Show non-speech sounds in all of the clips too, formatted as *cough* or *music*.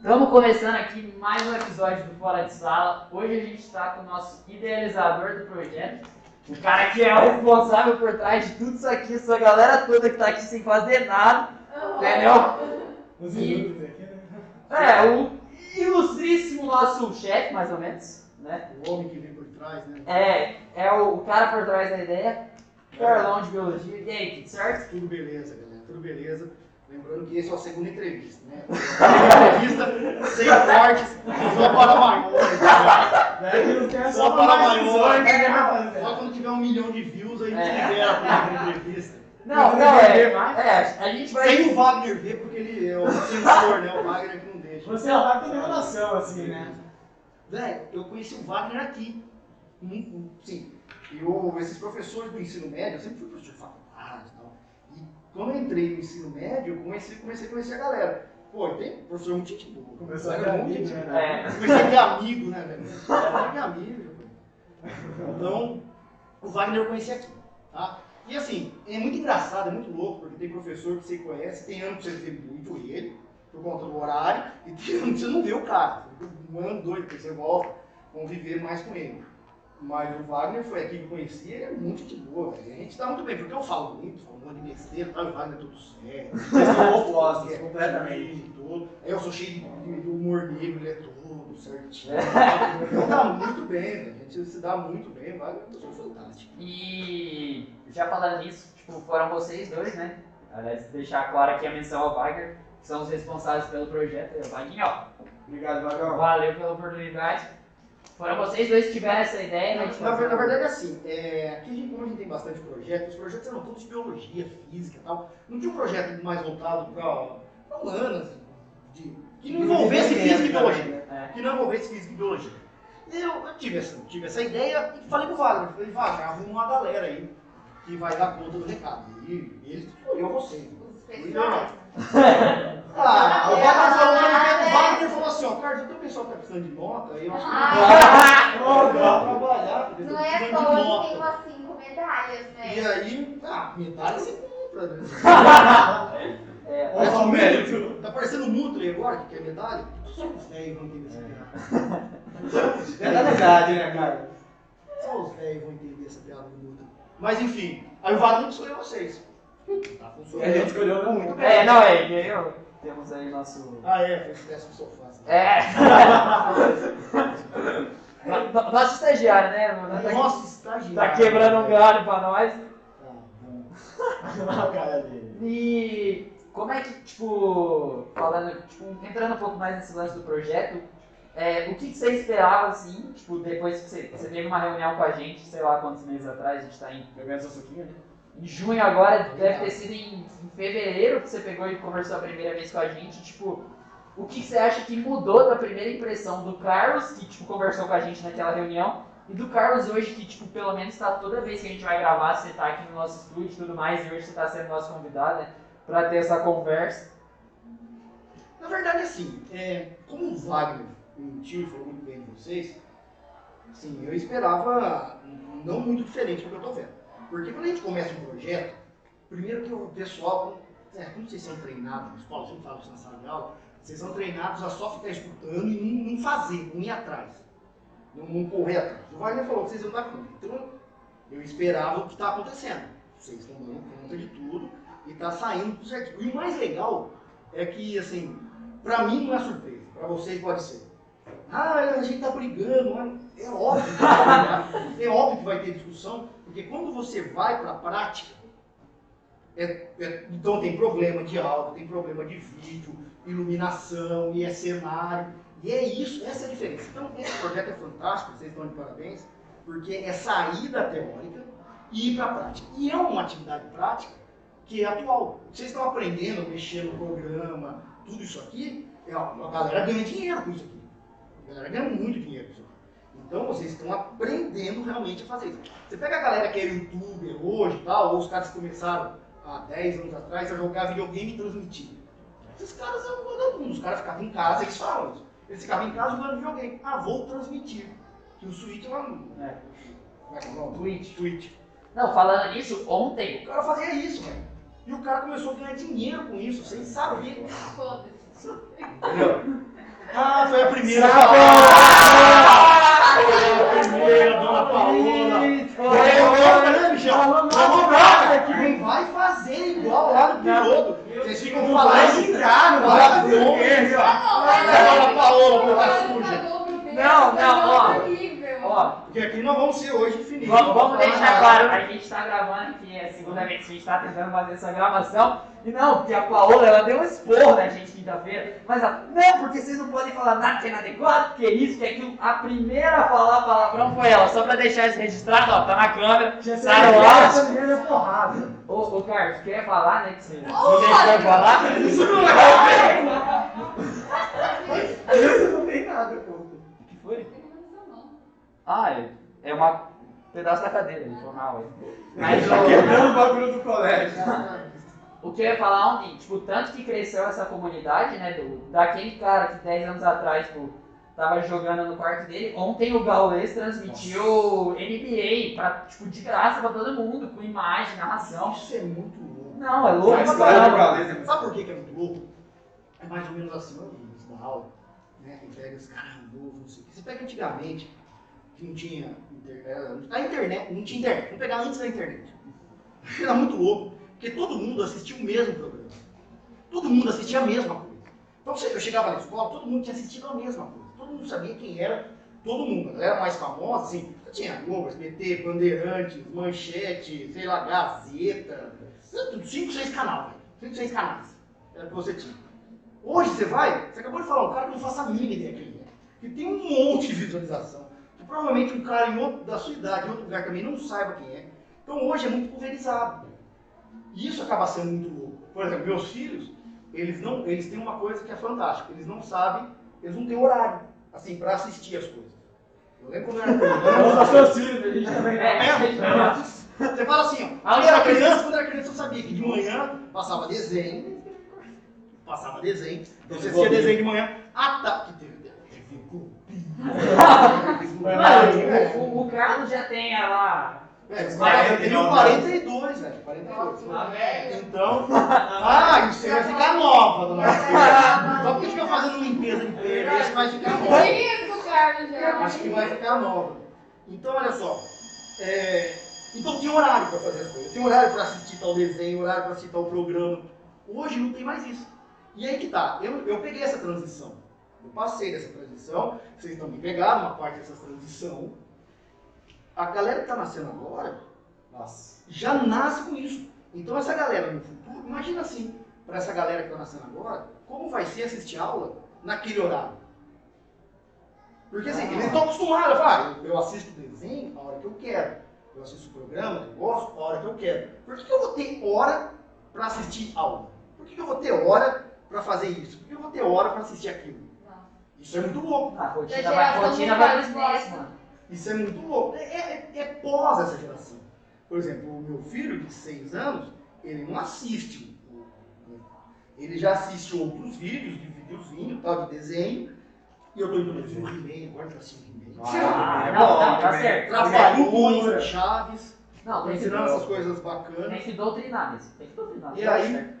Estamos começando aqui mais um episódio do Fora de Sala. Hoje a gente está com o nosso idealizador do projeto, o cara que é o responsável por trás de tudo isso aqui, essa galera toda que está aqui sem fazer nada, entendeu? Os E- inúteis aqui, né? É, o ilustríssimo nosso chefe, mais ou menos, né? O homem que vem por trás, né? É, é o, o cara por trás da ideia, Carlão de Biologia. E aí, tudo certo? Tudo beleza, galera, tudo beleza. Lembrando que esse é a segunda entrevista, né? Primeira entrevista, sem cortes, só para não quer Só para episódio, né, Só quando tiver um milhão de views, a gente É. libera a primeira entrevista. Não, Não, não, é, mais? é, a gente vai... Sem o Wagner ver, porque ele é o censor, né? O Wagner que não deixa. Você é o rato tem relação, assim, né? Velho, eu conheci o Wagner aqui. Hum, Sim. Eu, esses professores do ensino médio, eu sempre fui professor de faculdade e. E quando eu entrei no ensino médio, eu comecei, comecei a conhecer a galera. Pô, tem professor muito gente boa. Começou a ter muito amigo, gente né? É. Comecei a ter amigo, né, velho? Comecei a amigo. Então, o Wagner eu conheci aqui, tá? E assim, é muito engraçado, é muito louco, porque tem professor que você conhece, tem ano que você vê muito ele, por conta do horário, e tem ano que você não vê o cara. Um ano, dois, depois você volta, vão viver mais com ele. Mas o Wagner foi aqui que eu conheci, ele é muito de boa, velho. A gente tá muito bem, porque eu falo muito, falo um monte de besteira, tá? o Wagner é tudo sério. *laughs* São opostos, É, completamente. tudo. Eu sou cheio de, de humor negro, ele é todo certinho. Então tá muito bem, velho. A gente se dá muito bem, vai, é uma pessoa fantástica. E já falando nisso, tipo, foram vocês dois, né? Aliás, deixar claro aqui a menção ao Wagner, que são os responsáveis pelo projeto. E o Wagner, ó, Obrigado, Vagão. valeu pela oportunidade. Foram vocês dois que tiveram essa ideia, né? Na, na verdade, assim, é, aqui a gente, como a gente tem bastante projeto, os projetos eram todos de biologia, física e tal. Não tinha um projeto mais voltado para humanas, de, que não envolvesse física e biologia. É. que não envolvesse física e biologia. E eu, eu tive, essa, tive essa ideia e falei pro Wagner, falei, Wagner, arruma uma galera aí que vai dar conta do recado. E ele escolheu vocês. Especiais. Ah, o Wagner falou, o Wagner falou assim, ó, Carlos, eu tenho um pessoal que tá precisando de nota, aí eu acho que Ah, eu vou trabalhar, porque eu tô não é precisando de todo tem nota. umas cinco medalhas, E né? aí, ah, medalha você compra, né? *laughs* É, Olha o mérito. Tá parecendo o Mutri agora, que quer medalha? Só os velhos vão entender essa piada. *laughs* É da verdade, né, cara? Só os velhos vão entender essa piada do Mutri. Mas enfim, aí o Wagner escolheu vocês. Tá E a gente escolheu não muito. é, não, é, que eu, temos aí nosso... Ah, é, fez teste *laughs* no sofá. assim. É. No- Nosso estagiário, né? mano? Tá- Nossa, estagiário. Tá quebrando um galho pra nós. Tá *laughs* cara dele. E como é que, tipo, falando, tipo, entrando um pouco mais nesse lance do projeto, é, o que, que você esperava, assim, tipo, depois que você, você teve uma reunião com a gente, sei lá quantos meses atrás, a gente tá em, Jogando seu suquinho, né? Em junho agora, deve ter sido em, em fevereiro que você pegou e conversou a primeira vez com a gente, tipo, o que, você acha que mudou da primeira impressão do Carlos, que, tipo, conversou com a gente naquela reunião, e do Carlos hoje, que, tipo, pelo menos tá toda vez que a gente vai gravar, você tá aqui no nosso estúdio e tudo mais, e hoje você tá sendo nosso convidado, né? Pra ter essa conversa. Na verdade, assim, é, como o Wagner mentiu, falou muito bem de vocês, assim, eu esperava não muito diferente do que eu tô vendo. Porque quando a gente começa um projeto, primeiro que o pessoal, é, como vocês são treinados na escola, eu falo isso na sala de aula, vocês são treinados a só ficar escutando e não, não fazer, não ir atrás. Não, não correr atrás. O Wagner falou que vocês iam dar conta. Então, eu esperava o que está acontecendo. Vocês estão dando conta de tudo e está saindo tudo certinho. E o mais legal é que, assim, pra mim não é surpresa, pra vocês pode ser. Ah, a gente tá brigando, é óbvio brigar, é óbvio que vai ter discussão, porque quando você vai pra prática, é- é- então tem problema de áudio, tem problema de vídeo, iluminação, e é cenário, e é isso, essa é a diferença. Então esse projeto é fantástico, vocês estão de parabéns, porque é sair da teórica e ir pra prática. E é uma atividade prática que é atual. Vocês estão aprendendo a mexer no programa, tudo isso aqui, é, a galera ganha dinheiro com isso aqui. A galera ganha muito dinheiro com isso aqui. Então vocês estão aprendendo realmente a fazer isso. Você pega a galera que é youtuber hoje e tal, ou os caras que começaram há 10 anos atrás a jogar videogame e transmitir. Esses caras são vagabundos, os caras ficavam em casa, eles falam isso. Eles ficavam em casa jogando videogame. Ah, vou transmitir. Que o Switch. É. Como é que é o nome? Twitch. Twitch. Não, falando nisso, ontem, O cara fazia isso, velho. E o cara começou a ganhar dinheiro com isso, sem saber. Foda-se. Entendeu? Ah, foi a primeira. Ah! Foi a primeira, dona Paola. Né. Não vai fazer igual lá no piloto. Vocês ficam Não falando vai entrar, não vai vai fazer fazer o o quê, quê, meu? Não, Vai mas- lá, Dona Paola, boca suja. Não, não, ó. Ó, Porque aqui nós vamos ser hoje infinitos. vamos, vamos deixar claro, a gente tá gravando aqui, é a segunda vez que a gente tá tentando fazer essa gravação. E não, porque a Paola, ela deu um esporro na gente quinta-feira. Mas ela, não, porque vocês não podem falar nada que é inadequado, que é isso, que é aquilo. A primeira a falar palavrão foi ela, só pra deixar isso registrado, ó, tá na câmera. Tinha Sai o certeza que áudio. Ô, ô Carlos, quer falar, né? Que você não eu Mário. falar? Isso não é. *laughs* Isso não tem nada, Ah, é, é uma pedaço da cadeira, mal aí. Mas o, quebrando o bagulho do colégio. o que eu ia falar ontem, tipo, tanto que cresceu essa comunidade, né, do, daquele cara que 10 anos atrás, tipo, tava jogando no quarto dele, ontem o Gaules transmitiu NBA pra, tipo, de graça pra todo mundo, com imagem, narração. Isso é muito louco. Não, é louco A pra história do caramba. Gaules é muito Sabe por que que é muito louco? É mais ou menos assim, ó, da aula, né? Quem pega os caras novos, não sei o que. Você pega antigamente, que não tinha internet, a internet, não tinha internet, vamos pegar antes da internet. *laughs* Era muito louco, porque todo mundo assistia o mesmo programa. Todo mundo assistia a mesma coisa. Então eu chegava na escola, todo mundo tinha assistido a mesma coisa. Todo mundo sabia quem era todo mundo. A galera mais famosa, assim, tinha Globo, SBT, Bandeirantes, Manchete, sei lá, Gazeta, cinco, seis canais. Cinco, seis canais. Era o que você tinha. Hoje você vai, você acabou de falar, um cara que não faça a mínima ideia quem é. Que tem um monte de visualização. Provavelmente um cara em outro, da sua idade, em outro lugar também não saiba quem é. Então hoje é muito pulverizado. E isso acaba sendo muito louco. Por exemplo, meus filhos, eles não, eles têm uma coisa que é fantástica. Eles não sabem, eles não têm horário, assim, para assistir as coisas. Eu lembro quando eu era É um criança. *laughs* raciocínio, a gente também. É, Você fala assim, ó, A quando eu era criança, quando eu era criança eu sabia que de manhã passava desenho, passava desenho, então você assistia desenho de manhã, à tarde, que teve, teve Mano, o, o Carlos já tem lá. É, eu tenho 42, velho, 42. Então, ah, você vai ficar nova, dona Marcela. Só porque fica fazendo limpeza de pele, você vai ficar nova. Isso, Carlos, já. Acho que vai ficar nova. Então, olha só. é, Então tem horário para fazer as coisas. Tem horário para assistir tal desenho, horário para assistir tal programa. Hoje não tem mais isso. E aí que tá. Eu, eu peguei essa transição. Eu passei dessa transição. Vocês também pegaram uma parte dessa transição. A galera que tá nascendo agora Nossa. já nasce com isso. Então essa galera no futuro, imagina assim, para essa galera que está nascendo agora, como vai ser assistir aula naquele horário? Porque assim, eles estão acostumados, ah, eu, eu assisto desenho a hora que eu quero, eu assisto o programa que eu gosto a hora que eu quero. Por que, que eu vou ter hora para assistir aula? Por que, que eu vou ter hora para fazer isso? Por que eu vou ter hora para assistir aquilo? Isso é muito louco. A rotina vai, a rotina vai mano. Isso é muito louco. É, é- é pós essa geração. Por exemplo, o meu filho de 6 anos, ele não assiste. o- o- Ele já assiste outros vídeos, de videozinho, tal, de desenho. E eu tô indo no filme e meio, agora tá 5 e meio. Ah, é não, bom, não, tá certo. Trapalhões, Chaves, Não, tem que, ensinando essas coisas bacanas. tem que doutrinar nisso. Tem que doutrinar. E tá aí?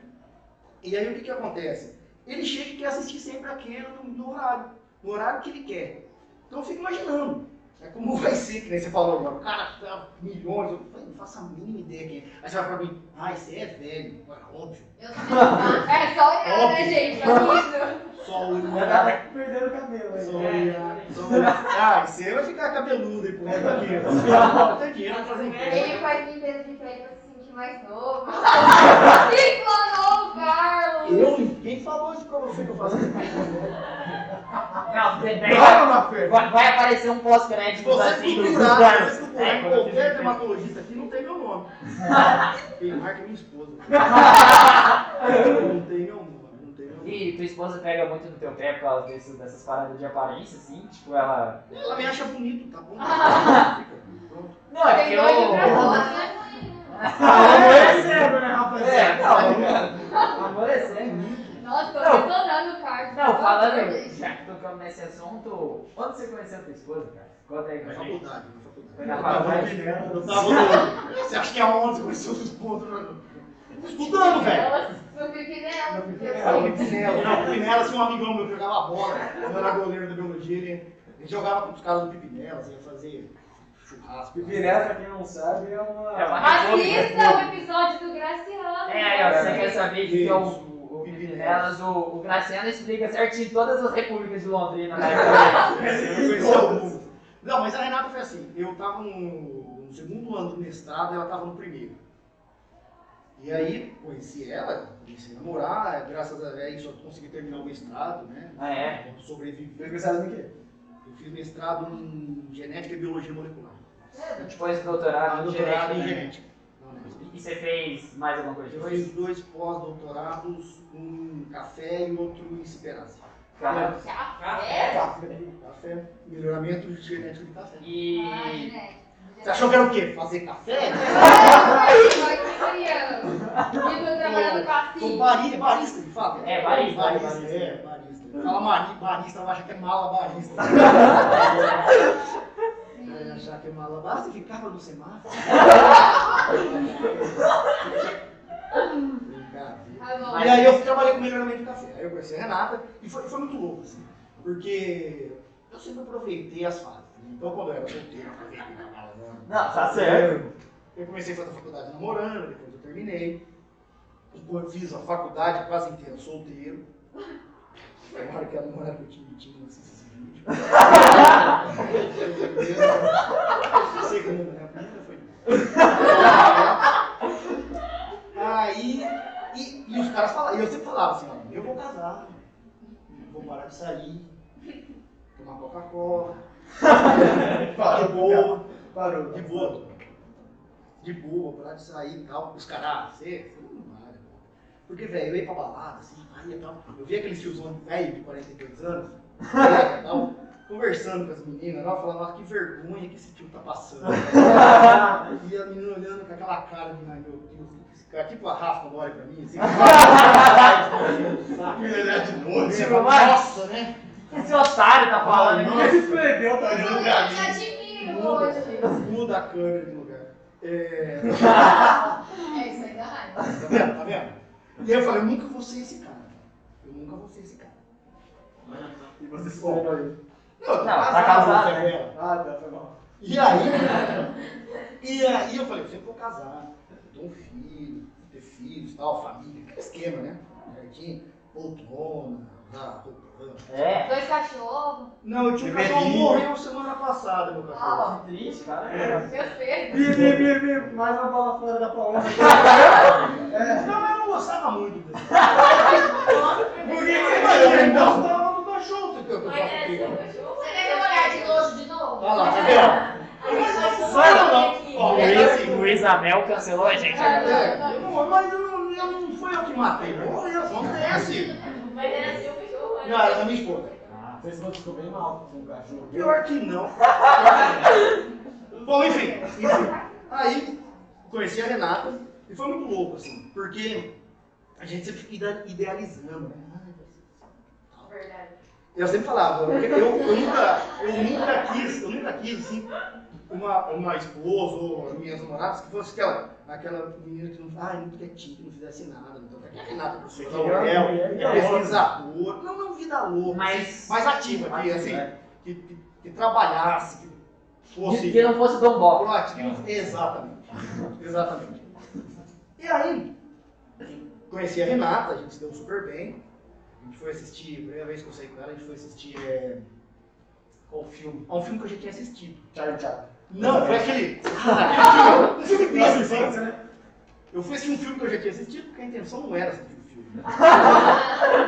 E aí o que que acontece? Ele chega e quer assistir sempre aquele no, no horário, no horário que ele quer. Então eu fico imaginando. É como vai ser, que nem você falou agora. O cara tá milhões, eu falei, não faço a mínima ideia quem é. Aí você vai pra mim, ah, você é velho. Ué, óbvio. Eu. É só olhar, né, Óbvio. gente? É. Só olhar. tá perdendo o cabelo Só aí. olhar. Só olhar. Ah, você vai ficar cabeludo e por resto da vida. Não tem dinheiro pra fazer Ele faz limpeza de sentir mais novo. *laughs* Que falou, Carlos? Eu? Quem falou isso pra você que eu faço isso? Não, tem- Vai, vai, vai aparecer um Se pós-crédito você assim do procurar, se você É, procurar eu fiz qualquer dermatologista aqui, não tem meu nome. *laughs* Quem marca é minha esposa. Não tem meu nome. E tua esposa pega muito no teu pé por causa desse- dessas paradas de aparência, assim? Tipo, ela. Ela me acha bonito, tá bom? *laughs* Pronto. Não, é porque eu. Todos, né? É né, É, rapaziada? não, sério. Nossa, tô Não. detonando o Carlos. Não, falando, já que tocamos nesse assunto, onde você conheceu a tua esposa, cara? Conta aí Na pra gente. faculdade, na faculdade. Foi na tava faculdade? opinando. Eu tava no... Você acha que é onde você conheceu os pontos? Estudando, velho. No Pipinela. Era o Pipinela. Não, o Pipinela tinha um amigão meu que jogava bola. Eu era goleiro da biologia. Ele, ele jogava com os caras do Pipinela, ia fazer churrasco. Pipinela, pra quem não sabe, é uma. É uma- Assista o episódio do Graciano. É, aí, ó, você quer saber que é o, Isso. o, o Pipinelas, o, o Graciano explica certinho todas as repúblicas de Londrina mundo. *laughs* Não, mas a Renata foi assim. Eu tava no, no segundo ano do mestrado, ela tava no primeiro. E aí, conheci ela, comecei a namorar, graças a isso eu consegui terminar o mestrado, né? Ah, é? Sobrevivi. Foi especializado em quê? Eu fiz mestrado em genética e biologia molecular. Depois doutorado em doutorado em genética. E você fez mais alguma coisa Eu fiz dois pós-doutorados, um em café e outro em ciperase. Caramba. Café? Café, melhoramento de genética de café. E. Você achou que era o quê? Fazer café? Sou assim. bari- barista, de fato. É, barista, Barista, barista. é, barista. Fala barista, vai achar que é mala barista. *laughs* É, achar que é mala barista, ficava no semáforo. E aí eu trabalhei com melhoramento de café. Aí eu conheci a Renata e foi, foi muito louco, assim. Porque eu sempre aproveitei as fases. né? Então quando eu era solteiro, eu aproveitei pra caramba. Não, tá certo. Eu comecei a fazer a faculdade namorando, depois eu terminei. Depois eu fiz a faculdade quase inteira solteiro. Tomara que a namorada que eu tive tinha não Eu né? a foi. Aí, e, e os caras falavam, eu sempre falava assim, ó, eu vou casar, vou parar de sair, tomar Coca-Cola, *laughs* de boa, Parou. de boa, de boa, parar de sair e tal. Os caras, ah, você, não né? Porque, velho, eu ia pra balada, assim, aí e tal. Eu vi aqueles tiozão velho de 42 anos, conversando com as meninas, ela falando, nossa, que vergonha que esse tio tá passando. *laughs* E a menina olhando com aquela cara de, meu Deus, esse cara, tipo a Rafa olha pra mim, assim. *laughs* Olhar de novo, Tipo, né? Nossa, né? Esse otário tá falando Não aqui. se escreveu, tá Eu olhando pra mim. admiro hoje. Muda a câmera de lugar. É... É isso aí da raiva. Tá vendo? Tá vendo? E aí eu falei, eu nunca vou ser esse cara. Eu nunca vou ser esse cara. E você se tornou aí. Não, tô Não, tá casado, casado, né? né? ela. Ah, tá, foi mal. E aí, e aí eu falei, eu sempre vou casar, ter um filho, ter filhos, tal, família, aquele esquema, né? Certinho, poltrona, roupa. É. Dois cachorros. Não, eu tinha um cachorro morreu semana passada, meu cachorro. Ah, Que triste, cara. meu filho. Bi, bi, mais uma bola fora da palma. *laughs* Não, eu não gostava muito. *laughs* Por que do cachorro, você quer que eu olhar de nojo de novo? Olha lá, tá vendo? Luiz, Luiz Amel cancelou a gente agora. É, eu não- mas eu não, eu não foi eu que matei, morreu, acontece. Vai ter assim o cachorro. Não, era da minha esposa. Ah, vocês vão ficou bem mal com o cachorro. Pior que não. Bom, enfim, enfim. Aí conheci a Renata e foi muito louco, assim, porque a gente sempre fica ide- idealizando, né? Ai, vai ser Verdade. Eu sempre falava, eu, eu, nunca, eu nunca quis, eu nunca quis, assim, uma, uma esposa ou minhas namoradas que fosse aquela, aquela menina que não, ai, muito quietinha, que não fizesse nada, então, que a Renata, professora da Queria uma UEL, mulher é vida pesquisadora, não, não vida louca, Mas- mais ativa, que, assim, que, que, que trabalhasse, que fosse... Que, que não fosse Dom Bob. exatamente, exatamente. E aí, conheci a Renata, a gente se deu super bem, a gente foi assistir, a primeira vez que eu saí com ela, a gente foi assistir é, qual filme? A um filme que eu já tinha assistido. Charlie Chaplin. Não, foi aquele. Ah. Um desse, assim. infância, né? Eu fui assistir um filme que eu já tinha assistido, porque a intenção não era assistir o filme.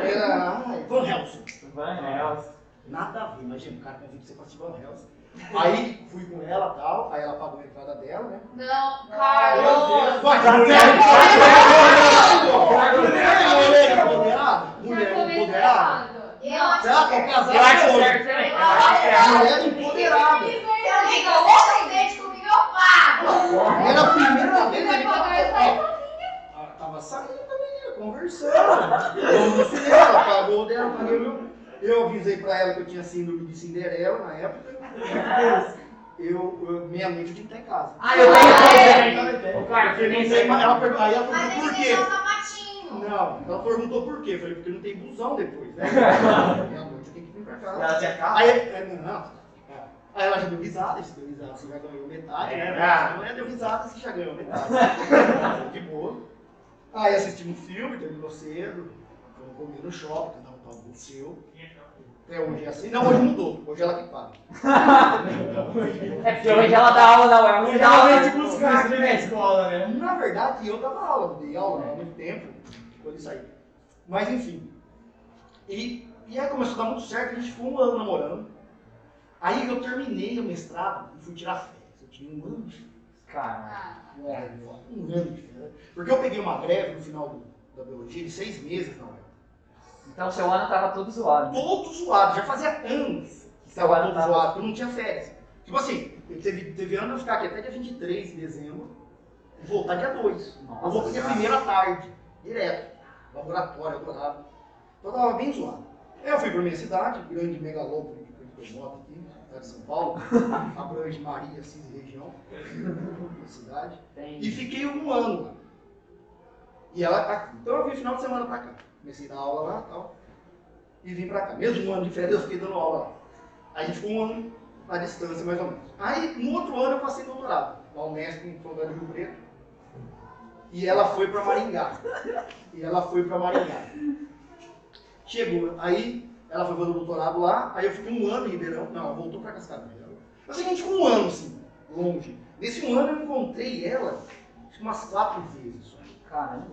Era. Van Helsing. Van Helsing. Nada a ver, imagina, o cara convida você pra assistir Van Helsing. Aí fui com ela e tal, aí ela pagou a entrada dela, né? Não, Carlos. Vai, mulher, mulher empoderada? Acho Será que é casar Eu acho certo também. Eu acho certo. Mulher empoderada. Amiga, date comigo eu pago. Era a primeira vez que ele isso tava, tava saindo com a menina, conversando. Vamos no cinema, ela pagou o dela, eu paguei o meu. Eu avisei pra ela que eu tinha síndrome de Cinderela na época. Eu, eu meia-noite eu tinha que estar em casa. Ah, eu tenho também. O Porque você nem sei, aí ela perguntou por que quê? Não, Não, ela perguntou por quê. Eu falei, porque não tem busão depois, né? Meia-noite eu tenho que vir pra casa. Ela tinha carro? Aí, é, não, não. Aí ela já deu risada, se deu risada, você já ganhou metade, É, né? ah. Amanhã deu risada, você já ganhou metade. *laughs* De boa. Aí assistimos um filme, terminou cedo, fomos comer no shopping, cada um pagou o seu. Até hoje é assim. Não, hoje mudou. Hoje ela que paga. *laughs* É porque hoje ela dá aula na UEL. Hoje ela vem te buscar aqui na escola, né? Na verdade, eu dava aula, eu dei aula há muito tempo, quando isso aí. Mas enfim. E, e aí começou a dar muito certo, a gente ficou um ano namorando. Aí eu terminei o mestrado e fui tirar férias. Eu tinha um ano de férias. Cara, Ah, Um ano de férias. Porque eu peguei uma greve no final do- da biologia de seis meses na então seu ano tava todo zoado. Todo zoado, já fazia anos que Seu estava ano todo tava- zoado, porque eu não tinha férias. Tipo assim, eu teve, teve ano eu ficar aqui até dia 23 de dezembro e voltar dia 2. Nossa eu voltei. 1 à tarde, direto. Laboratório, adorava. Então eu tava bem zoado. Eu fui pra minha cidade, grande megalópole eu moto aqui, cidade de São Paulo, *laughs* abrange Maria, Assis e região, minha cidade. E fiquei um ano lá. E ela tá aqui. Então eu vim final de semana pra cá. Comecei a dar aula lá e tal. E vim pra cá. Mesmo um ano de férias eu fiquei dando aula lá. Aí ficou um ano à distância mais ou menos. Aí no outro ano eu passei doutorado. Na Unesp em Paulo do Rio Preto. E ela foi pra Maringá. E ela foi pra Maringá. Chegou. Aí ela foi fazer o doutorado lá. Aí eu fiquei um ano em Ribeirão. Não, ela voltou pra Cascavel. Mas a gente ficou um ano assim, longe. Nesse um ano eu encontrei ela umas quatro vezes. Caramba.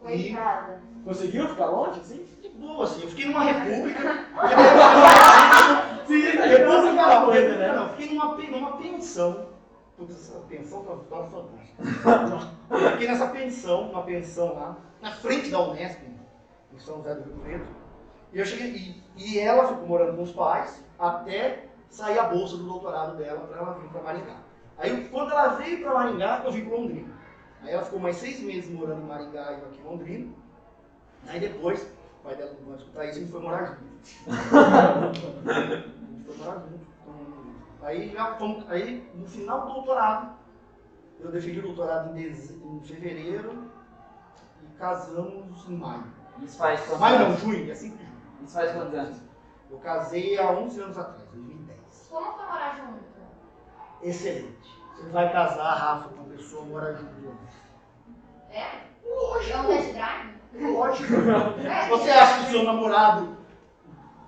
coitada. Conseguiu ficar longe, assim? De boa, assim, eu fiquei numa república. *laughs* Sim, depois eu né? Fiquei numa, numa pensão. Putz, essa pensão tá tá fantástica. Eu fiquei nessa pensão, uma pensão lá, na frente da Unesp, em São José do Rio Preto. E eu cheguei, e, e ela ficou morando com os pais até sair a bolsa do doutorado dela para ela vir para Maringá. Aí quando ela veio para Maringá, eu vim para Londrina. Aí ela ficou mais seis meses morando em Maringá e eu aqui em Londrina. Aí depois, o pai dela não vai escutar isso, a gente foi morar junto. *laughs* a gente foi morar junto. Aí, já fomos, aí no final do doutorado, eu defendi o doutorado em, deze- em fevereiro e casamos em maio. Isso faz quantos Maio não, anos? junho, é 5 de junho. Isso faz quantos anos? Eu casei há 11 anos atrás, 2010. Como foi morar junto? Excelente. Você vai casar, Rafa, com uma pessoa, mora junto. É? Lógico. É um test drive? Lógico. É. Você acha que o seu namorado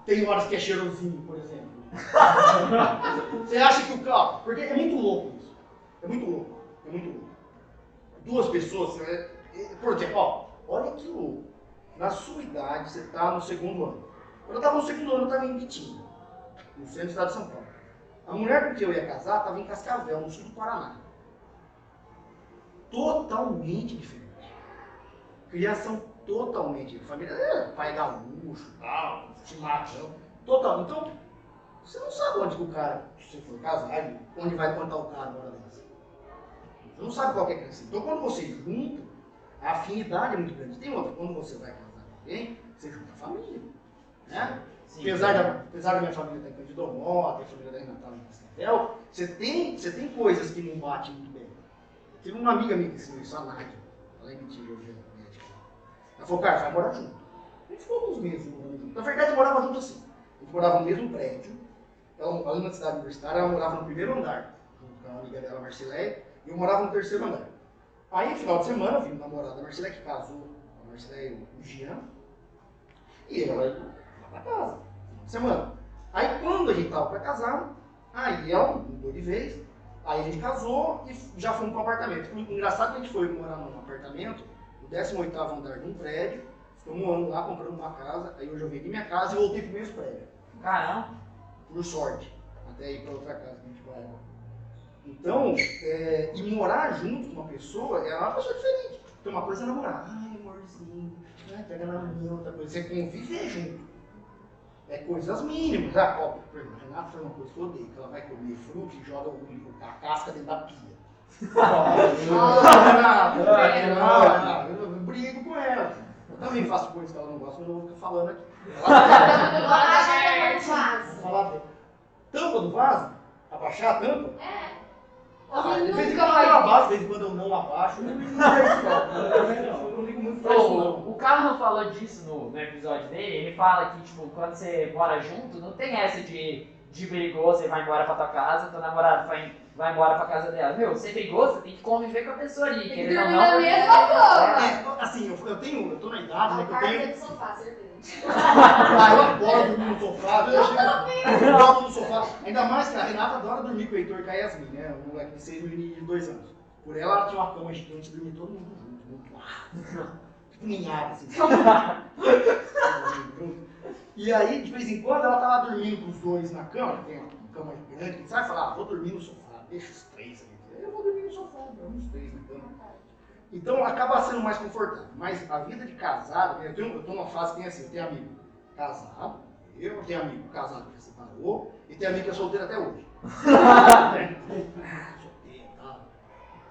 tem horas que é cheirosinho, por exemplo? *laughs* Você acha que o carro. Porque é muito louco isso. É muito louco. É muito louco. Duas pessoas. é, é, Por exemplo, ó, olha que louco. Na sua idade, você está no segundo ano. Quando eu estava no segundo ano, eu estava em Bitinga, no centro do estado de São Paulo. A mulher com que eu ia casar estava em Cascavel, no sul do Paraná. Totalmente diferente. Criação totalmente. Família, é, pai gaúcho, tal, chimarrão. Total. Então, você não sabe onde que o cara, se for casar, onde vai plantar o cara na hora dessa. Você não sabe qual que é a crescente. Então, quando você junta, a afinidade é muito grande. Tem outra, quando você vai casar com alguém, você junta a família. Né? Sim. Apesar, da, apesar da minha família estar em Candido Mota, a família da Renata em Cascavel, você tem, você tem coisas que não batem muito bem. Teve uma amiga minha que ensinou isso, a Nádia. Ela é mentira, hoje é médica. Ela falou, cara, vai morar junto. A gente ficou alguns meses morando junto. Na verdade, morava junto assim. A gente morava no mesmo prédio. Ela, ali na cidade universitária, ela morava no primeiro andar, com a amiga dela, Marcileia, e eu morava no terceiro andar. Aí, final de semana, eu vi o namorado da Marcileia, que casou com a Marcileia o Jean, e ela ia pra casa, final de semana. Aí, quando a gente tava pra casar, aí ela mudou de vez, aí a gente casou e já fomos pro apartamento. O engraçado é que a gente foi morar num apartamento, no 18º andar de um prédio, ficamos um ano lá comprando uma casa, aí hoje eu vendi minha casa e voltei pro mesmo prédio Caramba. Por sorte, até ir para outra casa que a gente vai agora. Então, é, e morar junto com uma pessoa é uma pessoa diferente. Tem uma coisa é namorar, ai amorzinho, ai, pega na mão, outra coisa, você conviver junto. É coisas mínimas. Ah, ó, por exemplo, a Renata faz uma coisa que eu odeio, que ela vai comer fruta e joga o, a casca dentro da pia. Renata, *laughs* não, não, eu, eu brigo com ela. Eu também faço coisas que ela não gosta, mas eu não vou ficar falando aqui. Vou falar dele. Tampa do vaso? Abaixar a tampa? É. Ah, de vez em quando eu abaixo, de vez em quando eu não abaixo. Eu não ligo muito pra isso, *laughs* não. O, Callahan falou disso no, no episódio dele, ele fala que, tipo, quando você mora junto, não tem essa de, de brigou, você vai embora pra tua casa, teu namorado vai, vai embora pra casa dela. Meu, você brigou, você tem que conviver com a pessoa ali, Tem que dormir na mesma cama. É, assim, eu, eu tenho, eu tô na idade, né, que eu tenho... sofá, certeza. Eu adoro dormir no sofá, eu dormo no sofá. Ainda mais que a Renata adora dormir com o Heitor e com a Yasmin, né? Um moleque de 6 e de 2 anos. Por ela, ela tinha uma cama gigante e dormia todo mundo junto. Tipo ninhada, assim. *laughs* E aí, de vez em quando, ela tava dormindo com os dois na cama, tem uma cama grande, que sai e fala, ah, vou dormir no sofá, deixa os três ali. Eu vou dormir no sofá, dorme os três na cama. Então acaba sendo mais confortável. Mas a vida de casado, eu, tenho, eu tô numa fase que tem assim, eu tenho amigo casado, eu tenho amigo casado que se separou, e tenho amigo que é solteiro até hoje. *laughs* ah, solteiro e tal.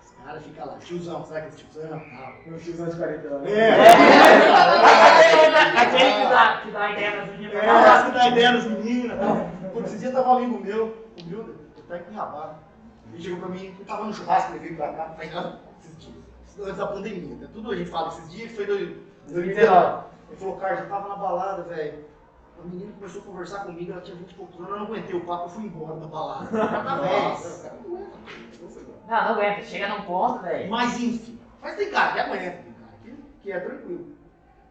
Os caras ficam lá, tiozão, sabe aquele tiozão e tal. Um tiozão de 40 anos. Aquele que dá, que dá ideia nas meninas. É, que dá ideia nos meninos e tal. Pô, esse dia tava um amigo meu, o Milda, ele tá em Cuiabá. Ele chegou pra mim, ele tava no churrasco, ele veio pra cá, não, esses dias, antes da pandemia, né? tudo a gente fala esses dias, foi do 2019. Ele falou, cara, já tava na balada, velho. A menina começou a conversar comigo, ela tinha 20 e poucos anos, eu não aguentei o papo, eu fui embora da balada. *laughs* Cara tá velho, não. Não, aguenta, chega num ponto, velho. Mas enfim, mas tem cara que aguenta, tem cara que, que é tranquilo.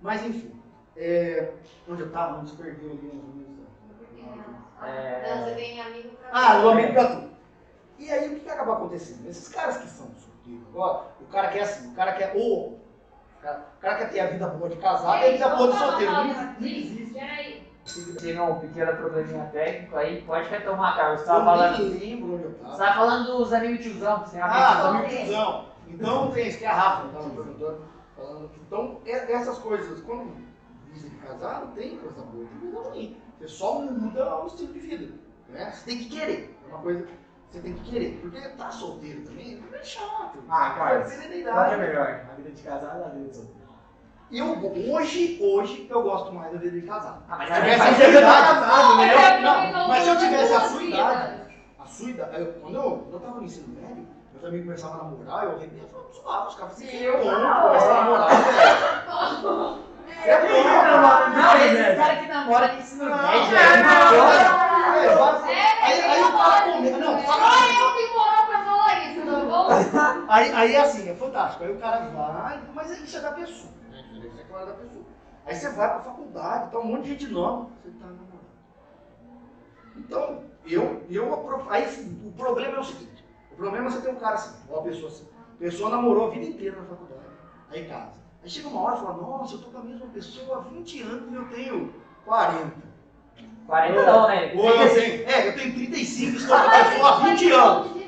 Mas enfim, é, onde eu tava, onde se perdeu ali nos minutos. É. Não, você tem amigo pra Ah, o amigo pra tu. E aí o que, que acaba acontecendo? Esses caras que são o cara quer assim, o cara quer ou. O cara, o cara quer ter a vida boa de casado e a vida boa de solteiro. Não, existe- não existe. Peraí. Teve um pequeno probleminha técnico aí, pode retomar, Carlos. Você tava falando, nem lembro onde eu você tava. tava falando dos amigos tiozão, que você tem Ah, amigos os tiozão. amigos tiozão. Então tem isso que é a Rafa tava perguntando. falando. Então, é- essas coisas, quando dizem de casado, tem coisa boa, tem coisa ruim. Você só muda o estilo de vida. Né? Você tem que querer. É uma coisa que você tem que querer. Porque tá solteiro também é chato. Ah, cara, da Qual que é melhor? A vida de casado ou a vida de solteiro? Eu, hoje, hoje, eu gosto mais da vida de casado. Ah, mas Se tivesse a sua idade, né? eu- Não, não, mas se eu tivesse a sua idade, a sua idade, eu- quando eu, eu tava no ensino médio, meus amigos começavam a namorar, eu arrebento, eu falava, suave, os caras assim, Eu não. começam a namorar, velho. Você é bom, Não, ensino esse cara que namora de ensino Não, médio, é, é não, uma é, é, É, cara comenta, não, Só eu tenho moral pra falar isso, tá bom? Aí, aí assim, é fantástico. Aí o cara vai, mas isso é da pessoa. Né? Isso é claro da pessoa. Aí você vai pra faculdade, tá um monte de gente nova, você tá namorando. Então, eu, eu aí sim, o problema é o seguinte, o problema é você ter um cara assim, ou a pessoa assim. A pessoa namorou a vida inteira na faculdade, aí casa. Aí chega uma hora e fala, nossa, eu tô com a mesma pessoa há 20 anos e eu tenho 40. 40 não, né? Ou eu tenho, é, eu tenho 35 e estou há 20 anos.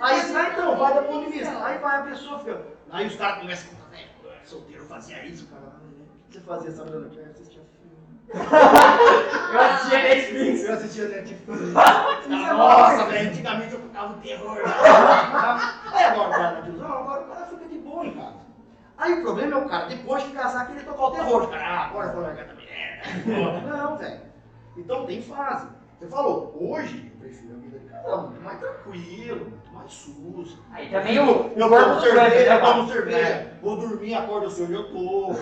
Aí, ah, então, vai do ponto de vista. Aí vai a pessoa fica. Aí os caras começam a contar, velho, eu era solteiro, eu fazia isso, cara. O que você fazia essa noite? Eu assistia filme. *laughs* Eu assistia Netflix. Eu assistia Netflix. Nossa, velho, antigamente eu ficava no terror. Aí agora o cara tá tiozão, agora o cara fica de boa em casa. Aí o problema é o cara, depois de casar, querer tocar o terror. Cara, ah, agora eu vou largar da mulher. *laughs* Não, velho. Então tem fase. Você falou, hoje eu prefiro a vida de casal, muito mais tranquilo, muito mais sussa. Aí também o, o Eu tomo cerveja, eu tomo cerveja, vou dormir, acordo eu sei onde eu tô.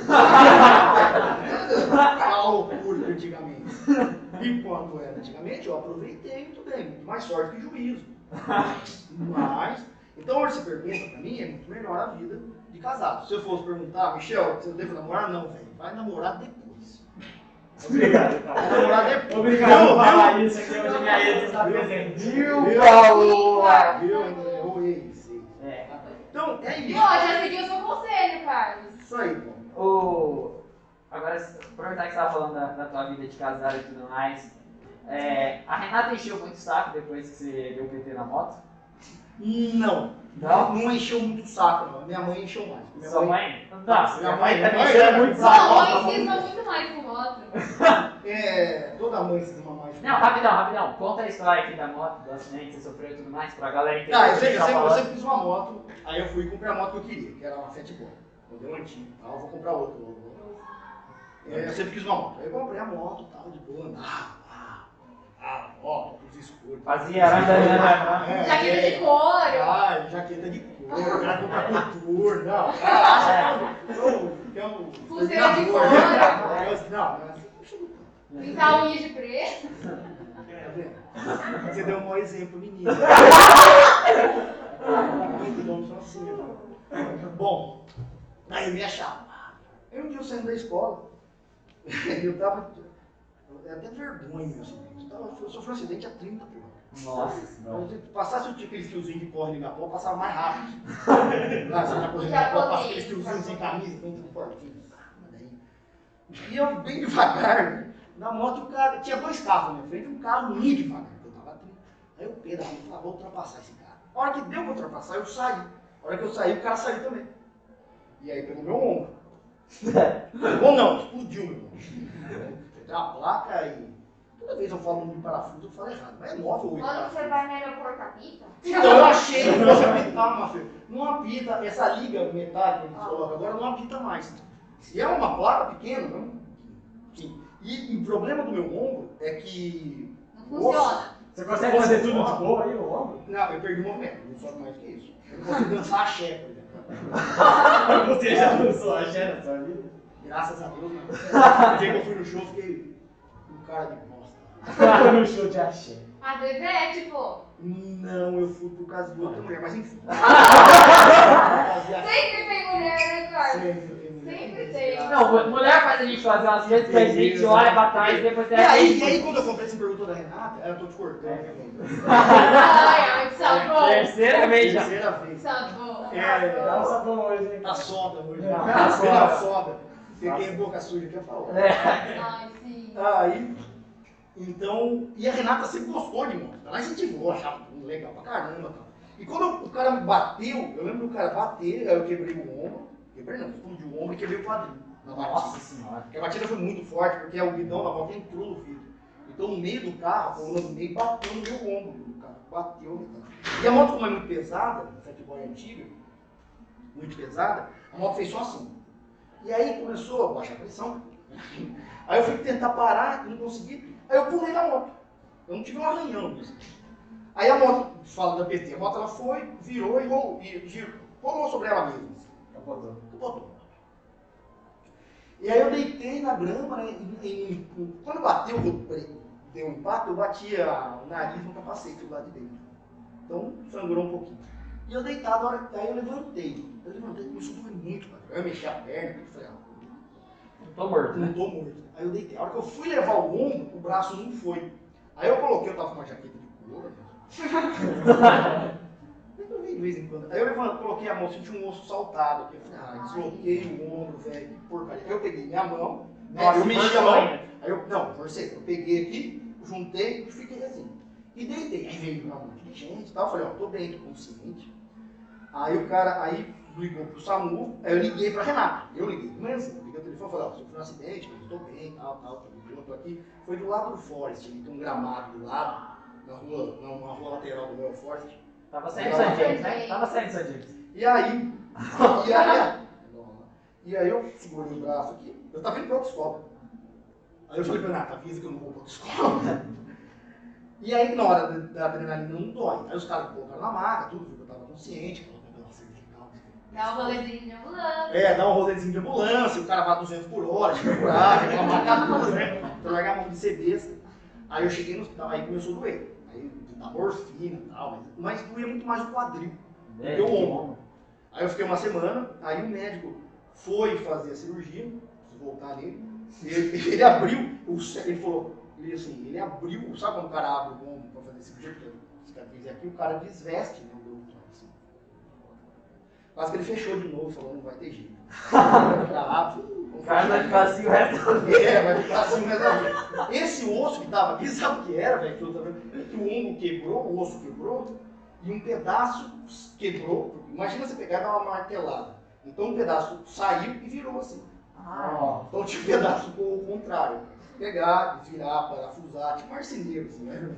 Aquela *laughs* loucura de antigamente. Enquanto era antigamente, eu aproveitei muito bem, muito mais sorte que juízo. Mas, então hoje você pergunta pra mim, é muito melhor a vida de casado. Se eu fosse perguntar, Michel, você deve namorar? Não, velho, vai namorar depois. Obrigado, namorar depois. Obrigado por viu? falar isso aqui hoje, minha ex está presente. Viu? Paola? Viu? Ou ex. É. Então, é Pô, isso. já seguiu o seu conselho, Carlos. Isso aí, pô. O... Agora, aproveitar que você estava falando da, da tua vida de casado e tudo mais, é, a Renata encheu muito o saco depois que você deu o PT na moto? Não. Não? Não encheu muito o saco, não. Minha mãe encheu mais. Minha Sua mãe, mãe? Nossa, minha Minha mãe também minha encheu mãe- muito o Sua saco. Nossa, mãe cisma muito mais com moto. *laughs* É, toda mãe se ama mais. Não, rapidão, rapidão. Conta a história aqui da moto, do acidente que você sofreu e tudo mais, pra galera entender. Tá, eu o você eu, tá sempre, eu sempre quis uma moto, aí eu fui e comprei a moto que eu queria, que era uma Fatboy. Modelo antigo, tal, eu vou comprar outra. vou- É, eu sempre quis uma moto. Aí eu comprei a moto, tal, de boa, andava, ah, ah, ó, os escuros. Fazia, né, né, né, né. É, Jaqueta é. de couro. Ah, jaqueta de couro. o cara compra cultura, não. Que *laughs* é o- que é o. Pulseira de couro. Não, não é assim. Pintar unha de preto. Tá? Você deu um mau exemplo, menino. Muitos homens são assim, né? Bom, aí eu me achava. Aí um dia eu saindo da escola, *laughs* eu tava. Eu até vergonha meu Eu, sofri um acidente a 30 por hora. Nossa senhora. Se passasse o tipo aqueles tiozinhos que correm ligar pó, passava mais rápido. *laughs* Lá, você tá correndo Já ligar pó, passa aqueles tiozinhos já sem camisa, bem fortinhos. E eu bem devagar, *laughs* na moto o cara, tinha dois carros na minha frente, um carro muito devagar, que eu tava a 30. Aí eu pedalei e falei, "Ah, vou ultrapassar esse cara. A hora que deu pra ultrapassar, eu saí. A hora que eu saí, o cara saiu também. E aí pegou meu ombro. *laughs* Ou não, explodiu meu ombro. Peguei a placa e. Toda vez eu falo um parafuso, eu falo errado. Mas é 9 ou 8 Quando parafusos. você vai no aeroporto, apita? Então eu achei que fosse apitar, filho. Não apita, essa liga metálica que eles colocam agora não apita mais. Se é uma placa pequena, não. Sim. E, e o problema do meu ombro é que. Não funciona. Você consegue fazer tudo de boa aí, o ombro? Não, eu perdi o movimento, não sou mais que isso. Eu não consigo dançar axé, por exemplo. *laughs* Você já dançou a Xé na sua vida? Graças a Deus, *laughs* não. O dia que eu fui no show, fiquei um cara de bosta. no show de axé. Às vezes é tipo, Não, eu fui por causa de outra mulher, mas enfim. *laughs* sempre tem mulher, né, Carlos? Sempre tem mulher. Sempre tem. Não, mu- mulher faz a gente fazer umas coisas que a gente olha pra trás e depois E tem aí, e aí, quando eu comprei, você perguntou da Renata, eu tô te cortando. Ai, ai, que sabor. Terceira vez já. Terceira vez. Sabor. É, Dá um sabão hoje, hein? Tá soda hoje. Não, Tá tá soda. em boca suja aqui a falar. É. Ai, sim. Aí, então, e a Renata sempre gostou de moto. Ela incentivou, achava legal pra caramba. Tal. E quando o cara me bateu, eu lembro do cara bater, aí eu quebrei o ombro. Quebrei não, explodi o ombro e quebrei o quadril. Na batida. Nossa senhora. Porque a batida foi muito forte, porque o guidão da moto entrou no vidro. Então, no meio do carro, a coluna do meio bateu no meu ombro. O carro bateu no carro. E a moto, como é muito pesada, essa boy antiga, muito pesada, a moto fez só assim. E aí começou a baixar a pressão. Aí eu fui tentar parar, não consegui. Aí eu pulei na moto. Eu não tive um arranhão. Aí a moto, fala da PT, a moto ela foi, virou e rolou, e girou, rolou sobre ela mesma. Capotou. Botou. E aí eu deitei na grama, né? E, e- quando bateu, eu deu um impacto, eu bati a- o nariz no capacete lá de dentro. Então sangrou um pouquinho. E eu deitado, a hora, aí eu levantei. Eu levantei, começou a doer muito, cara. Eu mexi a perna, eu falei, ah, Tô morto, né? não tô morto. Aí eu deitei. A hora que eu fui levar o ombro, o braço não foi. Aí eu coloquei, eu tava com uma jaqueta de couro. né? *laughs* Eu de vez em quando. Aí eu levantei, coloquei a mão, senti um osso saltado aqui. Eu falei, ah, desloquei o ombro, velho, que porcaria. Aí eu peguei minha mão, Nossa, eu mexi a mão. ainda. Aí eu, não, forcei. Eu peguei aqui, juntei e fiquei assim. E deitei. Aí veio uma monte de gente e tal. Eu falei, ó, tô bem, tô consciente. Aí o cara, aí ligou pro SAMU, aí eu liguei pra Renata. Eu liguei manhã, liguei o telefone e falei, ó, sofri um acidente, mas tô bem, tal, tal, tô bem, eu tô aqui. Foi do lado do Forest, ali tem um gramado do lado, na rua, na rua lateral do meu Forest. Tava saindo de San James, né? Tava saindo San James. E aí, *laughs* e aí, e aí eu segurei o braço aqui, eu tava indo pra autoescola. Aí eu falei pra Renata, avisa que eu não vou pra autoescola. *laughs* E aí, na hora da- da adrenalina, não dói. Aí os caras colocaram na maca, tudo, viu que eu tava consciente. Dá um rolezinho de ambulância. É, dá um rolezinho de ambulância, o cara vai 200 por hora, segurar, reclamar tudo, né? Pra largar a mão de ser besta. Aí eu cheguei no hospital, aí começou a doer. Aí dá morfina e tal, mas, mas doía muito mais o quadril. É, Deu que ombro. bom. Aí eu fiquei uma semana, aí o médico foi fazer a cirurgia, preciso voltar nele, ele, ele abriu, o, ele falou, ele assim, ele abriu, sabe quando o cara abre o ombro pra fazer cirurgia, porque a cicatriz é aqui, o cara desveste, né, o ombro. Quase que ele fechou de novo, falou, não vai ter jeito. O cara abre, O cara vai ficar assim o resto da vida. é, vai ficar assim o resto da vida. Esse osso que tava aqui, sabe o que era, velho? Que eu tava vendo? Que o ombro quebrou, o osso quebrou, e um pedaço quebrou. Imagina você pegar e dar uma martelada. Então um pedaço saiu e virou assim. Ah, Então tinha um pedaço ao contrário. Pegar, virar, parafusar, tipo marceneiro, assim, né?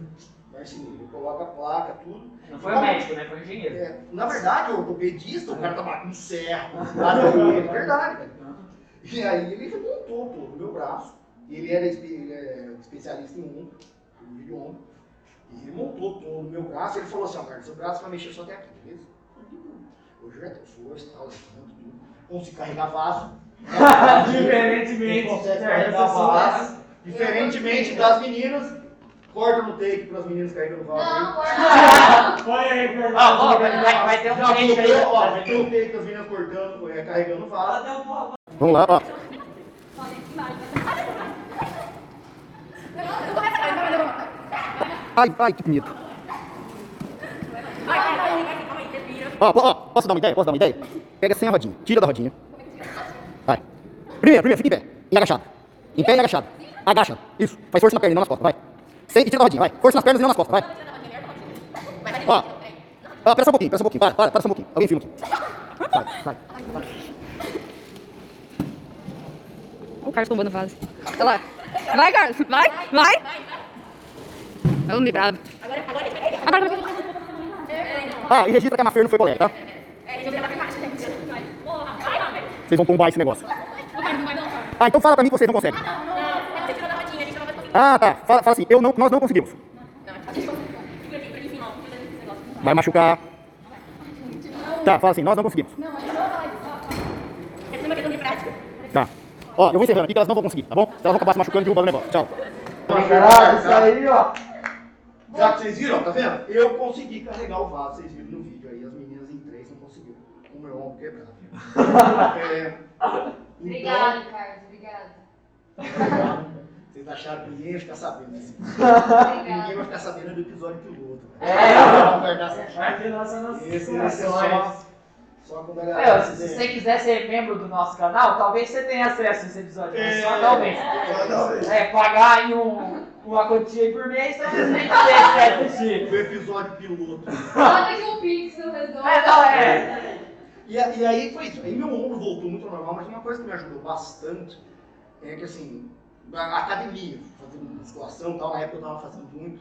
Marceneiro. Coloca a placa, tudo. Não foi o médico, né? Foi o engenheiro. É, na verdade, o ortopedista, o cara tava com serro, é verdade. E aí ele remontou todo o meu braço. Ele era ele é especialista em ombro, de ombro. E ele montou todo o meu braço. Ele falou assim, ó, Marcos, seu braço vai mexer só até aqui, beleza? Eu projeto, força e tal, tudo. Consigo carregar vaso. *laughs* Diferentemente Consegue carregar vaso. Diferentemente das meninas, corta no take para as meninas carregando vaso. aí. Não, corta. *laughs* Põe aí, vai, vai- vai ter um cliente aí. ó, vai ter um take das meninas cortando, é, carregando vaso. Vamos lá, ó. Ai, ai, que bonito. Ó, ó, posso dar uma ideia? Posso dar uma ideia? Pega sem a rodinha, tira da rodinha. Vai. Primeiro, primeiro, fica em pé. E agachado. Em pé e agachado. Agacha. Isso. Faz força na perna e não nas costas. Vai. Sem, e tira da rodinha. Vai. Força nas pernas e não nas costas. Vai. Ó. Ó, só um pouquinho, só um pouquinho. Para, para, só um pouquinho. Alguém filma aqui. Vai, vai. O Carlos tombando vaso. Olha lá. Vai, Carlos. Vai, vai. Vamos librado. Agora, Ah, e registra que a Mafer não foi colega, tá? Vocês vão tombar esse negócio. Ah, então fala pra mim que vocês não conseguem. Ah, tá. Fala, fala assim, eu não, nós não conseguimos. Vai machucar. Tá, fala assim, nós não conseguimos. Tá. Ó, eu vou encerrando aqui que elas não vão conseguir, tá bom? Se elas vão acabar se machucando e derrubando o negócio. Tchau. Caralho, isso aí, ó. Já que vocês viram, tá vendo? Eu consegui carregar o vaso, vocês viram no vídeo aí, as meninas em três não conseguiram. O meu ombro quebrado. *laughs* É, então, Obrigado, Carlos. Obrigado. *laughs* vocês acharam que ninguém ia ficar sabendo. *laughs* Ninguém vai ficar sabendo do episódio piloto. É. Não vai dar certo. Aqui nossa, nossa. Esse, esse é só, só quando a Meu, galera se você quiser ser membro do nosso canal, talvez você tenha acesso a esse episódio. Mas É. só talvez. É, pagar aí um, uma quantia aí por mês, talvez você tenha acesso a assistir. *laughs* O episódio piloto. Manda aqui um pix no redondo. É, não, é. E, a- e aí foi isso. Aí meu ombro voltou muito ao normal, mas uma coisa que me ajudou bastante é que assim, a academia, fazendo musculação e tal, na época eu tava fazendo muito.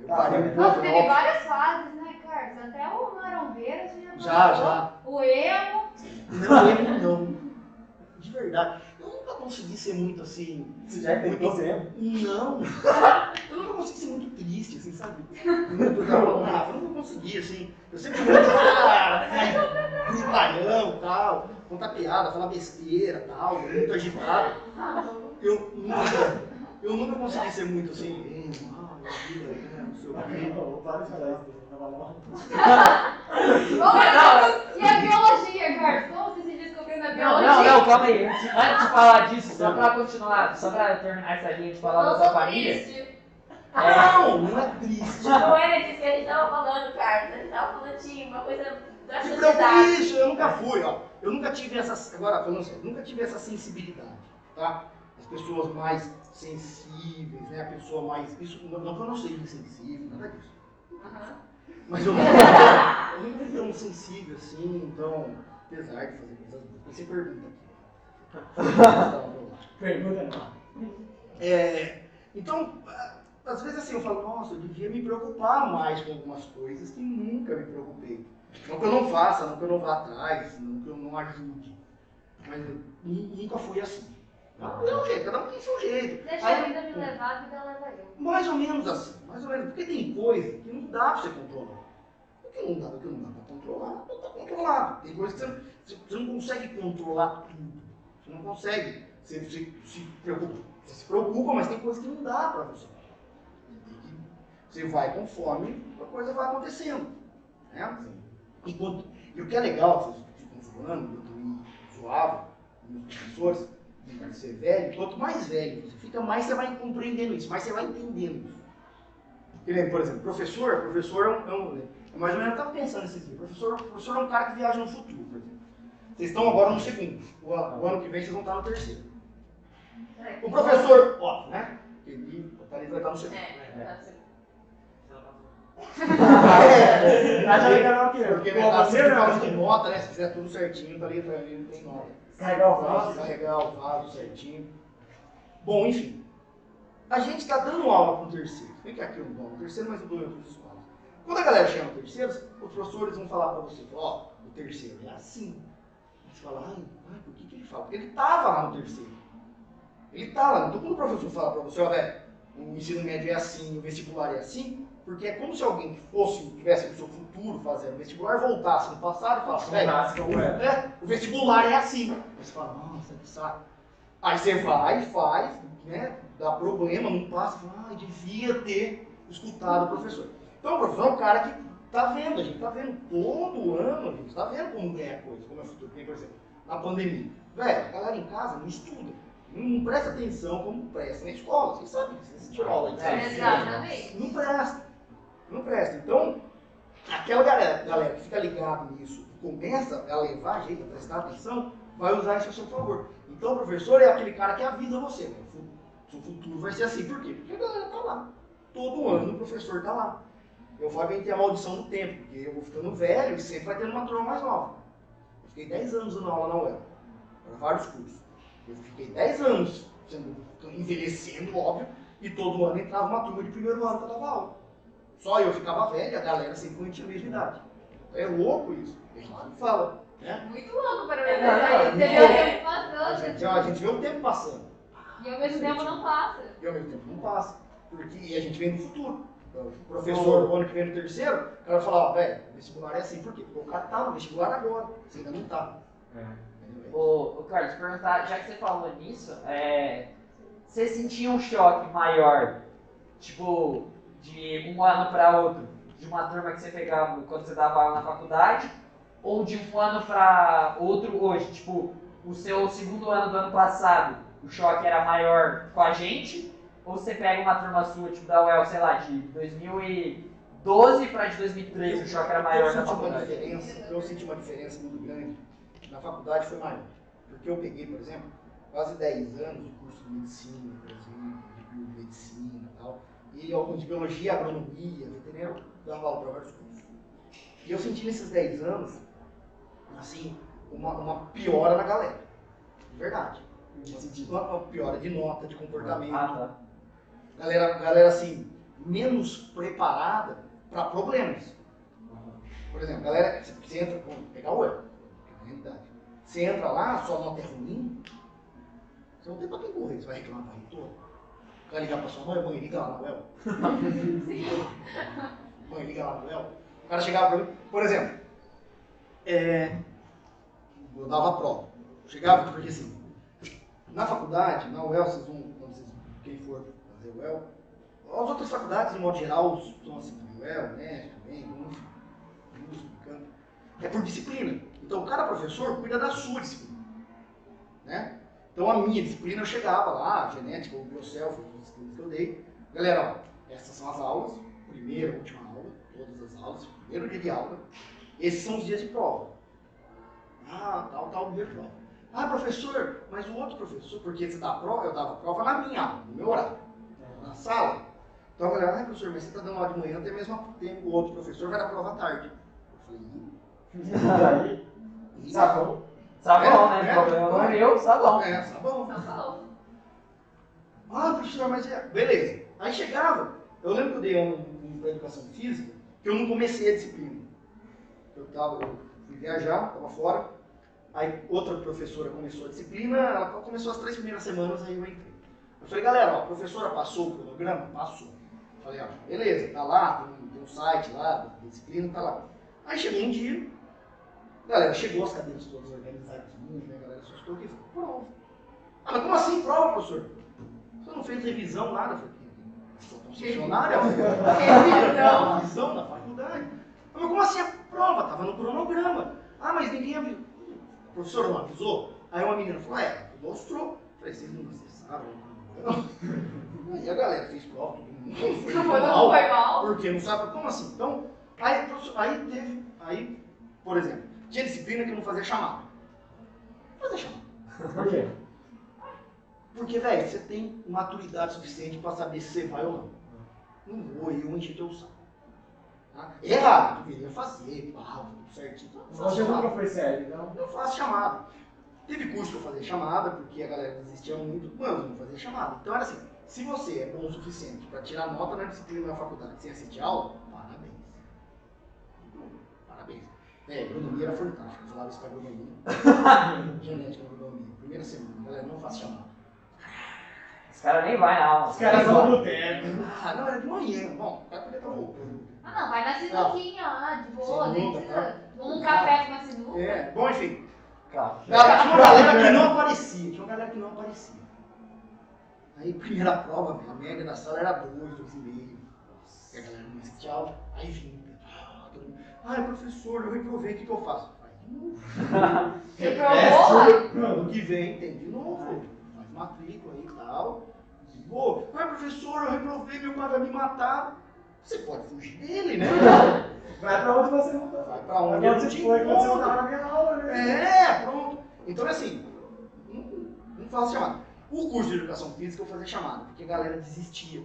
Eu parei um Nossa, pouco, teve né? várias fases, né, Carlos? Até o Marombeiro você já Já, já. O emo. Não, ele não. De verdade. Eu nunca consegui ser muito assim. Você já tentou sempre? Não. *laughs* Eu nunca consegui ser muito triste, assim, sabe? Muito eu nunca consegui, assim. Eu sempre fui muito ah, brincalhão e tal, contar piada, falar besteira e tal, muito agitado. Eu nunca, eu nunca consegui ser muito assim, "Eh, ah, minha vida, né, não sei o quê. Não. Não E a biologia, Carlos? Como você se descobriu na Não, biologia? não, não, calma aí. Antes, antes de falar disso, só pra continuar, só pra terminar essa linha de falar da sua família. triste. Não, não é triste. Não era disso que a gente tava falando, Carlos. A gente tava falando de uma coisa da Se preocupe eu nunca fui, ó. Eu nunca tive essa. Agora, falando sério, nunca tive essa sensibilidade, tá? As pessoas mais sensíveis, né? A pessoa mais. Isso, não, não que eu não seja insensível, nada disso. Mas eu nunca, *laughs* eu nunca fui tão sensível assim, então, apesar de fazer coisas boas. Você pergunta aqui. *laughs* Pergunta não. É, então, às vezes assim, eu falo, nossa, eu devia me preocupar mais com algumas coisas que nunca me preocupei. Não que eu não faça, não que eu não vá atrás, não que eu não ajude. Mas nunca fui assim. Não, jeito, cada um tem seu jeito. Deixa Aí- a vida me levar, a vida leva eu. mais ou menos assim, mais ou menos. Porque tem coisa que não dá pra você controlar. O que não dá, o que não dá pra controlar, não tá controlado. Tem coisa que você, não- você- não consegue controlar tudo. Você não consegue. Você, você se preocupa. Você se preocupa, mas tem coisa que não dá pra você. Você vai conforme a coisa vai acontecendo. Né? Enquanto, e o que é legal, vocês ficam zoando, eu também zoava, meus professores, de ser velho, quanto mais velho você fica, mais você vai compreendendo isso, mais você vai entendendo isso. Nem, por exemplo, professor, professor é um, é um- é mais ou menos, eu estava pensando esses dias, professor, professor é um cara que viaja no futuro, por exemplo. Vocês estão agora no segundo, o, ano- o ano que vem vocês vão estar no terceiro. O professor, óbvio, né? Ele, vai estar no segundo. É, tá certo. É, Tá já legal aqui, porque Pô, né, tá você sempre não. falando de nota, né? Se fizer tudo certinho, tá ali, tá ali, tem nota. Carregar o vaso. Carregar o vaso certinho. Bom, enfim. A gente está dando aula com o terceiro. Vem cá aqui eu não dou aula no terceiro, mas eu dou em outras escolas. Quando a galera chega no terceiro, os professores vão falar para você, ó, o terceiro é assim. Você fala, ai, ai, por que, que ele fala? Porque ele estava lá no terceiro. Ele está lá. Então quando o professor fala para você, ó, velho, o ensino médio é assim, o vestibular é assim, Porque é como se alguém que fosse, tivesse no seu futuro fazendo vestibular, voltasse no passado e falasse, velho, é, o vestibular é assim. Você fala, nossa, que saco. Aí você vai, faz, né? Dá problema, não passa, fala, ai, devia ter escutado o professor. Então o professor é um cara que tá vendo, a gente tá vendo todo ano, a gente tá vendo como é a coisa, como é o futuro. Por exemplo, na pandemia. Velho, a galera em casa não estuda. Não, presta atenção como presta na escola. Vocês sabem, vocês assistiram aula de É, Exatamente. não presta. Não presta. Então, aquela galera, galera que fica ligado nisso, começa a levar a gente a prestar atenção, vai usar isso a seu favor. Então, o professor é aquele cara que avisa você. né? Seu futuro vai ser assim. Por quê? Porque a galera tá lá. Todo ano o professor tá lá. Eu vou ter a maldição do tempo, porque eu vou ficando velho e sempre vai tendo uma turma mais nova. Eu fiquei 10 anos dando aula na UEL, para vários cursos. Eu fiquei 10 anos sendo, envelhecendo, óbvio, e todo ano entrava uma turma de primeiro ano que eu dava aula. Só eu ficava velho, a galera sempre mantinha a mesma idade. É louco isso. A gente não fala. Né? Muito louco para mim. É, não, não, o tempo A passando. gente, a gente vê o tempo passando. E ao mesmo tempo não passa. E ao mesmo tempo não passa. Porque e a gente vem do futuro. Então, O professor, o ano que vem no terceiro, o cara fala, ó, velho, o vestibular é assim, por quê? Porque o cara tá no vestibular agora, você ainda não tá. Ô, ô Carlos, perguntar, já que você falou nisso, é, você sentia um choque maior, tipo, de um ano para outro, de uma turma que você pegava quando você dava aula na faculdade, ou de um ano para outro hoje? Tipo, o seu segundo ano do ano passado, o choque era maior com a gente, ou você pega uma turma sua, tipo, da UEL, sei lá, de 2012 para de 2013, o choque era maior na faculdade? eu senti uma diferença muito grande. Na faculdade foi maior. Porque eu peguei, por exemplo, quase 10 anos de curso de medicina, por exemplo, de biomedicina e tal. E alguns de biologia, agronomia, veterinário, dava aula para vários cursos. E eu senti nesses 10 anos, assim, uma, uma piora na galera. De verdade. Uma, uma piora de nota, de comportamento Ah, tá. galera, galera assim, menos preparada para problemas. Por exemplo, galera, você- entra, vamos pegar o erro, é realidade. Você entra lá, sua nota é ruim, você não tem pra quem correr, você vai reclamar pra reitor. Vai ligar pra sua mãe, mãe, liga lá na UEL. *laughs* mãe, liga lá na UEL. O cara chegava pra mim, por exemplo, é, eu dava prova. Chegava, porque assim, na faculdade, na UEL, vocês vão, vocês, quem for fazer UEL, as outras faculdades, de modo geral, são assim, UEL, né, também, UF, USP, Campo, é por disciplina. Então, cada professor cuida da sua disciplina, né? Então, a minha disciplina, eu chegava lá, genética, o bioself, as disciplinas que eu dei, galera, ó, essas são as aulas, primeira, última aula, todas as aulas, primeiro dia de aula, esses são os dias de prova. Ah, tal, tal, dia de prova. Ah, professor, mas o outro professor, porque você dá a prova, eu dava a prova na minha aula, no meu horário, na sala. Então a galera, ah, professor, mas você está dando aula de manhã, tem mesmo tempo, o outro professor vai dar prova à tarde. Eu falei, aí, "Ih, *laughs* sabão. Sabão, É, né? é. O problema não é meu, sabão. É. Só falou. Ah, professor, mas é. Beleza. Aí chegava. Eu lembro que eu dei um, um para educação física, que eu não comecei a disciplina. Eu, tava, eu fui viajar, estava fora. Aí outra professora começou a disciplina, ela começou as três primeiras semanas, aí eu entrei. Eu falei, galera, ó, a professora passou o cronograma? Passou. Falei, ó, beleza, tá lá, tem, um- tem um site lá, disciplina, tá lá. Aí chegou um dia, galera, chegou as cadeiras todas organizadas, né, a galera assustou aqui, falei, prova. Ah, mas como assim prova, professor? Você não fez revisão, nada? Eu falei, sou concessionária, Revisão. revisão da faculdade. Mas como assim a prova? Tava no cronograma. Ah, mas ninguém avisou. A professora não avisou? Aí uma menina falou, é, mostrou. Eu falei, vocês não acessaram? *laughs* Aí a galera fez prova, todo mundo foi Não mal. foi mal. Porque não sabe como assim? Então, aí, professor, aí teve, aí, por exemplo, tinha disciplina que não fazia chamada. Não fazia chamada. Por quê? Porque, velho, você tem maturidade suficiente pra saber se você vai ou não. Não vou, eu enchi teu saco. Tá? Errado, deveria fazer, pá, tudo certinho. Você nunca foi sério, então. Eu faço chamada. Teve curso eu fazia chamada, porque a galera desistia muito, mano, não fazia chamada. Então era assim, se você é bom o suficiente pra tirar nota na disciplina da faculdade sem assistir aula, parabéns. Parabéns. É, agronomia era fantástica, eu falava isso pra agronomia. *laughs* Genética agronomia, primeira semana, galera, não faço chamada. Os caras nem vai na aula. Os caras são do terno. Ah, não, era de manhã. Bom, vai poder estar voltando. Ah, não, vai na sinuquinha lá, de boa, nem Sinuca, precisa. Um café com uma sinuca. É, bom, enfim. Cara, Galera, tinha uma galera que não aparecia. Tinha uma galera que não aparecia. Aí, primeira prova, velho, a média da sala era 2, 2,5. E a galera não assistia aula. Aí vinha. ah, professor, eu reprovei, o que, que eu faço? Faz de novo. *laughs* Reprovou? Não, no que vem tem de novo. Faz matrícula aí e tal. De boa. Ai, professor, eu reprovei, meu pai vai me matar. Você pode fugir dele, né? *laughs* Vai pra onde você não tá. Vai pra onde ele não você foi quando você não tava na minha aula, né? É, pronto. Então, assim, não, não faço chamada. O curso de educação física eu fazia chamada, porque a galera desistia.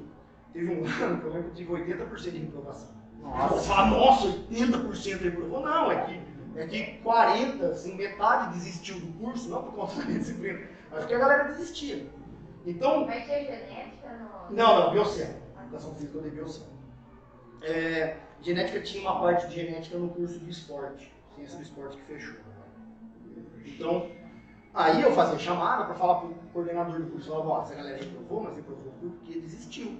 Teve um *laughs* ano que eu lembro que tive 80% de reprovação. Nossa. Nossa, 80% reprovou. Não, é que, é que 40%, assim, metade desistiu do curso, não por conta *laughs* da disciplina, mas porque a galera desistia. Então, Vai ter genética no. não, não, biocel. Educação física eu dei biocel. É, genética tinha uma parte de genética no curso de esporte. Ciência do esporte que fechou. Então, aí eu fazia chamada para falar pro coordenador do curso. Falava, ó, essa galera reprovou, mas reprovou porque desistiu.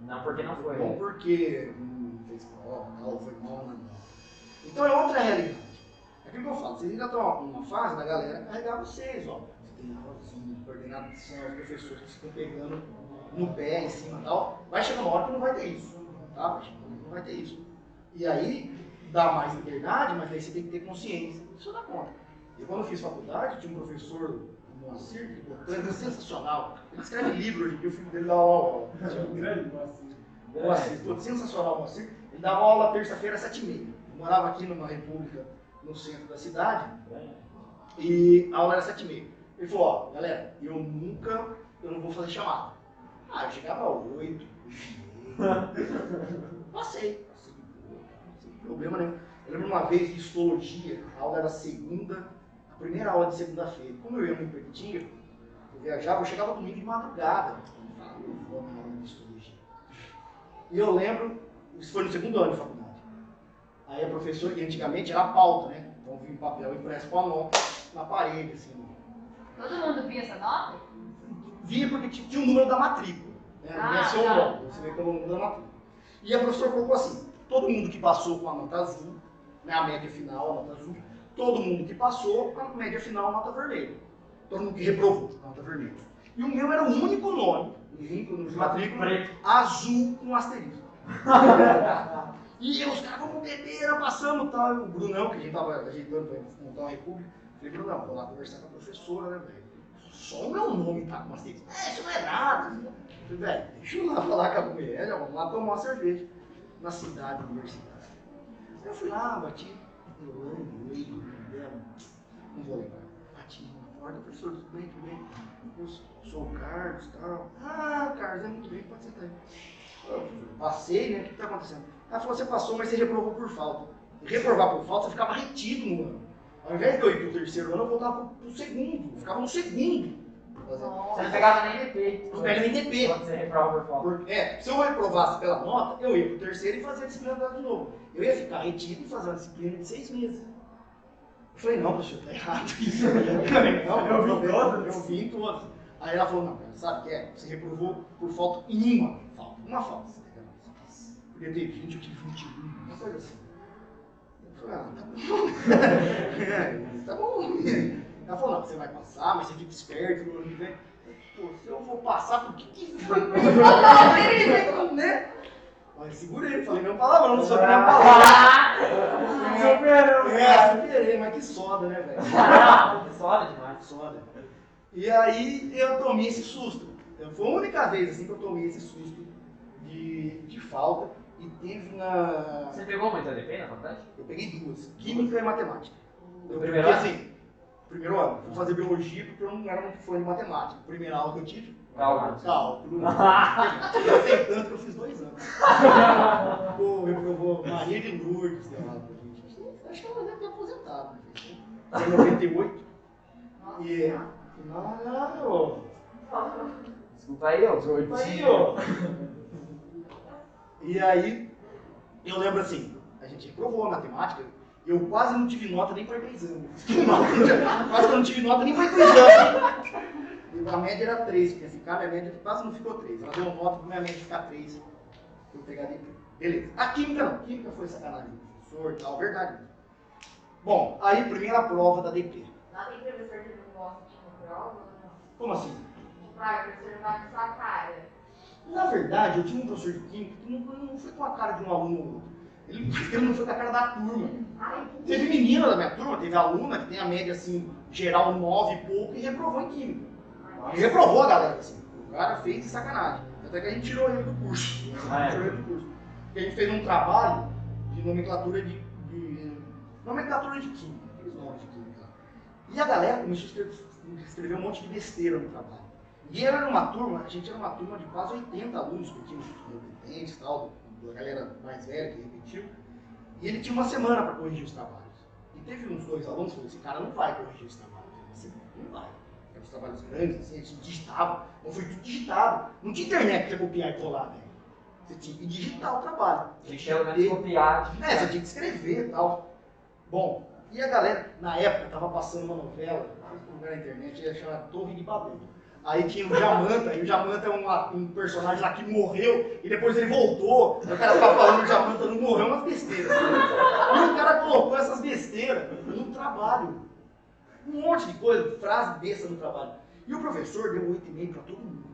Não, porque não foi. Não porque não fez prova, tal, foi mal, não. Então é outra realidade. É aquilo que eu falo, vocês ainda estão numa fase da galera carregar vocês, ó. Rosinha, coordenação, os professores que ficam pegando no pé, em cima e tal. Vai chegar uma hora que não vai ter isso, tá? Não vai ter isso. E aí dá mais liberdade, mas aí você tem que ter consciência disso dá conta. E quando eu fiz faculdade, tinha um professor, o Moacir, de botânica, sensacional. Ele escreve livro hoje em dia, o filho dele dá aula. Tinha um grande Moacir, pô, sensacional o Moacir. Ele dava aula terça-feira às sete e meia. Eu morava aqui numa república no centro da cidade e a aula era sete e meia. Ele falou, ó, galera, eu nunca, eu não vou fazer chamada. Ah, eu chegava oito. *laughs* Passei, passei de boa, sem problema nenhum. Eu lembro uma vez de histologia, a aula era segunda, a primeira aula de segunda-feira. Como eu ia muito pertinho, eu viajava, eu chegava domingo de madrugada. Eu vou na aula de histologia. E eu lembro, isso foi no segundo ano de faculdade. Aí a professora, e antigamente era pauta, né? Então vinha um papel impresso com a nota na parede, assim. Todo mundo via essa nota? Via porque tinha o número da matrícula. Né? Não Ah, ia ser o nome, você vê pelo número da matrícula. E a professora colocou assim, todo mundo que passou com a nota azul, né, a média final, a nota azul, todo mundo que passou, a média final, a nota vermelha. Todo mundo que reprovou, a nota vermelha. E o meu era o único nome, o único número de matrícula, Preto. azul com asterisco. *laughs* e os caras, vamos beber, passamos tal. E o Brunão, que a gente tava ajeitando pra montar uma república, falei, Brunão, vou lá conversar com a professora, né, velho? Só o meu nome tá com asterisco. É, isso não é nada. Falei, velho, deixa eu lá falar com a mulher, vamos lá tomar uma cerveja na cidade universitária. Eu fui lá, bati, oi, dela, não vou lembrar. Bati na porta, professor, tudo bem, tudo bem? Eu sou o Carlos e tal. Ah, Carlos, é muito bem, pode sentar aí. Eu Passei, né? O que está acontecendo? Ela falou, você passou, mas você reprovou por falta. Reprovar por falta, você ficava retido no ano. Ao invés de eu ir pro terceiro ano, eu voltava pro, pro segundo. Eu ficava no segundo. Você não pegava nem DP. Não pega nem DP. Quando você reprova por falta. É, se eu reprovasse pela nota, eu ia pro terceiro e fazia a disciplina de novo. Eu ia ficar retido e fazer uma disciplina de seis meses. Eu falei, não, professor, tá errado isso. *laughs* Eu não, Eu vi não, todas. Eu vi em todas. Aí ela falou, não, cara, sabe o que é? Você reprovou por falta em uma falta. Uma falta. Podia ter 20, eu tive 21, uma coisa assim. Falei, ah, tá bom. tá bom. Ela falou, não, você vai passar, mas você fica esperto no ano que vem. Pô, se eu vou passar, por que que né? Mas segurei, falei meu palavrão, não soube nem a palavra. Superou. É, superei, mas que soda, né, velho? Soda demais. Soda. E aí eu tomei esse susto. Foi a única vez assim que eu tomei esse susto de, de falta. E teve na. Você pegou muita DP na faculdade? Eu peguei duas, química e matemática. Eu primeiro peguei ano? assim, primeiro ano, fui fazer biologia porque eu não era muito fã de matemática. Primeira aula que eu tive, Cálculo. cálculo. *laughs* Eu sei tanto que eu fiz dois anos. *laughs* Pô, eu, eu vou Maria de Lourdes, sei lá, pra gente. Acho que ela deve ter aposentado. né? Em 98. E. Ah, ô. Desculpa aí, ó. Aí, ó. *laughs* E aí, eu lembro assim, a gente reprovou a matemática, eu quase não tive nota nem para exame. *laughs* Quase que eu não tive nota nem para exame. A média era 3 que ia ficar, minha média quase não ficou 3. Ela deu voto pra minha média ficar 3. Eu pegar DP. Beleza. A química não. Química foi sacanagem professor e tal, verdade. Bom, aí primeira prova da DP. Lá tem professor que não gosta de uma prova ou não? Como assim? Vai, o professor vai com sua cara. Na verdade, eu tinha um professor de química que não, não foi com a cara de um aluno ou outro. Ele, ele não foi com a cara da turma. Teve menina da minha turma, teve aluna que tem a média assim, geral 9 e pouco, e reprovou em química. E reprovou a galera, assim. O cara fez de sacanagem. Até que a gente tirou ele do curso. Ah, é? Tirou ele do curso. Porque a gente fez um trabalho de nomenclatura de. de nomenclatura de química, aqueles nomes de química. E a galera começou a escrever, escrever um monte de besteira no trabalho. E era uma turma, a gente era uma turma de quase 80 alunos, porque tinha repetentes e tal, da galera mais velha que repetiu. E ele tinha uma semana para corrigir os trabalhos. E teve uns dois alunos que falaram: esse cara não vai corrigir os trabalhos. Não vai. Eram os trabalhos grandes, assim, eles digitavam. Não foi tudo digitado. Não tinha internet para copiar e colar, velho. Você tinha que digitar o trabalho. Tinha que copiar. É, você tinha que escrever e tal. Bom, e a galera, na época, tava passando uma novela, não sei se lugar na internet, ia chamar Torre de Babel. Aí tinha o Jamanta, e o Jamanta é um, um personagem lá que morreu, e depois ele voltou. Aí o cara ficava falando que o Jamanta não morreu, umas besteiras. E o cara colocou essas besteiras no trabalho. Um monte de coisa, frase besta no trabalho. E o professor deu 8,5 pra todo mundo.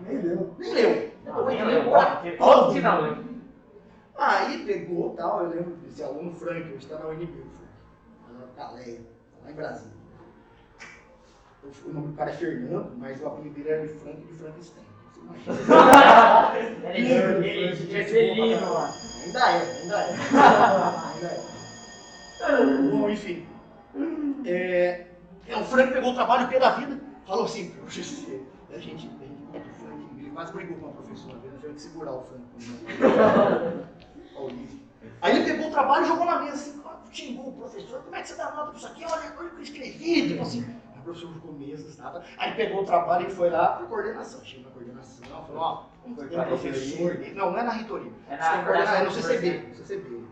Nem leu. Nem leu. Não, nem Deu lembro. 8,5 pra Porque todo Óbvio que não mundo. lembro. Aí pegou tal, eu lembro desse aluno Frank, hoje está na UNB, o Frank, Caleia, lá em Brasília. O nome do cara é Fernando, mas o apelido dele era de Frank de Frankenstein. Você imagina. *laughs* Ele ele- ele tinha lá. Ainda é, ainda é. ainda é. Bom, enfim. É, é, o Frank pegou o trabalho pé da vida, falou assim, "Poxa, esse- a gente, a gente o Frank, ele quase brigou com a professora, ele teve que segurar o Frank. *laughs* Aí ele pegou o trabalho e jogou na mesa assim, xingou o professor, como é que você dá nota pra isso aqui? Olha, olha o que eu escrevi, tipo assim. O professor ficou mesas, nada. Aí pegou o trabalho e foi lá pra coordenação. Chegou na coordenação, falou, ó, um professor. dele- Não, não é na reitoria. É na tem coordenação, é no CCB. No CCB.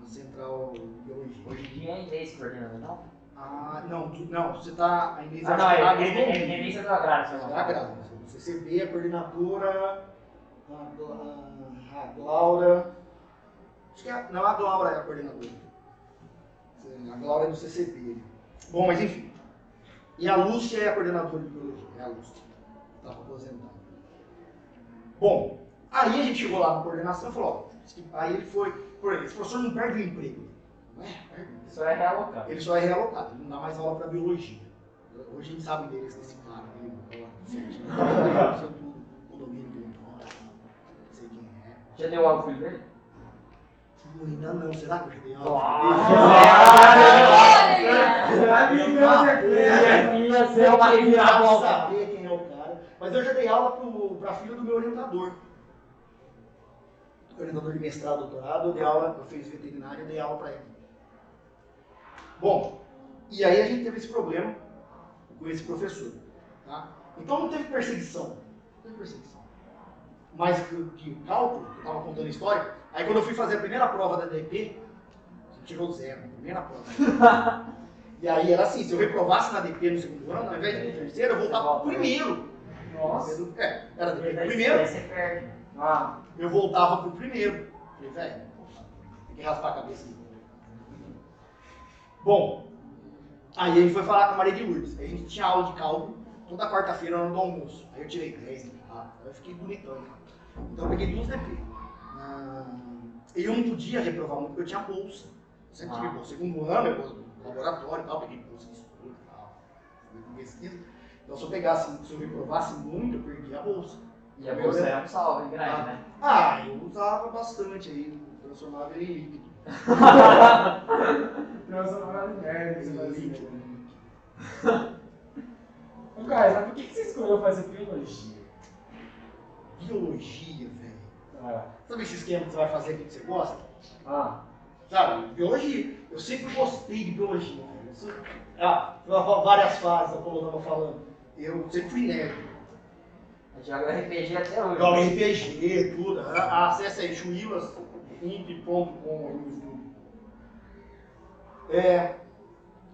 Na Central Biologia. Hoje em dia é inglês coordenando, não? Ah, não, não, você tá. A Ah, não, é é- é- é convênio. início do agrado, seu Tá irmão. grávida. No CCB, a coordenadora. A, Gla- a Glaura. Acho que é, não, a Glaura é a coordenadora. A Glaura é do CCB. Bom, mas enfim. E a Lúcia é a coordenadora de biologia. É a Lúcia. Estava aposentada. Bom, aí a gente chegou lá na coordenação e falou: ó, aí ele foi. Por exemplo, esse professor não perde o emprego. Não é? Perde. Isso é realocado. Ele só é realocado, ele não dá mais aula para biologia. Hoje a gente sabe deles desse cara, ele mora, certinho. Eu sei tudo, o domínio que ele mora, não sei quem é. Já deu aula pro filho dele? Ainda não, será que eu. Ia ser Eu queria saber quem é o cara, mas eu já dei aula pro, pra filho do meu orientador. Orientador de mestrado, doutorado, eu dei aula, eu fiz veterinário, eu dei aula pra ele. Bom, e aí a gente teve esse problema com esse professor. Tá? Então não teve perseguição. Não teve perseguição. Mas que, que o cálculo, que eu estava contando a história, aí quando eu fui fazer a primeira prova da DP, tirou zero, primeira prova. *laughs* e aí era assim, se eu reprovasse na DP no segundo ano, ao invés de ir no terceiro, eu voltava pro primeiro. Nossa. É, era DP pro primeiro. Ah, eu voltava pro primeiro. Falei, velho, tem que raspar a cabeça. Bom, aí ele foi falar com a Maria de Lourdes. Aí a gente tinha aula de cálculo toda quarta-feira do almoço. Aí eu tirei 10, ah, aí eu fiquei bonitão. Então eu peguei duas DP. Ah, eu não podia reprovar muito porque eu tinha bolsa. Eu sempre tive Ah. bolsa. Segundo ano, eu no laboratório e tal, peguei bolsa de estudo e tal. pesquisa. Então se eu pegasse, se eu reprovasse muito, eu perdia a bolsa. e a bolsa é um salve grande, né? Ah, eu usava bastante aí, transformava ele em líquido. *laughs* Transformado em merda, brasileiro. líquido. Ô, mas por que que você escolheu fazer biologia? Biologia, velho. Ah, Sabe esse esquema que você vai fazer aqui que você gosta? ah, Sabe, biologia. Eu sempre gostei de biologia. Eu sempre- Ah, várias fases, a Paulo tava falando. Eu sempre fui nerd. Eu jogo RPG até hoje. Jogo RPG, tudo. Ah, Acesse aí, YouTube. É,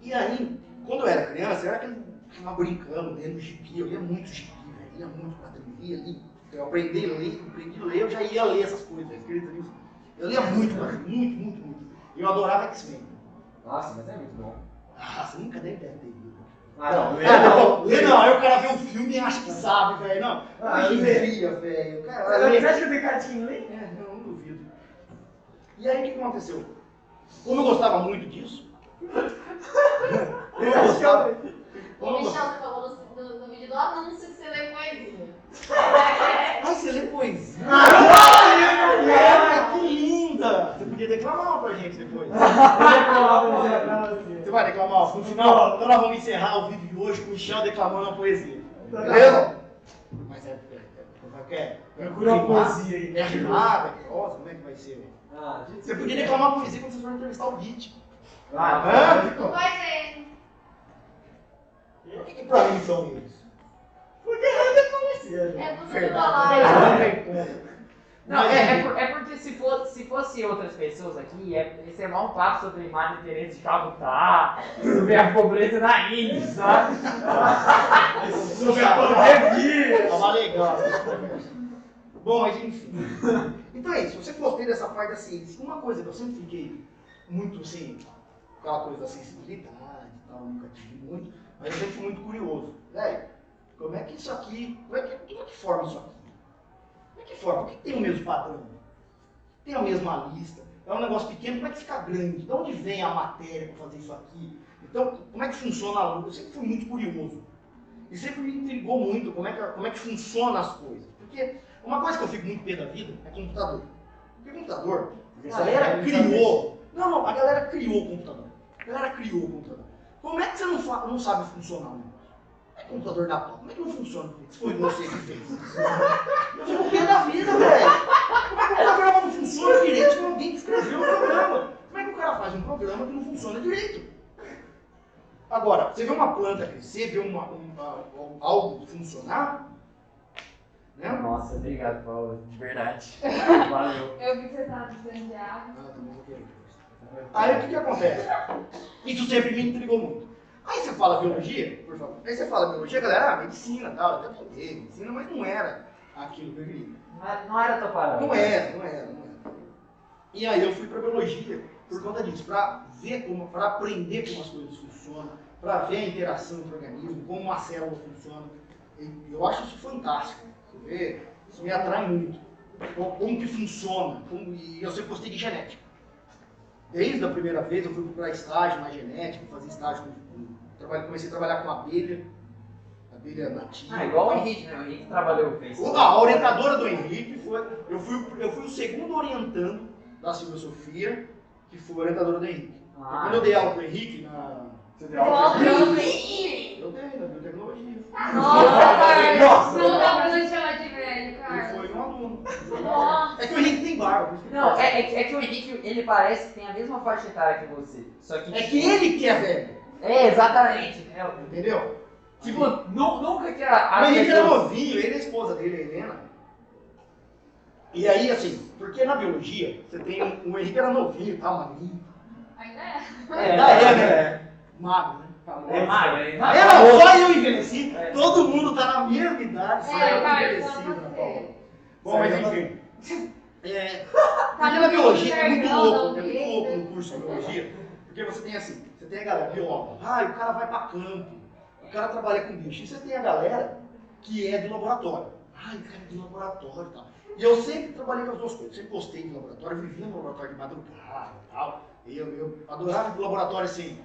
e aí, quando eu era criança, eu era aquele ficava brincando, lendo gibi, eu lia muito gibi, velho, lia muito quadrinho, lia, lia. Eu aprendi a ler, aprendi a ler, eu já ia ler essas coisas, escritas nisso. Eu lia muito, muito, muito, muito. Eu adorava X-Men. Nossa, mas é muito bom. Ah, você nunca deve ter lido. Ah, não, Ah, não, lê não, aí o cara vê um filme e acha que sabe, velho. Não, Ah, lê. dia, velho. Você lê. acha que eu tenho cartinha ali? É, não, não duvido. E aí o que aconteceu? Como eu gostava muito disso. *laughs* como eu gostava. Como eu Michel gostava. Do anúncio que você lê poesia. Ai, *laughs* você lê poesia? Ah, que linda! Você podia declamar uma pra gente depois. *laughs* Você vai declamar no final? Então nós vamos encerrar o vídeo de hoje com o Michel declamando uma poesia. Beleza? Mas é. é, é, é, é Procura uma poesia aí. É rimada, é prosa, como é que vai ser? Ah, gente, Você podia declamar poesia quando vocês forem entrevistar o Git. Ah? Não vai ser. O que, que pra mim são eles? Porque é poesia, gente. É você falar. não é, é, por- é porque se fosse, se fosse outras pessoas aqui, é, esse é mal um papo sobre Madre Teresa de Calcutá, sobre a pobreza na Índia, sabe? Sobre a pandemia. Tava legal. Bom, mas enfim. Então é isso. Você gostei dessa parte da ciência. Uma coisa que eu sempre fiquei muito assim, aquela coisa da sensibilidade e tal, nunca tive muito, mas eu sempre fui muito curioso. Velho, como é que isso aqui, como é que, como é que forma isso aqui? Como é que forma? Por que tem o mesmo padrão? Tem a mesma lista? É um negócio pequeno, como é que fica grande? De onde vem a matéria para fazer isso aqui? Então, como é que funciona a luz? Eu sempre fui muito curioso. E sempre me intrigou muito como é que, como é que funciona as coisas. Porque uma coisa que eu fico muito pé da vida é computador. Porque computador, a galera criou. Não, não, a galera criou o computador. A galera criou o computador. Como é que você não, não sabe funcionar o negócio? É computador da pau. Como é que não funciona? Foi você que fez. Eu fico pé da vida, velho. Como é que o programa não funciona direito com alguém que escreveu o programa? Como é que o cara faz um programa que não funciona direito? Agora, você vê uma planta crescer, vê uma, uma- algo funcionar, né? Nossa, obrigado, Paulo, de verdade. *laughs* Valeu. Eu vi que você tava precisando de água. Ah, querer. Aí o que, que acontece? Isso sempre me intrigou muito. Aí você fala biologia, por favor. Aí você fala biologia, galera, ah, medicina tal, até tentei, medicina, mas não era aquilo que eu queria. Não era, teu parâmetro. Não era, não era, não era. E aí eu fui para biologia por conta disso, para ver como, para aprender como as coisas funcionam, para ver a interação entre o organismo, como uma célula funciona. Eu acho isso fantástico. Você vê, isso me atrai muito. Como, que funciona, como, e eu sempre gostei de genética. Desde a primeira vez eu fui procurar estágio na genética, fazer estágio com trabalho, comecei a trabalhar com abelha, abelha nativa. Ah, igual o. Henrique, né? O Henrique trabalhou fez. O- A orientadora do Henrique foi. Eu fui, eu fui o segundo orientando da Silvia Sofia, que foi orientadora do Henrique. Ah, quando eu dei aula pro Henrique, na. Você deu aula de- Eu dei na biotecnologia. Nossa, Carlos. Nossa. Não dá pra não chamar de velho, Ele Carlos. foi um aluno. Nossa. É que o Henrique tem barba. isso Não, ele é, é, é que o Henrique, ele parece que tem a mesma faixa etária que você. Só que. É que ele que é velho. É, exatamente. É, Entendeu? tipo, nu- nunca que a. O a Henrique era pessoa- novinho, ele é a esposa dele, a Helena. E aí, assim, porque na biologia, você tem. um- O Henrique era novinho, tá, magrinho. Ainda é. É, Ainda é, né? É. Magro, né? É magro, é É, magro. não, só eu envelheci. É. Todo mundo tá na mesma idade, só É, eu Carlos, envelheci. Paula. Bom, mas enfim. É, *laughs* Tá na biologia é muito louco, é muito louco no curso de biologia. Porque você tem assim, você tem a galera bióloga, ah, o cara vai pra campo, o cara trabalha com bicho. E você tem a galera que é do laboratório. Ah, o cara é do laboratório e tal. E eu sempre trabalhei com as duas coisas, sempre gostei de laboratório, vivia no laboratório de madrugada e tal. E eu, eu adorava ir pro laboratório assim,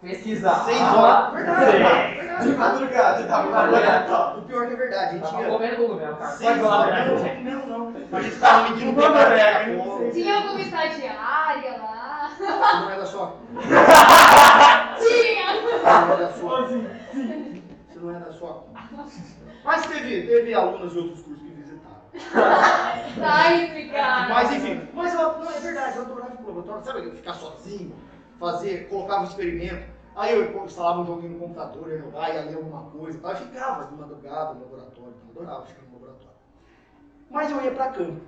Pesquisar. seis Ah, horas. Verdade, sim. verdade. De madrugada, você tava De madrugada. O pior que é verdade, a gente Tava ia. comendo cogumelo, cara. Seis horas, verdade. não, não, não. A gente tava medindo não, cola. Tinha alguma estagiária lá? Isso não é da sua. Tinha! Não é da sua. Assim, Isso não é da sua. Mas teve, teve alunos de outros cursos que visitaram. Tá explicado. Mas enfim, mas eu, não, é verdade, eu adorava ir pro laboratório, sabe? eu Ficar sozinho, fazer, colocava um experimento. Aí eu instalava um joguinho no computador, ia jogar, ia ler alguma coisa. tal, Eu ficava de madrugada no laboratório, eu adorava ficar no laboratório. Mas eu ia pra campo.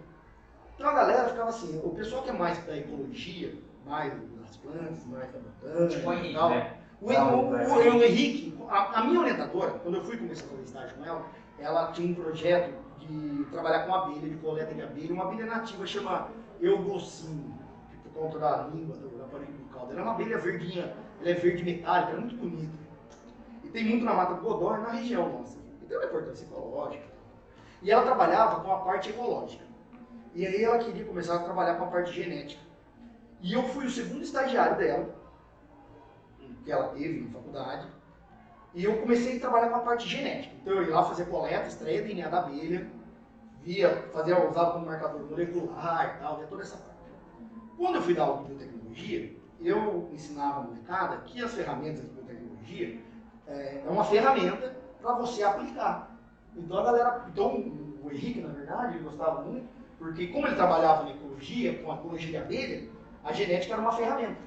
Então a galera ficava assim, o pessoal que é mais da ecologia, mais das plantas, mais da montanha Tipo o e Henrique, tal. né? O, o, o- o Henrique, a, a minha orientadora, quando eu fui começar a fazer estágio com ela, ela tinha um projeto de trabalhar com abelha, de coleta de abelha, uma abelha nativa chama Eugocine, que por conta da língua, do, da aparelho bucal dela. Ela é uma abelha verdinha, ela é verde metálica, ela é muito bonita. E tem muito na Mata do Godó e na região nossa. E tem uma importância ecológica. E ela trabalhava com a parte ecológica. E aí ela queria começar a trabalhar com a parte genética. E eu fui o segundo estagiário dela, que ela teve na faculdade. E eu comecei a trabalhar com a parte genética. Então eu ia lá fazer coleta, extraía DNA da abelha, via, fazia, usava como marcador molecular e tal, via toda essa parte. Quando eu fui dar aula de biotecnologia, eu ensinava a molecada que as ferramentas de biotecnologia é, é uma ferramenta para você aplicar. Então a galera, então o Henrique, na verdade, ele gostava muito, porque como ele trabalhava na ecologia, com a ecologia de abelha, a genética era uma ferramenta.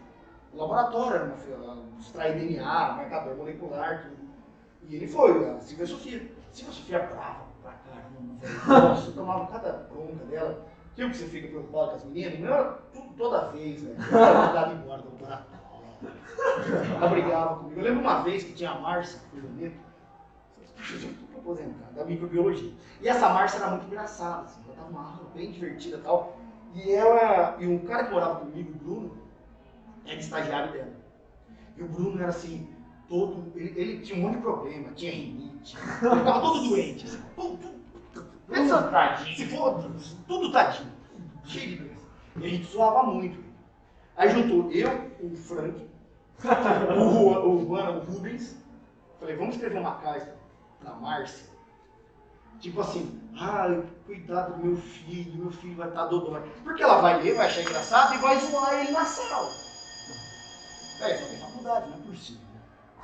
O laboratório era uma ferramenta, extrair DNA, marcador molecular, tudo. E ele foi, a Silvia Sofia. Silvia Sofia brava pra caramba. Nossa, tomava cada bronca dela. Tipo que você fica preocupado com as meninas, não toda vez, era mandado embora do laboratório. Ela brigava comigo. Eu lembro uma vez que tinha a Márcia, filha minha, eu tô aposentada, da microbiologia. E essa Márcia era muito engraçada, assim, ela tava uma bem divertida e tal. E ela, e um cara que morava comigo, o Bruno, era estagiário dela. E o Bruno era assim, todo. Ele, ele tinha um monte de problema, tinha rinite, ele tava todo doente, assim, pensa, se Tadinho. for, tudo tadinho, cheio de doença. E a gente zoava muito. Aí juntou eu, o Frank, o, Juan- o, Juan, o Rubens. Falei, vamos escrever uma carta pra Márcia. Tipo assim, ai, cuidado do meu filho, meu filho vai estar dodói. Porque ela vai ler, vai achar engraçado e vai zoar ele na sala. É, só tem faculdade, não é possível.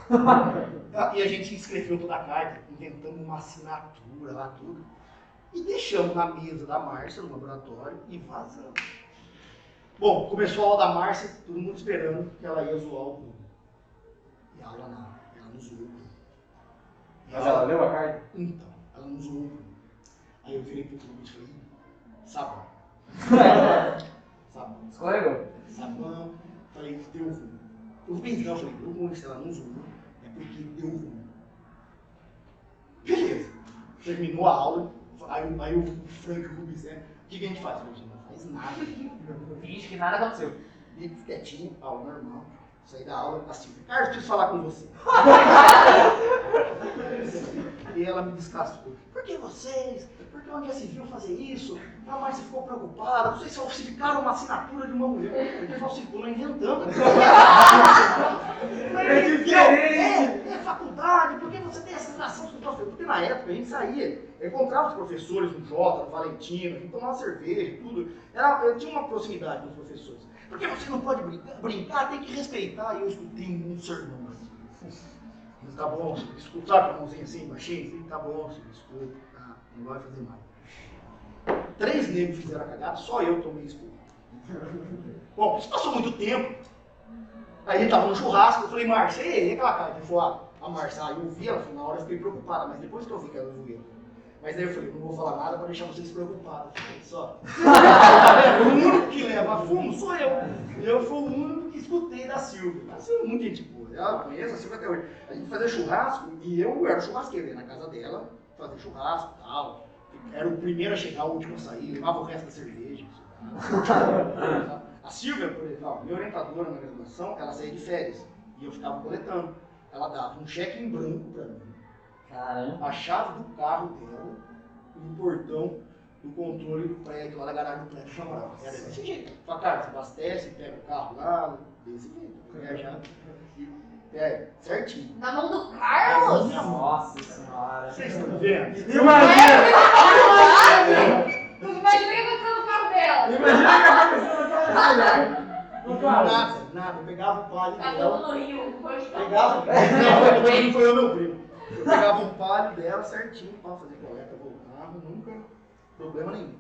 *laughs* E a gente escreveu toda a carta, inventamos uma assinatura lá, tudo. E deixamos na mesa da Márcia, no laboratório, e vazamos. Bom, começou a aula da Márcia, todo mundo esperando que ela ia zoar o Bruno. E a aula nada, ela não zoou o Bruno. Mas ela leu a carta? Então, ela não zoou o Bruno. Aí eu virei pro Bruno e falei, sabão. Sabão. Escorregou. Sabão. Falei, deu ruim. O Rubens não, eu falei, ruim, se ela não zoou, é porque deu ruim. Beleza. Terminou a aula, aí, o- aí o Frank o Rubens, né? O que, que a gente faz? Eu falei, não faz nada. Finge que nada aconteceu. E quietinho, aula normal. Saí da aula, assim, Carlos, preciso falar com você. *laughs* e ela me descascou. Por que vocês? Por que onde já se viu fazer isso? A Márcia ficou preocupada. Vocês falsificaram uma assinatura de uma mulher. Porque falsificou, não inventando. *laughs* É diferente. É, é faculdade, por que você tem essa relação com o professor? Porque na época a gente saía, eu encontrava os professores no Jota, no Valentino, a gente tomava cerveja, tudo. Era, eu tinha uma proximidade com os professores. Porque você não pode brincar, brincar tem que respeitar. E eu escutei um sermão assim. Tá bom. Sabe com a mãozinha assim, baixinho? Tá bom, desculpa. Não vai fazer mais. Três negros fizeram a cagada, só eu tomei expulso. *laughs* Bom, isso passou muito tempo. Aí a gente tava no churrasco, eu falei, Márcia, e aí, aquela cara? Falou, ah, a Márcia, ah, eu vi ela, na hora eu fiquei preocupada, mas depois que eu vi que ela zoeira. Mas aí eu falei, não vou falar nada pra deixar vocês preocupados. Só. *laughs* o único que leva fumo sou eu. Eu fui o único que escutei da Silvia. A Silvia é muito gente boa. Ela conhece a Silvia até hoje. A gente fazia churrasco e eu era o churrasqueiro, ia na casa dela, fazia churrasco e tal. Era o primeiro a chegar, o último a sair, levava o resto da cerveja. A Silvia, por exemplo, minha orientadora na graduação, ela saía de férias e eu ficava coletando. Ela dava um cheque em branco pra mim, Caramba. a chave do carro dela e o portão do controle do prédio, lá da garagem do prédio que eu morava. Era desse jeito. Fala, cara, você abastece, pega o carro lá, desse jeito. Viajar. É, certinho. Na mão do Carlos? Minha. Nossa senhora. Vocês estão vendo? Imagina o que aconteceu no carro dela. Imagina o que aconteceu na casa dela. Nada, nada. Eu pegava o palho Tá dela. todo no Rio. Tá Pegava. Não, não foi eu, meu primo. Eu pegava um palho dela certinho pra fazer coleta, voltava, nunca problema nenhum.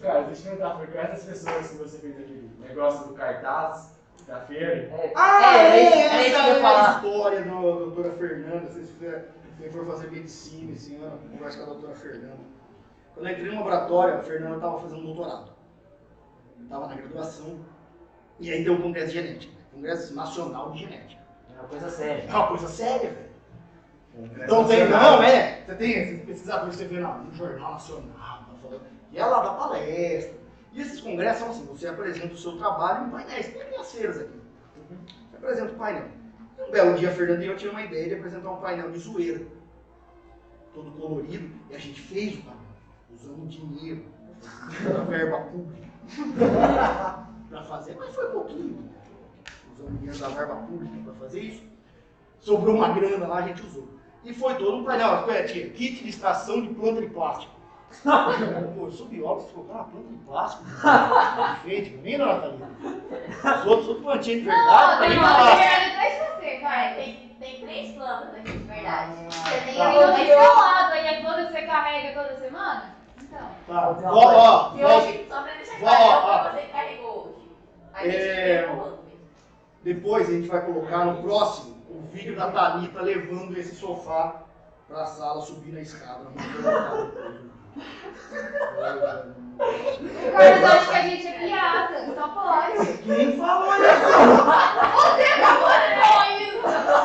Carlos, deixa eu perguntar, foi com essas pessoas que você fez aquele negócio do cartaz da feira? É, Ah, é, é, era isso essa é a história da doutora Fernanda. Se quem for fazer medicina esse ano, conversa com a doutora Fernanda. Quando eu entrei no laboratório, a Fernanda estava fazendo doutorado. Estava na graduação. E aí deu um congresso de genética, né? Congresso Nacional de Genética. É uma coisa séria. É uma coisa séria, velho. Então tem, não, é. Você tem esses pesquisadores que você vê no Jornal Nacional, tá falando, e ela dá palestra. E esses congressos são assim, você apresenta o seu trabalho em painéis, tem as feiras aqui. Você apresenta o painel. Um belo dia, a Fernanda e eu tinha uma ideia de apresentar um painel de zoeira. Todo colorido, e a gente fez o painel, usando dinheiro, usando *laughs* verba pública. *laughs* para fazer, mas foi pouquinho. Usando dinheiro da verba pública para fazer isso. Sobrou uma grana lá, a gente usou. E foi todo um painel. Olha, Tinha kit de extração de planta de plástico. Pô, eu sou biólogo, você colocou uma planta de plástico. *laughs* Feito, nem na Natalina. Os outros são plantinhas de verdade, Não, planta tem de uma plástico. perna atrás de você, Vai, tem, tem três plantas aqui, de verdade. Você tem Tá. aí do seu lado, aí é toda que você carrega toda semana? Então. Tá, ó, ó, E ó, hoje, só pra deixar claro, que você carregou hoje? A gente É. pegou. Depois a gente vai colocar no próximo o vídeo da Thalita levando esse sofá pra sala, subindo a escada. O Carlos acha que a gente é piada, só pode. Quem falou isso?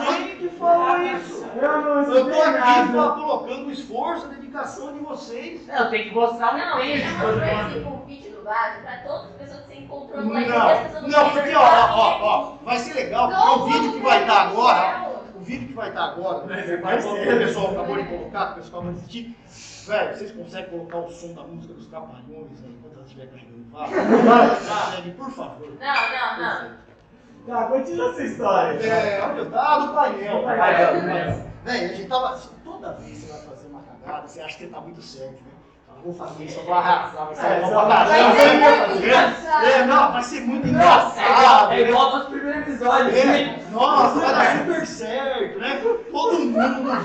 Quem que falou isso? Eu não Eu tô aqui pra- colocando o esforço, a dedicação de vocês. Não, tem que mostrar o Não, você de já todo mostrou mundo. esse convite do Vale pra todas as pessoas que você encontrou Não, lá não, querem porque ó, ó, né? ó, vai ser legal, porque o vídeo que vai estar agora, o vídeo que vai estar agora, Vai ser o pessoal acabou de colocar, o pessoal vai assistir. Velho, vocês conseguem colocar o som da música dos Trapalhões aí, enquanto ela estiver carregando o vaso? *laughs* Consegue, por favor. Não, não, não. Tá, continua essa história. É, olha, tá do painel. Vai. Velho, a gente tava. Toda vez que você vai fazer uma cagada, você acha que tá muito certo, né? Vou fazer isso, eu vou arrasar, vai ser É, bom pra caramba. né? muito engraçado. É, não, vai ser muito É engraçado. é igual ao nosso primeiro episódio. assim. É, nossa, vai dar super certo, né? Todo mundo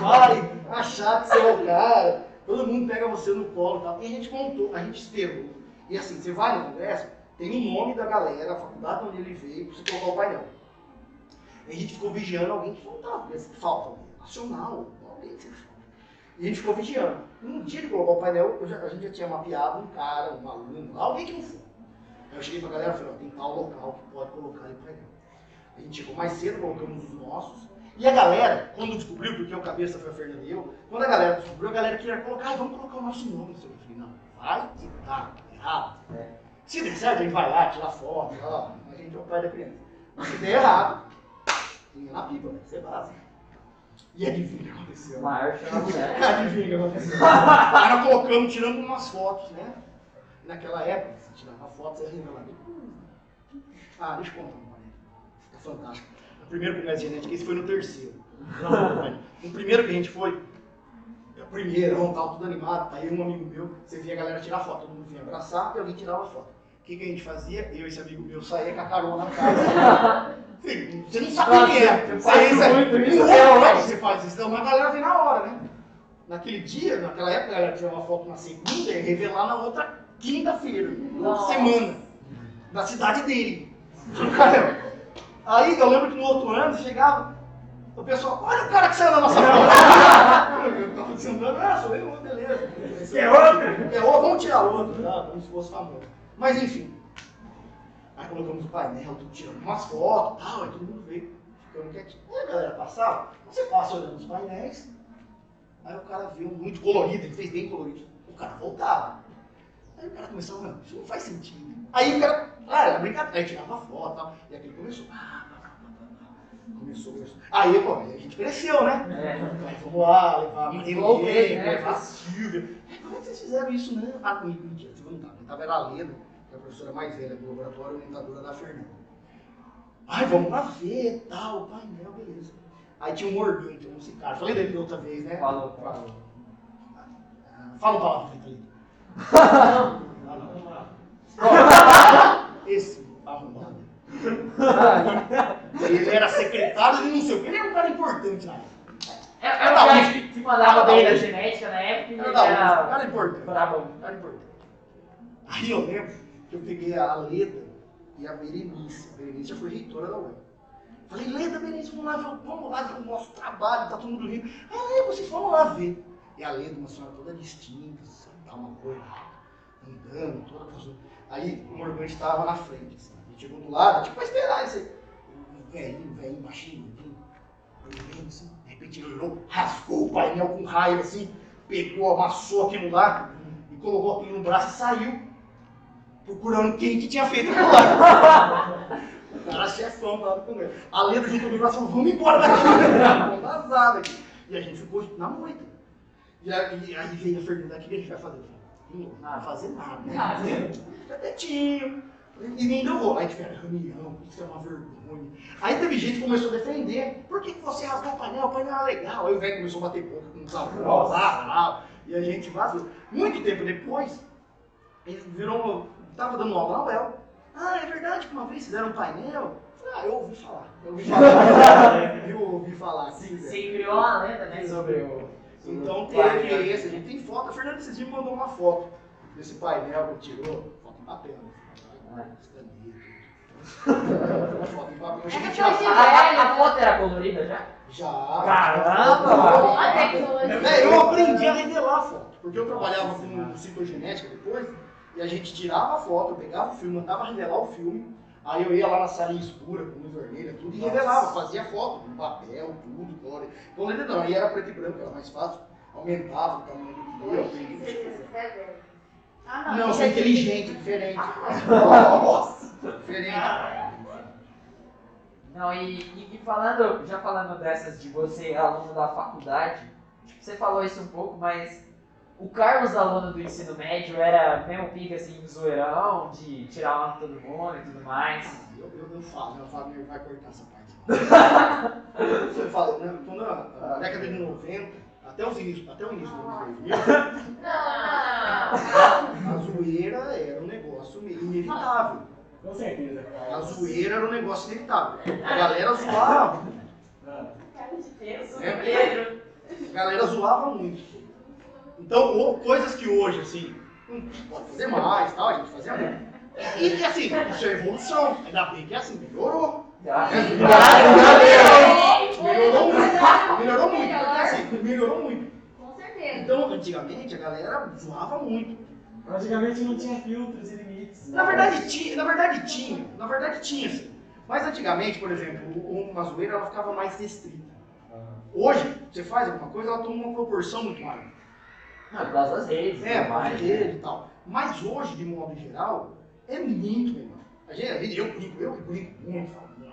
vai achar que você é o cara. Todo mundo pega você no colo e tal. E a gente montou, a gente esperou. E assim, você vai no congresso, tem o nome da galera, a faculdade onde ele veio, pra você colocar o painel. E a gente ficou vigiando alguém que faltava, porque falta alguém. Nacional, alguém que falta. E a gente ficou vigiando. Um dia de colocar o painel, já- a gente já tinha mapeado um cara, um aluno, alguém que não foi. Aí eu cheguei pra galera e falei, ó, tem tal local que pode colocar aí o painel. A gente chegou mais cedo, colocamos os nossos. E a galera, quando descobriu, porque o cabeça foi a Fernanda e eu, quando a galera descobriu, a galera queria colocar, "Ai, vamos colocar o nosso nome. Eu falei, não, vai que tá errado. Se der certo, a gente vai lá, tira foto, ó, a gente é o pai da criança. Mas se der errado, tinha na pipa, vai ser básico. E adivinha o que aconteceu? Chama mulher. *laughs* Adivinha o que aconteceu? *laughs* Nós colocamos, tirando umas fotos, né? Naquela época, você tirava foto, você revelava. Ah, deixa eu contar uma parede. É fantástico. O primeiro congresso de genética, esse foi no terceiro. *laughs* No primeiro que a gente foi, é o primeiro, tal, tudo animado, aí um amigo meu, você via a galera tirar foto, todo mundo vinha abraçar e alguém tirava foto. O que, que a gente fazia? Eu e esse amigo meu saía com a carona na casa. *laughs* Você não sabe quem é. Você Você, faz você, faz isso, não, mas a galera vem na hora, né? Naquele dia, naquela época, a galera tirava uma foto na segunda e revelar na outra quinta-feira, na semana, da cidade dele. *laughs* Aí eu lembro que no outro ano chegava, o pessoal, olha o cara que saiu da nossa foto. eu tava dizendo, ah, sou eu, beleza. Quer outro? É outro, vamos tirar outro, tá? como se fosse famoso. Mas enfim. Aí colocamos o painel, tudo tirando umas fotos tal, aí todo mundo veio, ficando quietinho. Aí a galera passava, você passa olhando os painéis, aí o cara viu muito colorido, ele fez bem colorido. O cara voltava. Aí o cara começou, não, isso não faz sentido. Aí o cara, ah, era brincadeira, aí tirava foto e tal. E aquele começou. ah. Começou, começou. Aí, pô, a gente cresceu, né? É. Aí vamos lá, levar a né? levar a Silvia. Aí, Como é que vocês fizeram isso, né? Ah, você não tava. Tava era a Leda, que é a professora mais velha do laboratório, orientadora da Fernanda. Ai, vamos lá ver, tal, painel, beleza. Aí tinha um Morgan, tinha um Cicara. Falei dele outra vez, né? Falou, falou. Ah, Fala a palavra, Vitalita. *laughs* *laughs* Esse arrombado. Ele era secretário de não sei o que. Ele era um cara importante na época. É, é o cara que, que mandava bem da genética na época e Era da era cara importante. Cara importante. Aí eu lembro que eu peguei a Leda e a Berenice. A Berenice já foi reitora da UEM. Falei, Leda, Berenice, vamos lá ver, vamos lá ver o nosso trabalho, tá todo mundo rindo. Ah, é, vocês vão lá ver. E a Leda, uma senhora toda distinta, tá uma coisa, andando, toda professora. Aí o Morgante estava na frente, assim. Ele chegou do lado, tipo, pra esperar esse velhinho, velhinho, baixinho, eu lembro assim, de repente ele olhou, rasgou o painel com raiva assim, pegou, amassou aquilo lá e colocou aquilo no braço e saiu. Procurando quem que tinha feito aquilo lá. O cara chefão tava com ele. A letra junto ela falou, vamos embora daqui. Vamos vazar daqui. E a gente ficou na moita. E aí, aí veio a Fernanda, o que a gente vai fazer? "Não, vai fazer nada. Fica quietinho. E nem deu rolo. Aí tiveram reunião, isso é uma vergonha. Aí teve gente que começou a defender. Por que, que você rasgou o painel? O painel era legal. Aí o velho começou a bater boca com os avós lá, lá, e a gente vazou. Muito tempo depois, ele virou, tava dando aula na UEL. Ah, é verdade que uma vez fizeram um painel? Ah, eu ouvi falar. Eu ouvi falar. *laughs* eu ouvi falar. Sim. Você criou uma lenda, né, sobre o... Então teve painel. esse, a gente tem foto. A Fernanda esses dias mandou uma foto desse painel que tirou. Foto em papel, né? Ah. Tudo. *laughs* Foto em papel. Eu cheguei a É que A, foto era colorida já? Já. Caramba, a tecnologia. É, eu aprendi a revelar a foto, porque eu trabalhava com citogenética depois, e a gente tirava a foto, eu pegava o filme, mandava revelar o filme, aí eu ia lá na salinha escura, com luz vermelha, tudo, e revelava, fazia foto, com papel, tudo, cor. Então não, aí era preto e branco, era mais fácil, aumentava o tamanho do que eu. Ah, Não, eu sou inteligente, diferente. Diferente. Não, e, e- falando, já falando dessas de você, aluno da faculdade, você falou isso um pouco, mas o Carlos, aluno do ensino médio, era mesmo pica assim, zoeirão, de tirar onda com todo mundo e tudo mais. Eu, eu, eu falo, eu falo, meu, vai cortar essa parte. *laughs* Eu falo, né, quando a, a década de 90, até, os inícios, até o início do ano 2000, Não, a zoeira era um negócio meio inevitável. Com certeza. A zoeira era um negócio inevitável. A galera zoava. Ah, Cara de peso. É, Pedro. A galera zoava muito. Então, coisas que hoje, assim, não pode fazer mais, tal, a gente fazia muito. E, assim, isso é evolução. Ainda bem que, assim, melhorou. Graças Melhorou muito. Melhorou muito. Porque, assim, melhorou muito. Com certeza. Então, antigamente, a galera zoava muito. Antigamente não tinha filtros e limites. Na verdade, tinha, na verdade tinha, na verdade tinha, sim. Mas antigamente, por exemplo, uma zoeira ela ficava mais restrita. Hoje, você faz alguma coisa, ela toma uma proporção muito maior. Não, por causa das redes. É, tudo mais mais. rede e tal. Mas hoje, de modo geral, é muito melhor. A gente, eu brinco, eu que brinco muito, falo, "Mano,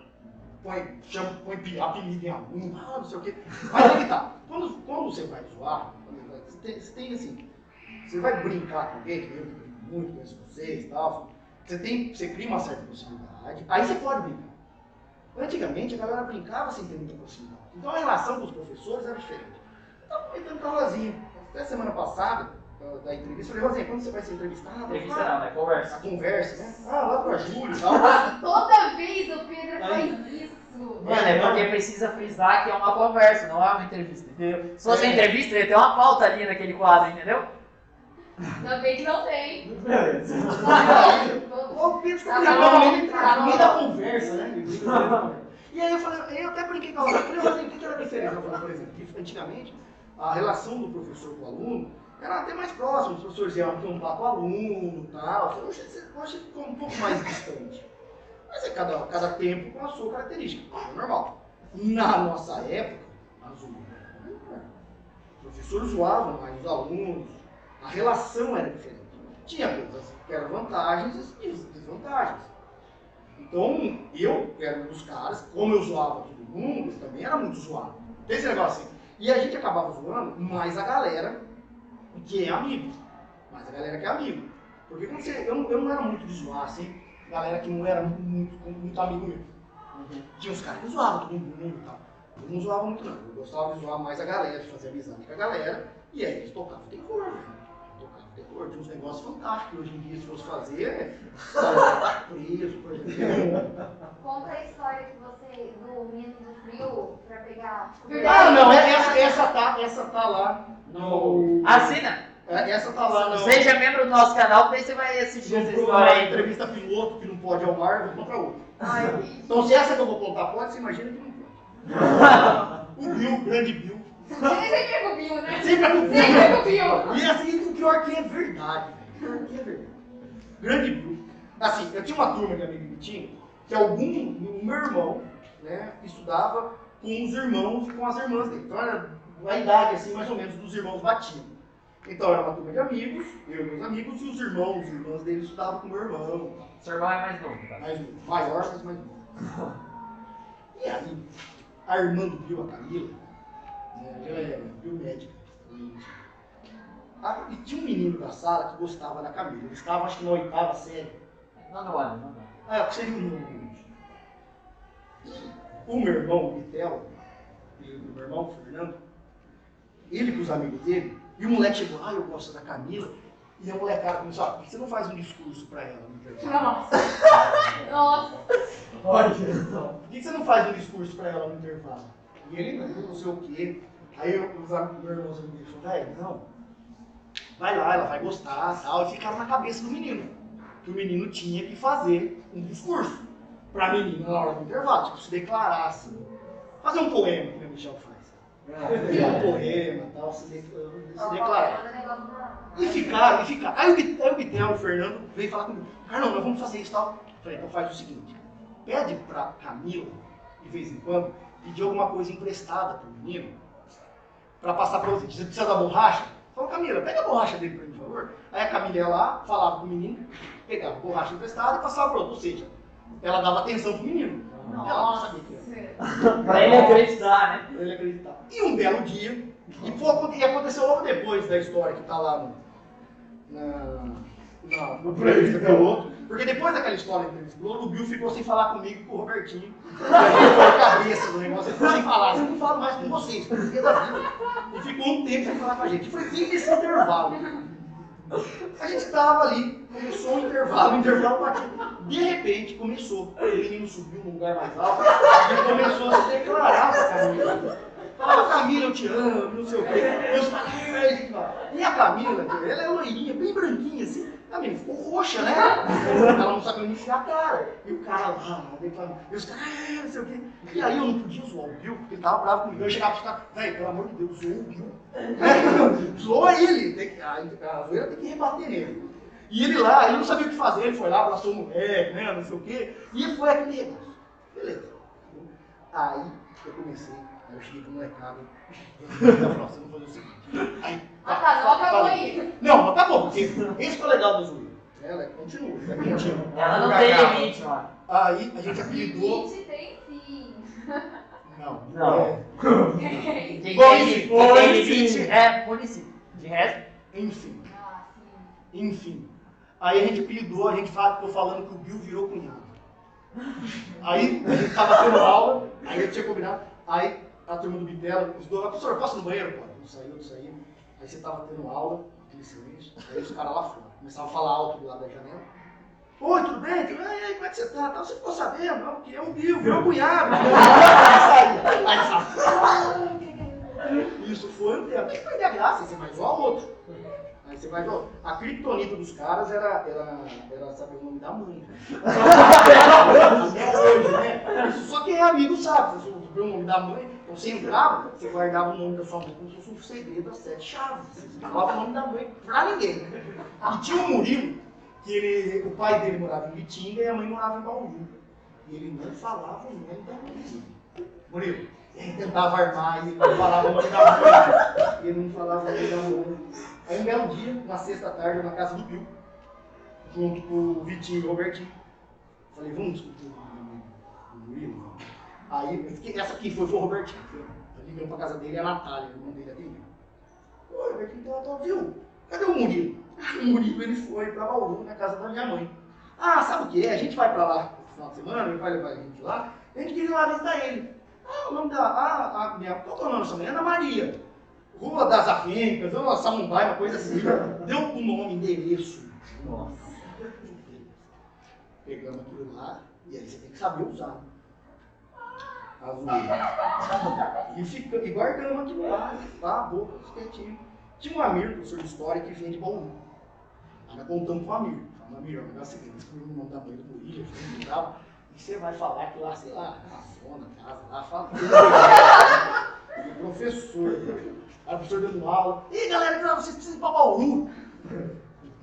põe, chama, põe apelido em aluno, ah, não sei o quê. Mas aí que tá, quando, quando você vai zoar, você tem, você tem assim, você vai brincar com alguém, que eu brinco muito, conheço vocês e tal, você, tem, você cria uma certa proximidade, aí você pode brincar. Antigamente a galera brincava sem ter muita proximidade. Então a relação com os professores era diferente. Eu tava comentando com a Rosinha, até semana passada, da- entrevista, eu falei, Rosinha, quando você vai ser entrevistada? Entrevista Ela não, né? Conversa. a conversa, né? Ah, lá pra Júlio e tal. Toda vez o Pedro faz isso. Mano, é porque precisa frisar que é uma conversa, não é uma entrevista, entendeu? Se fosse uma entrevista, ia ter uma pauta ali naquele quadro, entendeu? Ainda bem que não tem. Beleza. Ô, Pedro, fica Tá no meio- tá no meio da conversa, né? *laughs* E aí eu falei, eu até brinquei com a eu falei, Rosa, o que era a diferença? Eu falei, por exemplo, antigamente a relação do professor com o aluno era até mais próxima, os professores iam contar com o aluno e tal. Hoje, hoje ficou um pouco mais distante. Mas é cada, cada tempo com a sua característica, é normal. Na nossa época, a zoeira era menor. Os professores zoavam mais os alunos, a relação era diferente. Tinha coisas que eram vantagens e desvantagens. Então, eu era um dos caras, como eu zoava todo mundo, também era muito zoado. Tem esse negócio assim. E a gente acabava zoando mais a galera que é amigo. Mais a galera que é amigo. Porque quando você, eu, eu não era muito de zoar, assim, galera que não era muito, muito amigo meu. Tinha uns caras que zoavam todo mundo e tal. Eu não zoava muito não. Eu gostava de zoar mais a galera, de fazer amizade com a galera. E aí eles tocavam terror, velho. Terror. Tinha uns negócios fantásticos. Hoje em dia, se fosse fazer, preso, exemplo. Conta a história que você, do menino do frio, pra pegar. Ah, não, é- essa, essa, tá, essa tá lá no. Assina! é, Essa tá lá no. Seja membro do nosso canal, que daí você vai assistir essa história aí. entrevista piloto que não pode ao mar, vou comprar outra. Ai. Então, se essa que eu vou contar pode, você imagina que não pode. *laughs* o Bill, o grande Bill. Sempre é com o Bill, né? Sempre é com o Bill. Sempre é com o Bill. E assim, o pior que é verdade, velho. O pior que é verdade. Grande Bill. Assim, eu tinha uma turma de amigo que tinha, que algum, o meu irmão, né, estudava com os irmãos e com as irmãs dele. Então era a idade, assim, mais ou menos, dos irmãos batiam. Então era uma turma de amigos, eu e meus amigos, e os irmãos, os irmãs dele estudavam com o meu irmão, Seu irmão é mais novo, tá? mais maior, mas mais novo. E aí, a irmã do Bill, a Camila, ela é biomédica. E, a- e tinha um menino da sala que gostava da Camila. Eles estavam, acho que na oitava série. Não, não, ano, não, não. Ah, eu seria o nome. E o meu irmão, o Vitel, filho do meu irmão, o Fernando, ele com os amigos dele, e o moleque chegou, ah, eu gosto da Camila. E a molecada começou, ah, por que você não faz um discurso pra ela no intervalo? Nossa. *laughs* Nossa. Olha. Por que você não faz um discurso pra ela no intervalo? E ele, não, não sei o quê. Aí eu- os amigos, meu irmão dele falou, velho, não. Vai lá, ela vai gostar tal. E ficaram na cabeça do menino. Que o menino tinha que fazer um discurso pra menina na hora do intervalo. Tipo, se declarar assim. Fazer um poema que o Michel faz. Ler um poema tal, se, de- se declarar. E ficaram, e ficaram. Aí o, Bit- aí o Bitel, o Fernando, veio falar comigo. Carlão, nós vamos fazer isso e tal. Falei, então faz o seguinte. Pede pra Camila, de vez em quando, pedir alguma coisa emprestada pro menino. Pra passar pra você. Você precisa da borracha? Falou, Camila, pega a borracha dele pra mim, por favor. Aí a Camila ia lá, falava pro menino, pegava a borracha emprestada e passava pro outro. Ou seja, ela dava atenção pro menino. Ela não sabia que era. *laughs* Pra ele acreditar, né? Pra ele acreditar. E um belo dia, e, foi, e aconteceu logo depois da história que tá lá no, na, na, no entrevista piloto, porque depois daquela história piloto, o Bill ficou sem falar comigo e com o Robertinho. A cabeça do negócio, ele ficou sem falar, eu não falo mais com vocês, por que da vida. E ficou um tempo sem falar com a gente. Foi bem nesse intervalo. A gente tava ali, começou o intervalo, o intervalo batido. De repente começou, o menino subiu num lugar mais alto e começou a se declarar pra Camila. Falava, Camila, eu te amo, não sei o quê. E E a Camila, ela é loirinha, bem branquinha assim. A menina ficou roxa, né? *laughs* Ela não sabia onde enfiar a cara. E o cara lá, declamando. E os caras, "Ai", não sei o quê. E aí eu não podia zoar o Bill, porque ele tava bravo comigo. Eu chegava pros caras, velho, pelo amor de Deus, zoou o Bill. *laughs* Zoa ele. Tem que, a, a zoeira tem que rebater nele. E ele lá, ele não sabia o que fazer, ele foi lá, abraçou o moleque, né, não sei o quê. E foi aquele negócio. Beleza. Aí eu comecei, aí eu cheguei molecada. *laughs* Eu falei, ó, você não fazer o seguinte. Aí, Ah, tá, não acabou aí. Não, mas acabou, porque esse que é o legal do zoeiro. Ela continua, é mentira. Ela não tem limite, mano. Aí a gente apelidou. Limite tem sim. Não. Não. *laughs* é, Quem tem, limite é município. De resto, enfim. Ah, sim. Enfim. Aí a gente apelidou, a gente fala- ficou falando que o Bill virou cunhado. Aí a gente tava tendo aula, aí eu tinha combinado, aí a turma do Bitela, os dois, professor, posso ir no banheiro? Pode, não saiu, não saiu. Aí você tava tendo aula, aquele silêncio, aí os caras lá fora, começavam a falar alto do lado da janela. Oi, tudo bem? Tudo bem? Como é que você tá? Tal, Você ficou sabendo? Não, que é o Bill, virou cunhado. Aí saía. Aí saía. Isso foi um tempo. Quem perde a graça? Você vai zoar o outro. Aí você vai zoar. A criptonita dos caras era, era, era saber o nome da mãe. Até hoje, né? Isso *laughs* só quem é amigo sabe. Você saber o nome da mãe, então você guardava o nome da sua mãe como se fosse um segredo das sete chaves. Você falava o nome da mãe pra ninguém. E tinha um Murilo, que ele, o pai dele morava em Bitinga e a mãe morava em Bauru. E ele não falava o nome da mãe. Murilo, ele tentava armar e ele não falava o nome da mãe. Ele não falava o nome da mãe. Aí um belo dia, na sexta-tarde, na casa do Bill, junto com o Vitinho e o Robertinho. Falei, vamos discutir o nome do Murilo? vamos. Aí, essa aqui foi, foi o Robertinho. Eu liguei pra casa dele, é a Natália, o irmão dele atendeu. Oi, Robertinho, tá, tá, viu? Cadê o Murilo? Ah, o Murilo, ele foi pra Bauru, na casa da minha mãe. Ah, sabe o que é? A gente vai pra lá no final de semana, ele vai levar a gente lá. A gente queria ir lá visitar ele. Ah, o nome da. Ah, a minha. Qual que é o nome sua mãe? Ana Maria. Rua das Afênicas, ou Samambaia, uma coisa assim. Deu o nome, endereço. Nossa. Pegamos aquilo lá, e aí você tem que saber usar. E, fica, e guardamos aquilo lá, tá, a boca, os quietinhos. Tinha um Amir, professor de história, que vinha de Bauru. Nós contamos com o Amir. Falamos, Amir, o negócio é seguinte, descobriu o nome da mãe do filho e tal. E você vai falar que lá, sei lá, na zona, casa, lá, fala. E o professor, o professor dando aula. Ih, galera, que vocês precisam ir pra Bauru.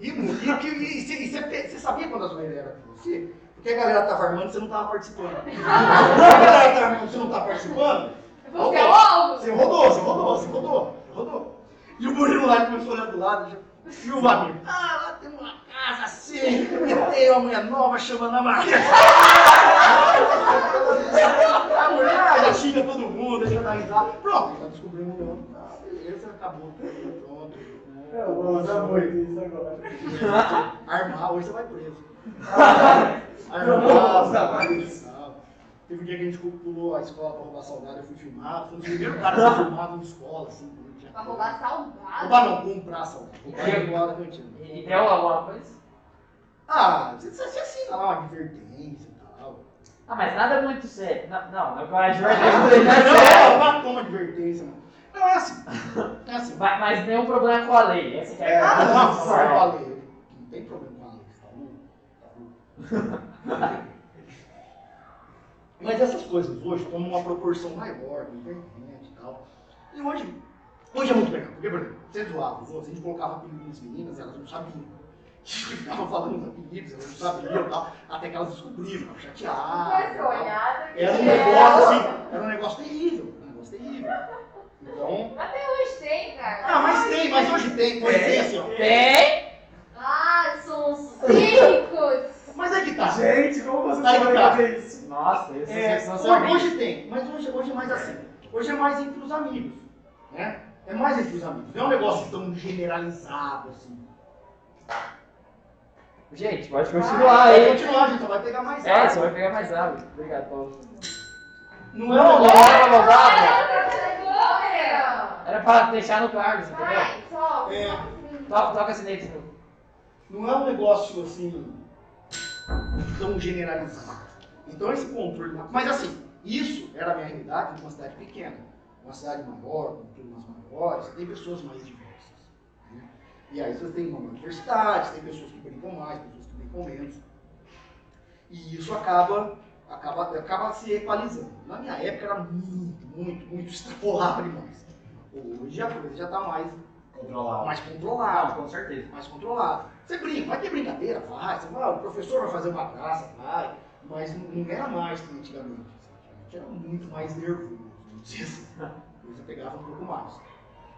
E, e, você- você sabia quando a zoeira era com você? Porque a galera tava armando e você não tava participando. *laughs* a galera tava armando e você não tava participando, Você é o alvo. Você rodou, você rodou, você rodou, rodou. E o Murilo lá começou a olhar do lado, já, e o amigo, ah, lá tem uma casa assim, e tem uma mulher nova chamando a Maria. a mulher já xinga todo mundo, já dá risada. Pronto, já descobrimos o nome. Ah, beleza, acabou, pronto. Eu vou usar muito isso agora. Armar, hoje você vai preso. *laughs* Eu vou usar Armar, mais. Teve um dia que a gente pulou a escola pra roubar salgado, eu fui filmado, fui um dos primeiros caras a ser filmado na escola, assim. tinha- Pra roubar salgado. Roubar não, comprar salgado. Comprar igual da cantina. E deu alguma coisa? Ah, você, assina lá uma advertência e tal. Ah, mas nada muito sério. Não, não, não é Não, verdade. Não é não, não toma advertência, não. Não, é assim. É assim. Mas, mas nenhum problema com a lei. Essa que é É, a Ah, não, questão. não, não, com a lei. Não tem problema com a lei, tá louco? Tá louco. Mas essas coisas hoje tomam uma proporção maior na internet e tal. E hoje, hoje é muito legal. Porque, por exemplo, você zoava os outros, a gente colocava apelido nas meninas, elas não sabiam. A gente ficava falando os apelidos, elas não sabiam e tal. Até que elas descobriram, ficavam chateadas. Era um negócio assim, era um negócio terrível. Um negócio terrível. Então. Até hoje tem, cara. Ah, mas tem, mas hoje tem, hoje tem assim, ó. Tem? Ah, são cínicos. Mas é que tá. Gente, como você pode tá. fazer isso? Nossa, isso É, é hoje, tem, mas hoje, hoje é mais assim. Hoje é mais entre os amigos. Né? É mais entre os amigos. Não é um negócio tão generalizado assim. Gente, pode continuar Vai aí. continuar, a gente só vai pegar mais É, água. você vai pegar mais água. Obrigado, Paulo. Não é um negócio. Era pra deixar no Carlos, entendeu? Vai, solta. É, Toca, toca esse dente não é um negócio assim tão generalizado. Então esse controle. Mas assim, isso era a minha realidade numa cidade pequena. Uma cidade maior, com turmas maiores, tem pessoas mais diversas. né? E aí você tem uma diversidade, tem pessoas que brincam mais, pessoas que brincam menos. E isso acaba, acaba, acaba se equalizando. Na minha época era muito, muito, muito *laughs* extrapolado demais. Hoje a coisa já está mais, Controlado. mais controlada com certeza. mais controlado. Você brinca, vai ter brincadeira, vai. Você vai, o professor vai fazer uma graça, vai. Mas não, não era mais que antigamente. Antigamente era muito mais nervoso, assim. Você pegava um pouco mais.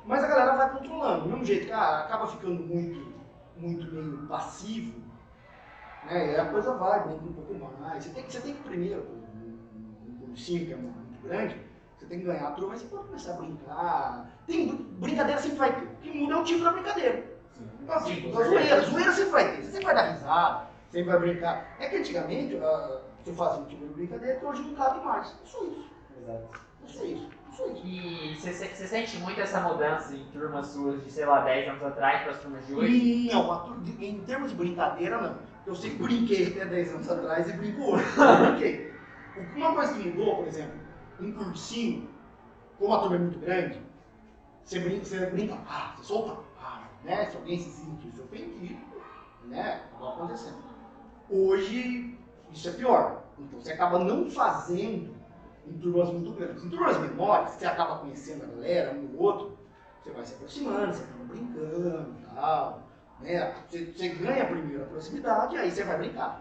Mas a galera vai controlando. Do mesmo jeito que ah, acaba ficando muito, muito meio passivo, né? E a coisa vai, um pouco mais. Você tem, que- você tem que primeiro, um, um cursinho que é muito grande, você tem que ganhar a turma, mas você pode começar a brincar. Tem br- brincadeira sempre vai ter. O que muda é o tipo da brincadeira. Então, assim, Sim, zoeira, zoeira sempre vai ter. Você sempre vai dar risada, sempre vai brincar. É que antigamente ah, você fazia um tipo de brincadeira que hoje não cabe mais. É só isso. Exato. É só isso. É. E você, sente muito essa mudança em turmas suas de, sei lá, 10 anos atrás para as turmas de hoje? Não, a tur- de- em termos de brincadeira, não. Eu sempre brinquei até 10 anos atrás e brinco hoje. Brinquei. Uma coisa que mudou, por exemplo, um cursinho, como a turma é muito grande, você brinca, você brinca, ah, você solta, ah, né? Se alguém se sentir ofendido, né? Acaba acontecendo. Hoje, isso é pior. Então você acaba não fazendo em turmas muito grandes. Em turmas menores, você acaba conhecendo a galera, um ou outro, você vai se aproximando, você acaba brincando e tal. Né? Você, você ganha a primeira proximidade, aí você vai brincar.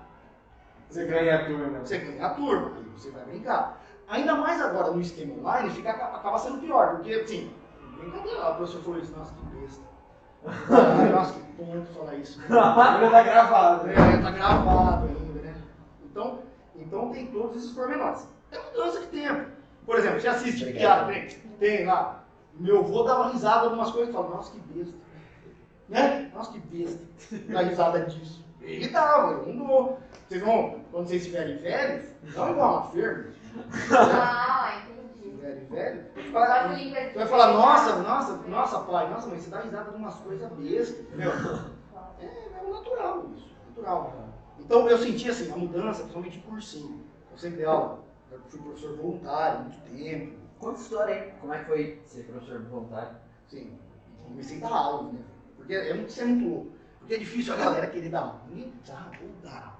Você ganha a turma. Você ganha a turma, aí você vai brincar. Ainda mais agora no esquema online, fica, acaba sendo pior, porque assim, brincadeira, o professor falou isso, nossa, que besta. *laughs* Ai, nossa, que ponto falar isso. Ainda tá gravado, né? É, tá gravado ainda, né? Então, então tem todos esses pormenores. É mudança de tempo. Por exemplo, você assiste piada, tem, tem lá. Meu avô dava risada de umas coisas e fala, nossa, que besta. Né? Nossa, que besta. Dá risada disso. E dava, eu não dou. Vocês vão, quando vocês estiverem velhos, não igual uma ferma. Ah, entendi. Velho, velho. Você vai, falar, nossa, nossa, nossa, pai, nossa, mãe, você dá risada de umas coisas bestas, entendeu? *laughs* É, é natural isso, natural. Então eu senti assim, a mudança, principalmente em cursinho. Eu sempre dei aula, eu fui professor voluntário há muito tempo, Conta história aí. Como é que foi ser professor voluntário? assim, comecei a dar aula, né? Porque é muito, isso é muito louco. Porque é difícil a galera querer dar aula. Ninguém sabe, vou dar aula.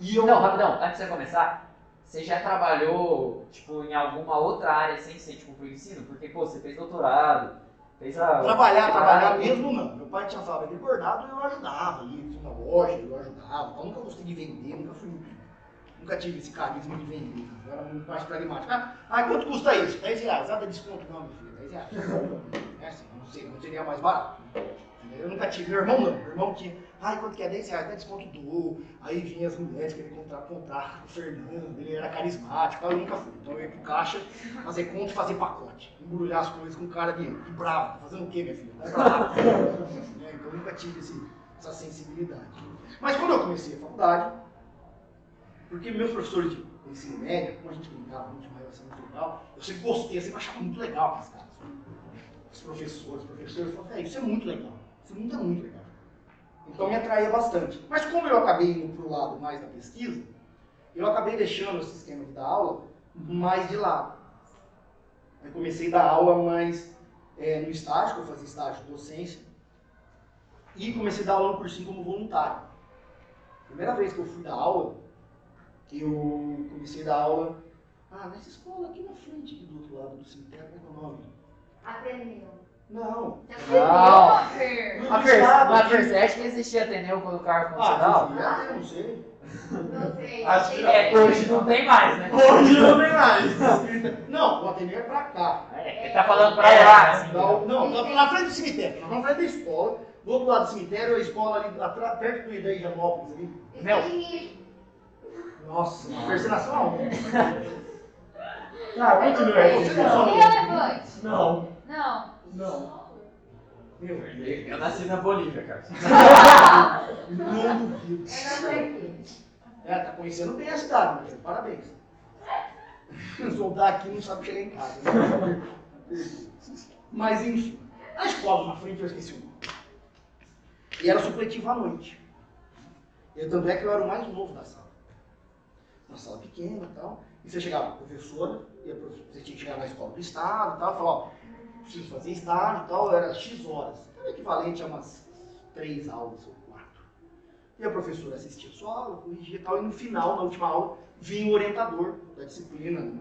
E eu. Não, rapidão, antes de você começar, você já trabalhou, tipo, em alguma outra área sem ser, tipo, pro ensino? Porque, pô, você fez doutorado, fez a... Trabalhar, trabalhar mesmo não. Meu pai tinha fábrica de bordado, eu ajudava ali, tinha uma loja, eu ajudava. Eu nunca gostei de vender, nunca fui Nunca tive esse carisma de vender. Eu era muito mais pragmático. Ah, ah, quanto custa isso? 10 reais. Dá desconto não, meu filho. 10 reais. É assim, não sei, não seria mais barato. Eu nunca tive. Meu irmão não. Meu irmão tinha. Ai, quanto que é 10 reais? Dá desconto do. Aí vinha as mulheres querendo comprar, com o Fernando. Ele era carismático. Eu nunca fui. Então eu ia pro caixa, fazer conta e fazer pacote. Embrulhar as coisas com cara de, de bravo. Tá fazendo o quê, minha filha? Né, Então eu nunca tive esse, essa sensibilidade. Mas quando eu comecei a faculdade, porque meus professores de ensino médio, como a gente brincava muito mais assim, muito legal, eu sempre gostei, eu sempre achava muito legal aqueles caras. Os professores, os professores falavam, é, isso é muito legal. Isso é muito legal. Então me atraía bastante. Mas como eu acabei indo para o lado mais da pesquisa, eu acabei deixando esquema de dar aula mais de lado. Eu comecei a dar aula mais é, no estágio, que eu fazia estágio de docência, e comecei a dar aula no cursinho como voluntário. Primeira vez que eu fui dar aula, eu comecei a dar aula ah, nessa escola aqui na frente, aqui do outro lado do cemitério, qual é o nome? Ateneu. Não. Não. Mas Fer, você acha que existia Ateneu quando o a dar Ah, não sei. Não sei. Acho que É, hoje não tem mais, né? Hoje não tem mais. Não, o Ateneu é pra cá. É, ele tá falando pra lá, assim. Não, não, tá na frente do cemitério, na frente da escola. Do outro lado do cemitério, a escola ali, atrás, perto do da Higienópolis ali. Meu. Nossa, você nasceu aonde? *laughs* Tá, continua aí. Você não. Não, Não. Meu. Eu nasci na Bolívia, cara. Não duvido. Eu. É, tá conhecendo bem a cidade, mas parabéns. Soldar aqui não sabe chegar em casa. né? Mas enfim, a escola na frente eu esqueci o nome. E era supletivo à noite. E tanto é que eu era o mais novo da sala. Uma sala pequena e tal. E você chegava, professora, e a profe- você tinha que chegar na escola do estado e tal, e falar, ó, preciso fazer estágio e tal, era X horas. Era equivalente a umas três aulas ou quatro. E a professora assistia a sua aula, corrigia e tal, e no final, na última aula, vinha o orientador da disciplina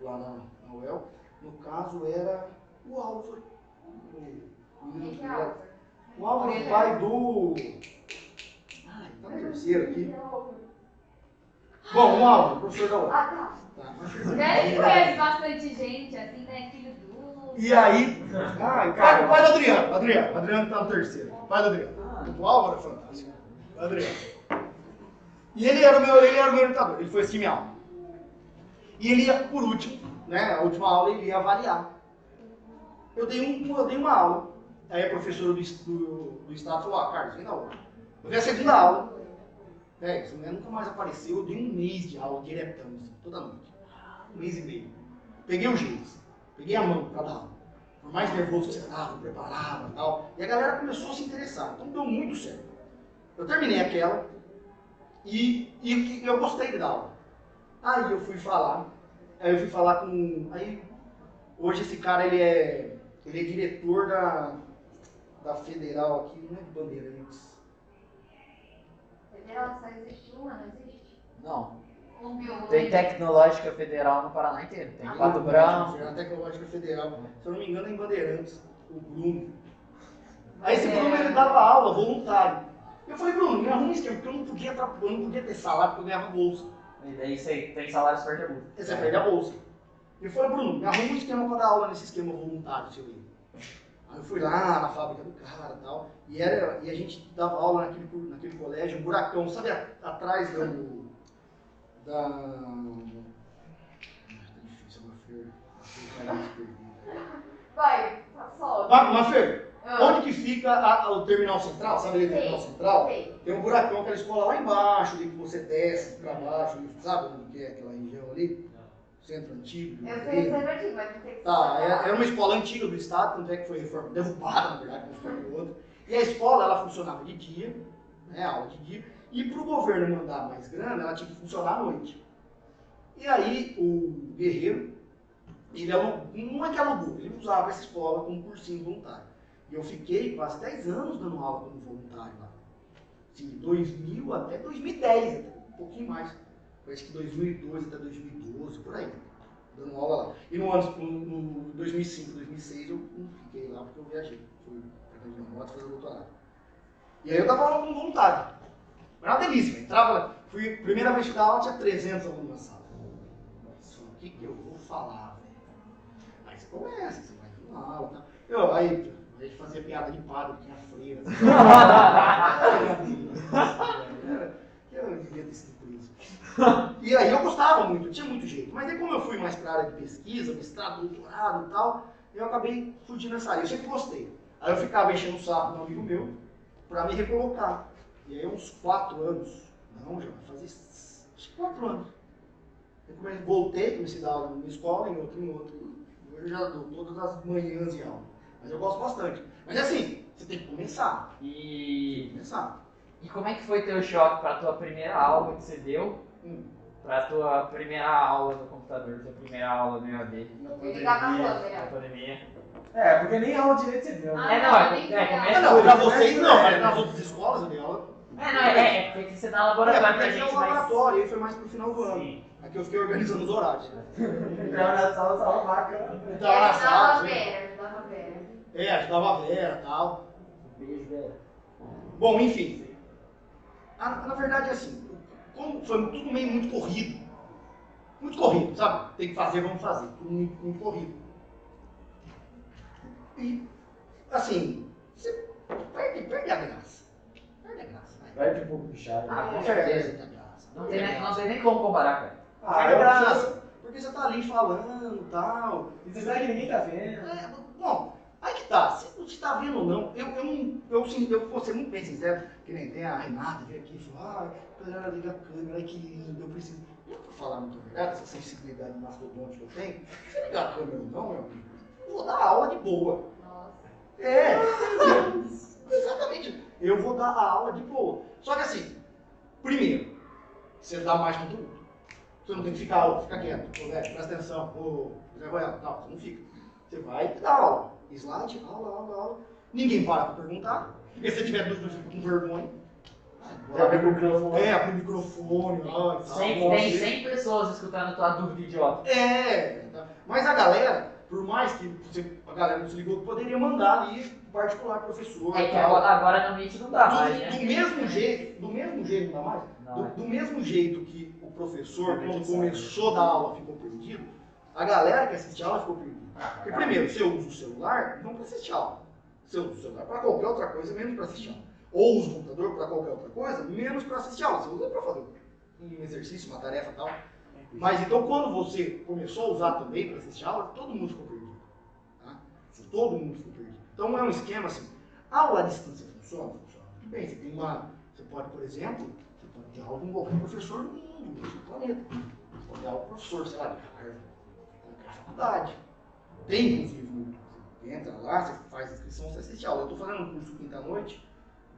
lá na, na UEL. No caso era o Álvaro. O, o Álvaro, é pai do. Ai, tá no terceiro aqui. Bom, o Álvaro, professor da UEL. Ah, tá. Tá. Ele conhece bastante gente, assim, né? Filho. E aí. Cara, o pai do Adriano. Adriano, Adriano tá no terceiro. Pai do Adriano. O Álvaro é fantástico. Adriano. E ele era o meu, ele era o meu orientador, ele foi assistir minha aula. E ele ia, por último, né? A última aula ele ia avaliar. Eu dei, um, eu dei uma aula. Aí a professora do, do, do estado falou, ah, Carlos, vem na aula. Eu dei a segunda aula. É, essa mulher nunca mais apareceu. Eu dei um mês de aula diretão, assim, toda noite. Um mês e meio. Peguei o jeito, peguei a mão para dar aula. Por mais nervoso que você estava, preparava e tal. E a galera começou a se interessar. Então deu muito certo. Eu terminei aquela e, e eu gostei dar aula. Aí eu fui falar. Aí eu fui falar com. Aí hoje esse cara ele é. Ele é diretor da, da federal aqui, não é de Bandeirantes. Federal só existe uma, não existe? Não. Tem Tecnológica Federal no Paraná inteiro. Tem Ah, Pato Branco. Na Tecnológica Federal. Se eu não me engano, é em Bandeirantes, o Bruno. Aí esse Bruno ele dava aula voluntário. Eu falei, Bruno, me arruma um esquema, porque eu não podia, eu não podia ter salário porque eu ganhava bolsa. E daí você tem salário super muito. Aí você perde a bolsa. Eu falei, Bruno, me arruma um esquema para dar aula nesse esquema voluntário seu aí. Aí eu fui lá na fábrica do cara e tal. E, era, e a gente dava aula naquele, naquele colégio, um buracão, sabe a- atrás do. Da. Ah, tá difícil. Mafê vai tá solta. Mafê, Ah. onde que fica a- a- o terminal central? Sabe ali o terminal central? Sei. Tem um buracão, aquela escola lá embaixo, ali que você desce pra baixo, ali, sabe onde que é aquela região ali? Centro antigo. Eu sei ali. que você é antigo, mas não sei que Tá, você é- era uma escola antiga do estado, tanto é que foi reforma, derrubada, na verdade, de um para o outro. E a escola, ela funcionava de dia, né, aula de dia, e para o governo mandar mais grana, ela tinha que funcionar à noite. E aí, o guerreiro, ele alugou, não é que alugou, ele usava essa escola como cursinho voluntário. E eu fiquei quase 10 anos dando aula como voluntário lá. Assim, de 2000 até 2010, até um pouquinho mais. Parece que 2002 até 2012, por aí dando aula lá. E no ano no, no 2005, 2006 eu fiquei lá porque eu viajei. Fui pra minha moto fazer doutorado. E aí eu dava aula com vontade. Era uma delícia. eu Entrava, Fui, primeira vez que dar aula tinha 300 alunos na sala. O que, que eu vou falar, velho? Aí você começa, você vai dando aula, tá? Eu, aí, a gente fazia piada de padre, tinha freira. *laughs* Era- Eu devia ter sido preso. E aí eu gostava muito, tinha muito jeito. Mas aí como eu fui mais pra área de pesquisa, mestrado, doutorado e tal, eu acabei fugindo nessa área. Eu sempre gostei. Aí eu ficava enchendo o saco de um amigo meu pra me recolocar. E aí uns quatro anos, não, já vai fazer uns quatro anos. Eu comecei, voltei, comecei a dar aula numa escola, em outra, em outra. Eu já dou todas as manhãs de aula. Mas eu gosto bastante. Mas é assim, você tem que começar. Tem E, que começar. e como é que foi teu choque pra tua primeira aula que você deu? Hum. Pra tua primeira aula no computador, tua primeira aula no EAD? Na tá na pandemia. Na pandemia. É, porque nem aula direito você deu, né? Ah, É, não, não, é, nem é, começa Ah, não, pra por- vocês não, mas nas outras escolas eu dei aula. É, não, é, é, é porque você dá laboratório É, pra porque aqui é gente, um mas... laboratório, aí foi mais pro final do ano. Sim. Aqui eu fiquei organizando os horários. Entrava na sala, sala vaca. Então, Ele na sala, Vera, assim, ele dava Vera. é, ajudava a Vera e tal. Beijo, velho. Bom, enfim. A- na verdade, é assim, como foi tudo meio muito corrido. Muito corrido, sabe? Tem que fazer, vamos fazer. Tudo muito, muito corrido. E, assim, você perde, perde a graça. Perde a graça. vai. Perde um pouco do. Ah, com É, certeza. Graça. Não tem, nem, não tem nem como comparar, cara. Ah, Perde eu graça. Porque você tá ali falando e tal. E você sabe que ninguém tá vendo. É, bom, aí que tá, se você está vendo ou não, eu, eu, não- eu, sim, eu vou ser muito bem sincero, que nem tem a Renata veio aqui e falou, ah, galera, liga a câmera, que lindo, eu preciso. Eu vou falar muito verdade, essa sensibilidade mastodonte que eu tenho, se ligar a câmera ou não, meu amigo, eu vou dar aula de boa. Nossa. É, *laughs* exatamente, eu vou dar a aula de boa. Só que assim, primeiro, você dá mais conteúdo. Você não tem que ficar, ó, fica quieto, ô, velho, presta atenção, ô, Zé Royal, tal, você não fica. Você vai e dá aula. Slide, aula, aula, aula. Ninguém para pra perguntar. E se você tiver dúvida, fica com vergonha. Já abre o microfone. É, abre o microfone lá. Sempre tem 100 pessoas escutando tua dúvida idiota. É, tá. mas a galera, por mais que você- a galera não se ligou, poderia mandar ali particular professor. É que agora, agora no Meet não dá mais, do, né? do mesmo jeito, do mesmo jeito, não dá mais? Não, é. Do, do mesmo jeito que o professor, quando começou a dar aula, ficou perdido, a galera que assiste a aula ficou perdida. Ah, Porque primeiro, você usa o celular não para assistir aula. Você usa o celular para qualquer outra coisa, menos para assistir aula. Ou usa o computador para qualquer outra coisa, menos para assistir aula. Você usa para fazer um exercício, uma tarefa e tal. Mas então quando você começou a usar também para assistir aula, todo mundo ficou perdido. Tá? Todo mundo ficou perdido. Então é um esquema assim. Aula à distância funciona? Funciona. Muito bem, você tem uma. Você pode, por exemplo, você pode ter aula com qualquer professor do mundo, do planeta. Você pode ter aula com professor, sei lá, de qualquer faculdade. Tem, inclusive, você entra lá, você faz inscrição, você assiste aula. Eu estou fazendo um curso quinta-noite,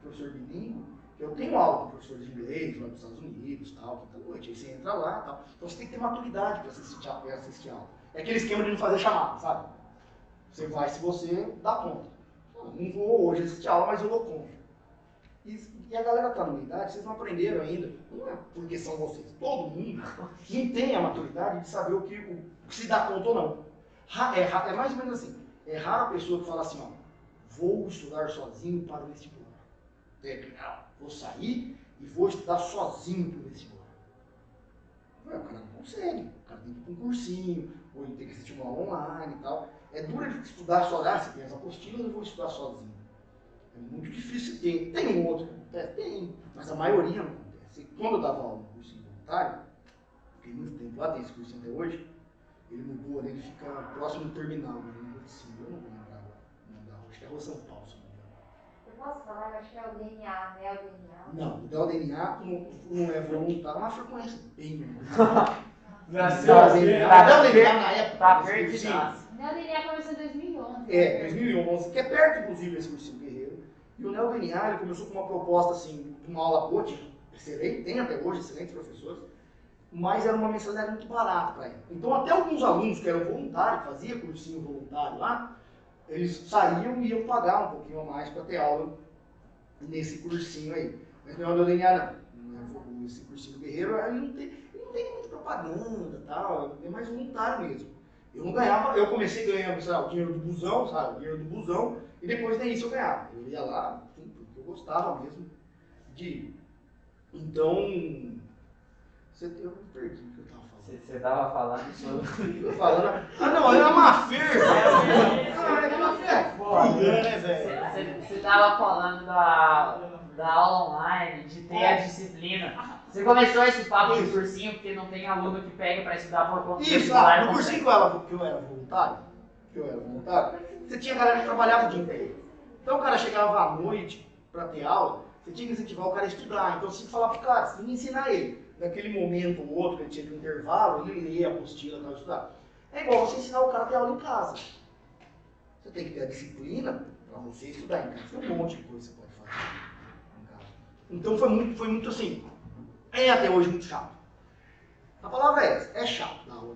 professor bilíngue, eu tenho aula com professor de inglês lá nos Estados Unidos, tal, quinta-noite. Aí você entra lá tal. Então você tem que ter maturidade para assistir, a- pra assistir aula. É aquele esquema de não fazer chamada, sabe? Você vai se você dá conta. Não vou hoje assistir aula, mas eu dou conta. E, e a galera tá numa idade, vocês não aprenderam ainda. Não é porque são vocês. Todo mundo *laughs* não tem a maturidade de saber o que, o, se dá conta ou não. Ra- é, é mais ou menos assim. É rara a pessoa que fala assim, ó, vou estudar sozinho para o vestibular. É, não, vou sair e vou estudar sozinho para o vestibular. Ué, o cara não consegue. O cara tem que ir para um cursinho, ou tem que assistir uma online e tal. É duro ele estudar sozinho. Ah, você tem as apostilas, eu vou estudar sozinho. É muito difícil ter. Tem um outro que acontece? Tem. Mas a maioria não acontece. E quando eu dava aula no cursinho voluntário, fiquei muito tempo lá, tem esse cursinho até hoje, ele mudou ele fica próximo do terminal, né? Assim, eu não vou lembrar rua, acho que é Rua São Paulo, se não me engano. Eu posso falar? Eu acho que é o DNA, né? O DNA. Não, o DNA não, não é voluntário, mas frequência bem. Nasceu Del assim. DNA, tá Del per- DNA na época. Tá. Meu DNA começou em 2011. É, 2011, que é perto, inclusive, desse cursinho guerreiro. E o Neo DNA, ele começou com uma proposta, assim, uma aula boa, tinha excelente, tem até hoje excelentes professores, mas era uma mensalidade muito barata para ele. Então, até alguns alunos que eram voluntários, faziam cursinho voluntário lá, eles saíam e iam pagar um pouquinho a mais para ter aula nesse cursinho aí. Mas não é o DNA, não. esse cursinho guerreiro, aí não tem, ele não tem muita propaganda e tal, é mais voluntário mesmo. Eu não ganhava, eu comecei ganhando, lá, o dinheiro do busão, sabe? O dinheiro do busão, e depois nem isso eu ganhava. Eu ia lá, porque eu gostava mesmo de. Então, Você, me perdi o que eu tava falando. Você, tava falando sobre. Falando. Ah, não, era Mafir. Ah, era Mafir. é Foda, né, velho? Você, tava falando da, da aula online, de ter a disciplina. Você começou esse papo de cursinho porque não tem aluno que pega pra estudar por conta Isso, ah, no cursinho que eu, era, que eu era voluntário, que eu era voluntário, você tinha galera que trabalhava o dia inteiro. Então o cara chegava à noite pra ter aula, você tinha que incentivar o cara a estudar. Então você tinha que falar pro cara, você tinha que ensinar ele. Naquele momento ou outro, que ele tinha que intervalo, ele lia a apostila para estudar. É igual você ensinar o cara a ter aula em casa. Você tem que ter a disciplina pra você estudar em casa. Tem um monte de coisa que você pode fazer em casa. Então foi muito, foi muito assim. É até hoje muito chato. A palavra é essa, é chato dar aula.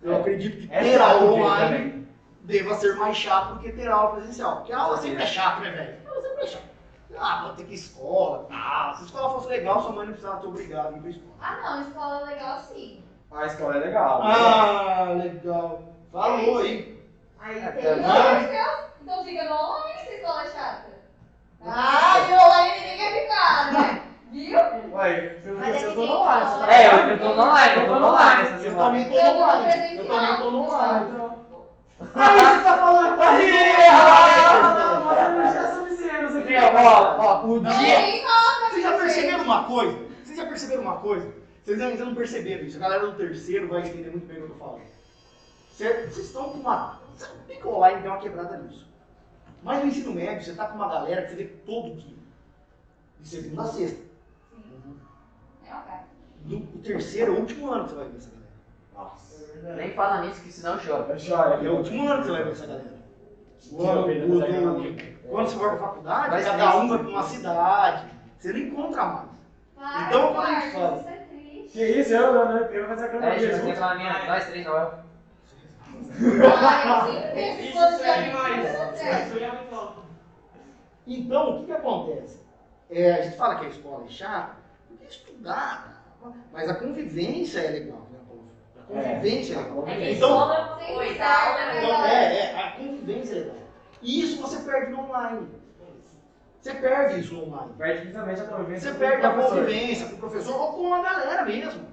Eu acredito que É ter aula online deva ser mais chato do que ter aula presencial. Porque a aula sempre é chata, né, velho? A aula sempre é chata. Ah, vou ter que ir escola, tá? Se a escola fosse legal, sua mãe não precisava te obrigar a vir pra escola. Ah, não, escola legal sim. A escola é legal. Ah, legal. Falou aí. Aí É, tem tá. então fica no online se escola é chata. Ah, e online ninguém quer ficar, né? Viu? Ué, pelo Mas menos é eu que tô no ar. escola. É, eu, eu tô no online, eu tô no online essa Eu também tô Eu no tô online. Eu também tô no online. Aí você tá falando pra mim! Ah, Você já sabe se você Ó, ó, ó, o Não dia. Vocês já perceberam uma coisa? Vocês já perceberam uma coisa? Vocês ainda não perceberam isso. A galera do terceiro vai entender muito bem o que eu. Cê- Vocês estão com uma. O online deu uma quebrada nisso. Mas no ensino médio, você tá com uma galera que você vê todo dia. De segunda a sexta. É, ok. No o terceiro é o último ano que você vai ver essa galera. Nem fala nisso, que senão. Eu choro. É o último ano que você vai ver essa galera. O o- galera. Quando você for pra faculdade, Vai cada um isso. vai pra uma cidade. Você não encontra mais. Para, Então, quando a gente fala- Isso é triste. Que isso, eu, eu, eu, eu vou fazer a É, câmera gente, junto. você fala minha. Nós três, não *laughs* é? Amigo. Então, o que, que acontece? É, a gente fala que a escola é chata, porque estudar, tá? mas a convivência é legal, né, Paulo? A convivência é, legal. É que a Então, né? então, é, é, a convivência é legal. E isso você perde no online. Você perde isso no online. Perde principalmente a convivência Você com o perde a convivência com o professor ou com a galera mesmo.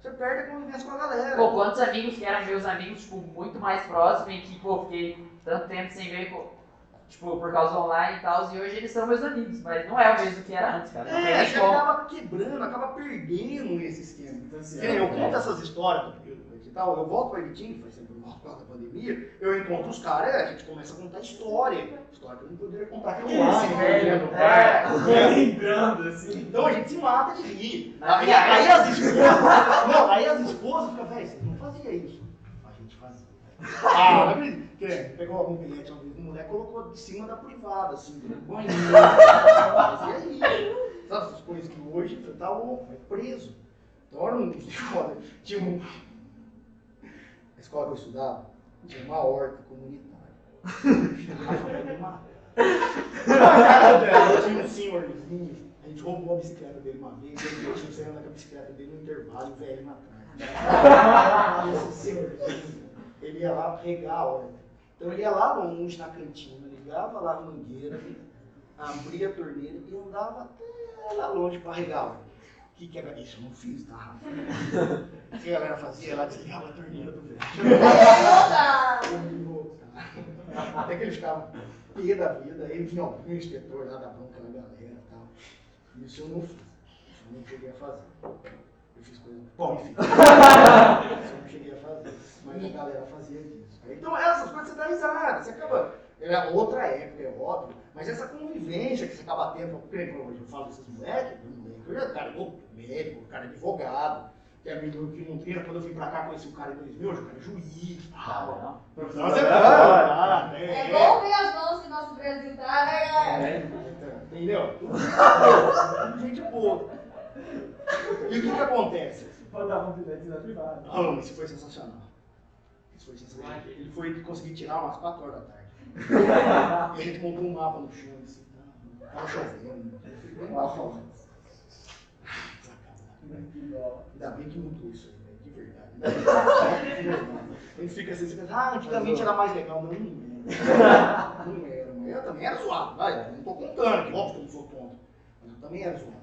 Você perde a convivência com a galera. Pô, quantos amigos que eram meus amigos, tipo, muito mais próximos e que, pô, fiquei tanto tempo sem ver, pô, tipo, por causa do online e tal, e hoje eles são meus amigos, mas não é o mesmo que era antes, cara. Não É, você como. acaba quebrando, acaba perdendo esse esquema. Então, assim, eu é, conto essas histórias do eu- e tal, eu volto para Editinho, que faz por causa da pandemia, eu encontro os caras, a gente começa a contar história. História que eu não poderia contar aqui online, velho? né? É, É. lembrando, assim. Então a gente se mata de rir. Aí, aí as esposas. Não, aí as esposas ficam, velho, você não fazia isso. A gente fazia. Ah. Que é, Pegou um bilhete uma vez, um moleque colocou de cima da privada, assim, no banheiro. Fazia isso. Sabe essas coisas que hoje você tá louco, é preso. Então era um. *laughs* Tinha um. A escola que eu estudava tinha uma horta comunitária. Na dela tinha um senhorzinho. A gente roubou a bicicleta dele uma vez, ele deixou você andar com a bicicleta dele no intervalo e o velho na tarde. Esse senhorzinho, ele ia lá regar a horta. Então ele ia lá longe na cantina, ligava lá a mangueira, abria a torneira e andava até lá longe para regar a horta. O que, que era isso? Eu não fiz, tá? O *laughs* que a galera fazia? Ela desligava a torneira do velho. Até que ele ficava pé da vida, ele vinha ó, um inspetor lá da bronca na galera e tal. Isso eu não fiz. Isso eu não cheguei a fazer. Eu fiz coisa. Bom, enfim. Isso eu não cheguei a fazer. Mas a galera fazia disso. Então essas coisas você dá risada, você acaba. Era outra época, é óbvio, mas essa convivência que você acaba tendo, por exemplo, hoje eu falo desses moleques, moleque, hoje o cara é médico, o cara é advogado, que é amigo que não treina, quando eu vim pra cá conheci o cara em 2000, hoje o cara é juiz, tal. Não. Nossa, é ah, é, É é. bom ver as mãos que nosso Brasil tá, né, galera? É, Entendeu? Tudo *laughs* gente boa. E o que que acontece? Pode dar um bilhete na privada. Ah, não, isso foi sensacional. Isso foi sensacional. Ele foi conseguir tirar umas 4 horas da tarde. E a gente montou um mapa no chão, assim, tá? tava chovendo. Ainda bem que mudou isso aí, né? de verdade. *laughs* A gente fica assim, você pensa, ah, antigamente era mais legal. Não, não era. Não era, mas eu também era zoado, vai. Eu não tô contando, que óbvio que eu não sou tonto. Mas eu também era zoado.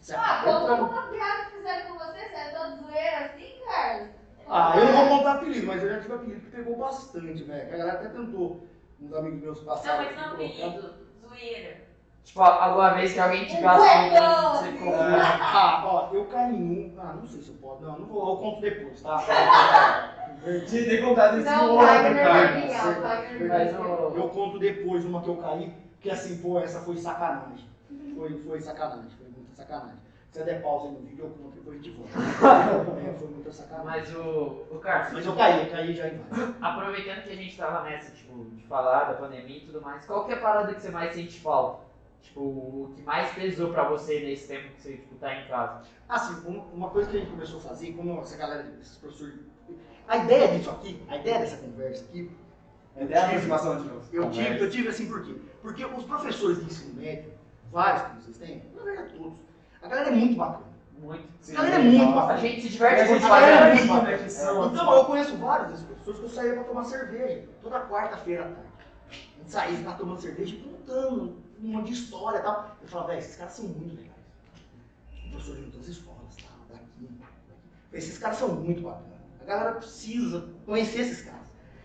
Você Ah, conta uma piada que fizeram com você, você é todo zoeira assim, Carlos? Ah, eu não vou contar apelido, mas eu já tive apelido que pegou bastante, velho. Que A galera até tentou. Uns amigos meus Não, passaram. mas não aqui, colocaram. apelido. Zoeira. Tipo, alguma vez que alguém te Um gastou, cuecão, você ficou. Ah, ó, eu caí em um. Ah, não sei se eu posso. Não, não vou. Eu conto depois, tá? *laughs* Tinha que ter contado isso Não, no outro, cara. Mas o. Eu conto depois uma que eu caí, que assim, pô, essa foi sacanagem. Foi, foi sacanagem, foi muita sacanagem. Se você der pausa aí no vídeo, eu conto depois a gente volta. *laughs* É, foi muita sacanagem. Mas o. O Carlos, Mas eu caí, eu caí já em vários. aproveitando que a gente tava nessa, tipo, de falar da pandemia e tudo mais, qual que é a parada que você mais sente falta? Tipo, o que mais pesou pra você nesse tempo que você, tipo, tá em casa? Assim, uma, uma coisa que a gente começou a fazer, como essa galera, esses professores. A ideia disso aqui, a ideia dessa conversa aqui, É até a aproximação de novo. eu tive, eu tive assim por quê? Porque os professores de ensino médio, vários que vocês têm, na verdade todos, a galera é muito bacana. Muito. A galera é muito A bacana. gente se A diverte muito faz fazendo é muito né, são- Então, eu conheço desses professores que eu saía pra tomar cerveja, toda quarta-feira à tarde. A gente saía, ficava tomando cerveja e contando um monte de história e tal. Eu falava, velho, esses caras são muito legais. Professores de todas as escolas, tal, daqui, daqui. Esses caras são muito bacanas. A galera precisa conhecer esses caras.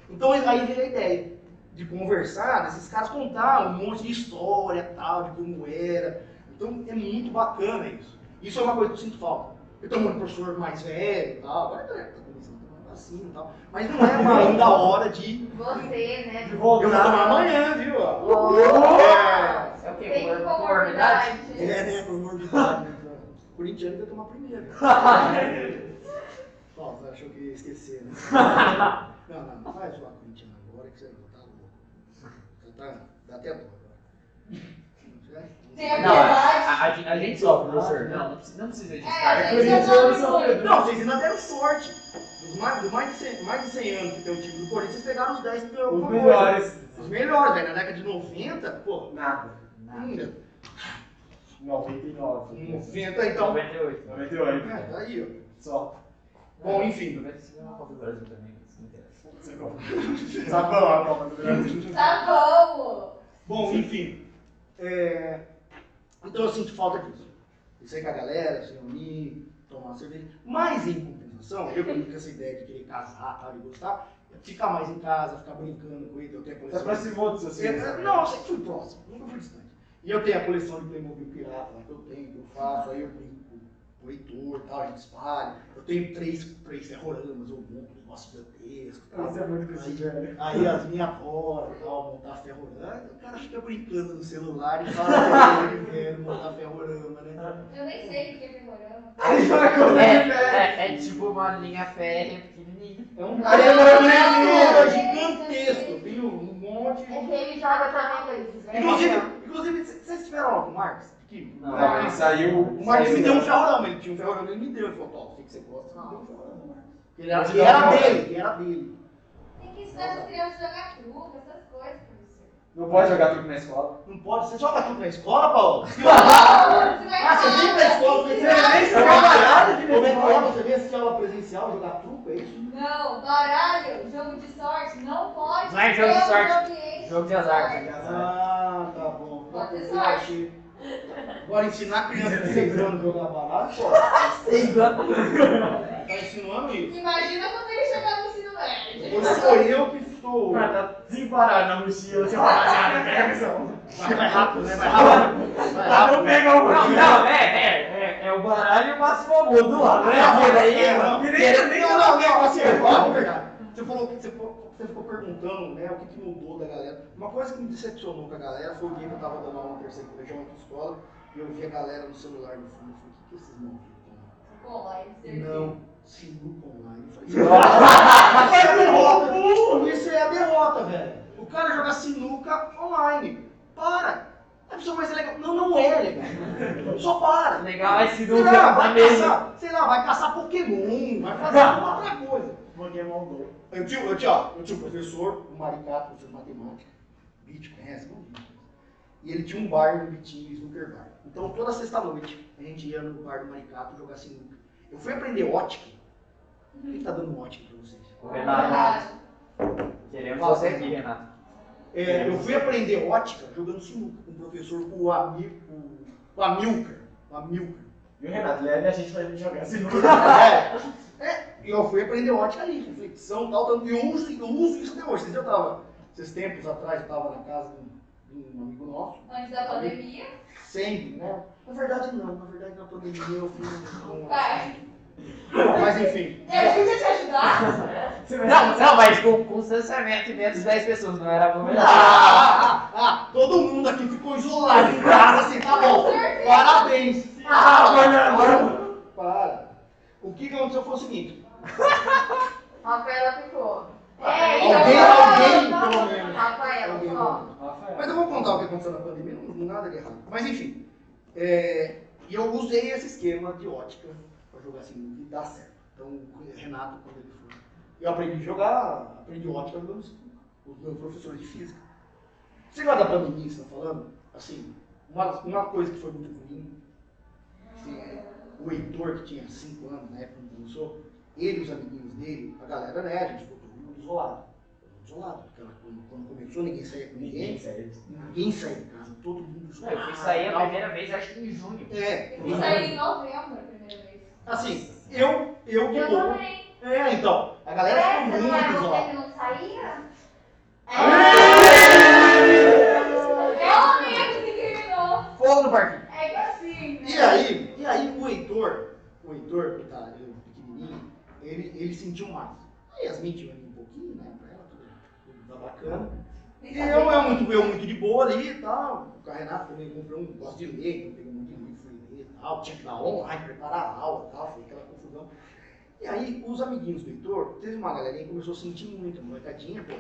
Então aí veio a ideia de conversar, desses caras contar um monte de história tal, de como era. Então é muito bacana isso. Isso é uma coisa que eu sinto falta. Eu tenho um professor mais velho e tal, agora tá começando a tomar vacina e tal. Mas não é uma *laughs* ainda hora de. Você, né? De Eu vou tomar voltar. amanhã, viu? Oh! É, É o quê? Tem Comorbidade? comorbidade. é né? Por morbidade. né? O corintiano vai tomar primeiro. *laughs* Ó, você achou que ia esquecer, né? *laughs* Não, não, não vai zoar corintiano agora que você tá louco. Você tá. dá até dó agora. Tem a Não, a, piedade. a, a gente- a gente sofre, professor. Não, não precisa, não precisa disso, É, a É gente já São sabe Pedro. Não, vocês ainda deram sorte. Dos mais, dos mais, de 100, mais de 100 anos que tem o time do Corinthians, vocês pegaram os 10 que ganhou Os alguma coisa. melhores. Os melhores, velho. Na década de 90, pô, Nada. ainda. 99. 90, então. 98. 98. É, tá aí, ó. Só. Bom, enfim. 95 é uma Copa do Brasil também. Você compra. Sabão a Copa do Brasil. Tá bom. Bom, enfim. é, Então eu sinto falta disso. Isso aí com a galera, se reunir, tomar uma cerveja. Mas em compensação, eu com essa ideia de querer casar tal, de gostar, é ficar mais em casa, ficar brincando com ele, eu tenho a Você coleção. aproximou dos seus filhos? É, Não, eu sempre fui próximo, nunca fui distante. E eu tenho a coleção de Playmobil pirata lá que eu tenho, que eu faço, aí eu brinco com o Heitor e tal, a gente espalha. Eu tenho três, três ferroramas, eu monto e tal. Você é muito esse velho. Aí as minhas avós e tal, montar ferrorama, o cara fica brincando no celular e fala *laughs* que ele velho montar ferrorama, né? Eu nem sei o que é memorama. Aí vai comer É, é, é tipo uma linha férrea pequenininha. É um Ah, ferrorama é, gigantesco, tenho um monte. É que ele joga também com isso. Inclusive, inclusive, vocês tiveram aula com o Marcos? Aqui? Não. Não, ele saiu. O Marcos me deu um ferrorama, ele tinha um ferrorama, ele me deu, ele falou, o que que você gosta? Um ferrorama, Marcos. Ele era, e dar era dele, era dele. Tem que ensinar as crianças a jogar truco, essas coisas, professor. Não pode jogar truque na escola. Não pode, você joga tudo na escola, Paulo? *laughs* Ah, você vem pra escola, você nem sabe baralho aqui Como é que na escola. Você vem assistir aula presencial, jogar truco, é isso? Não, baralho, jogo de sorte, não pode. Não é jogo de sorte, jogo de azar. Ah, tá bom. Pode Eu sorte. Agora ensinar a criança de 6 anos a jogar baralho, pô, Seis anos. Tá ensinando isso. Imagina quando ele chegar no ensino médio. Ou sou eu que estou. Cara, tá desemparado na mochila, você pega visão. Vai, vai rápido, né? Vai rápido. Vai Tá, rápido. não pega o Não, não, é, é, é, é o baralho e o máximo agudo lá, não é aquele aí, É, mano. não, nem- querendo- nem- não, não, não, assim, é verdade. Você falou que você, ficou- você ficou perguntando, né, o que, que mudou da galera. Uma coisa que me decepcionou com a galera foi o dia que eu tava dando aula no terceiro colegial, outra escola, e eu vi a galera no celular no fundo. Eu falei, o que, que esses malucos estão você Não, sinuca online. Eu falei, Isso é a derrota. Isso é a derrota, velho. O cara jogar sinuca online. Para. É a pessoa mais legal. Não, não é legal. Só para. Legal é se Sei lá, vai caçar, sei lá, vai caçar Pokémon, vai fazer alguma outra coisa. Pokémon Go. Eu tinha, eu tinha, eu tinha um professor, o Maricato, professor de matemática, Bit, conhece? Não. E ele tinha um bar no Bitinho, Snooker Bar. Então toda sexta-noite a gente ia no bar do Maricato jogar sinuca. Eu fui aprender ótica. Quem tá dando ótica pra vocês? O Renato, queremos você aqui, Renato. É, eu fui aprender ótica jogando sinuca com o professor, o, Amir, o, o Amilcar. O Amilcar. E o Renato, leve a gente gente jogar assim. É, *laughs* é, e eu fui aprender ótica ali, reflexão e tal, tanto que eu uso, eu uso isso até hoje. Vocês já tava, esses tempos atrás, eu tava na casa de um, de um amigo nosso, Antes da pandemia. sempre, né? Na verdade não, na verdade na pandemia eu fui um... Vai. Mas enfim. Eu queria te ajudar. Não, não, mas com, com distanciamento de menos de 10 pessoas, não era bom. Ah, ah, todo mundo aqui ficou isolado em casa, assim, tá bom. Parabéns. Ah, Fernando! Para. O que aconteceu foi o seguinte. Rafaela ficou. Alguém, É, alguém, então- pelo menos. Rafaela, Alguém, só. Mas eu vou contar o que aconteceu na pandemia, não, não nada de errado. Mas enfim, é, e eu usei esse esquema de ótica para jogar assim, e dá certo. Então, o Renato, quando ele foi. Eu aprendi a jogar, aprendi ótica dos, os meus professores de física. Você gosta da pandemia que você está falando? Assim, uma, uma coisa que foi muito ruim, assim, o Heitor, que tinha 5 anos na época que começou, ele e os amiguinhos dele, a galera, né, a gente ficou todo mundo isolado. Todo mundo isolado. Porque quando, quando começou, ninguém saía com ninguém. Ninguém saía de casa, todo mundo Eu isolado. fui sair a primeira vez, acho que em junho. É, Eu saí em novembro a primeira vez. Assim, eu, eu que Eu também. É, então, a galera É, ficou é muito isolada. não saía? É o mesmo que terminou. Fogo no parquinho. É que assim, né? E aí, e aí o Heitor, o Heitor, que tá ele, pequenininho, ele, ele sentiu mais. A Yasmin tinha um pouquinho, né, pra ela, tudo, tudo tá bacana. E eu, eu, muito, eu muito de boa ali e tal. O Renato também comprou um, gosto de ler, então muito livro, fui ler e tal. Tinha que dar online, preparar a aula e tal, foi aquela confusão. E aí, os amiguinhos do Heitor, teve uma galerinha que começou a sentir muito, a molecadinha, pô,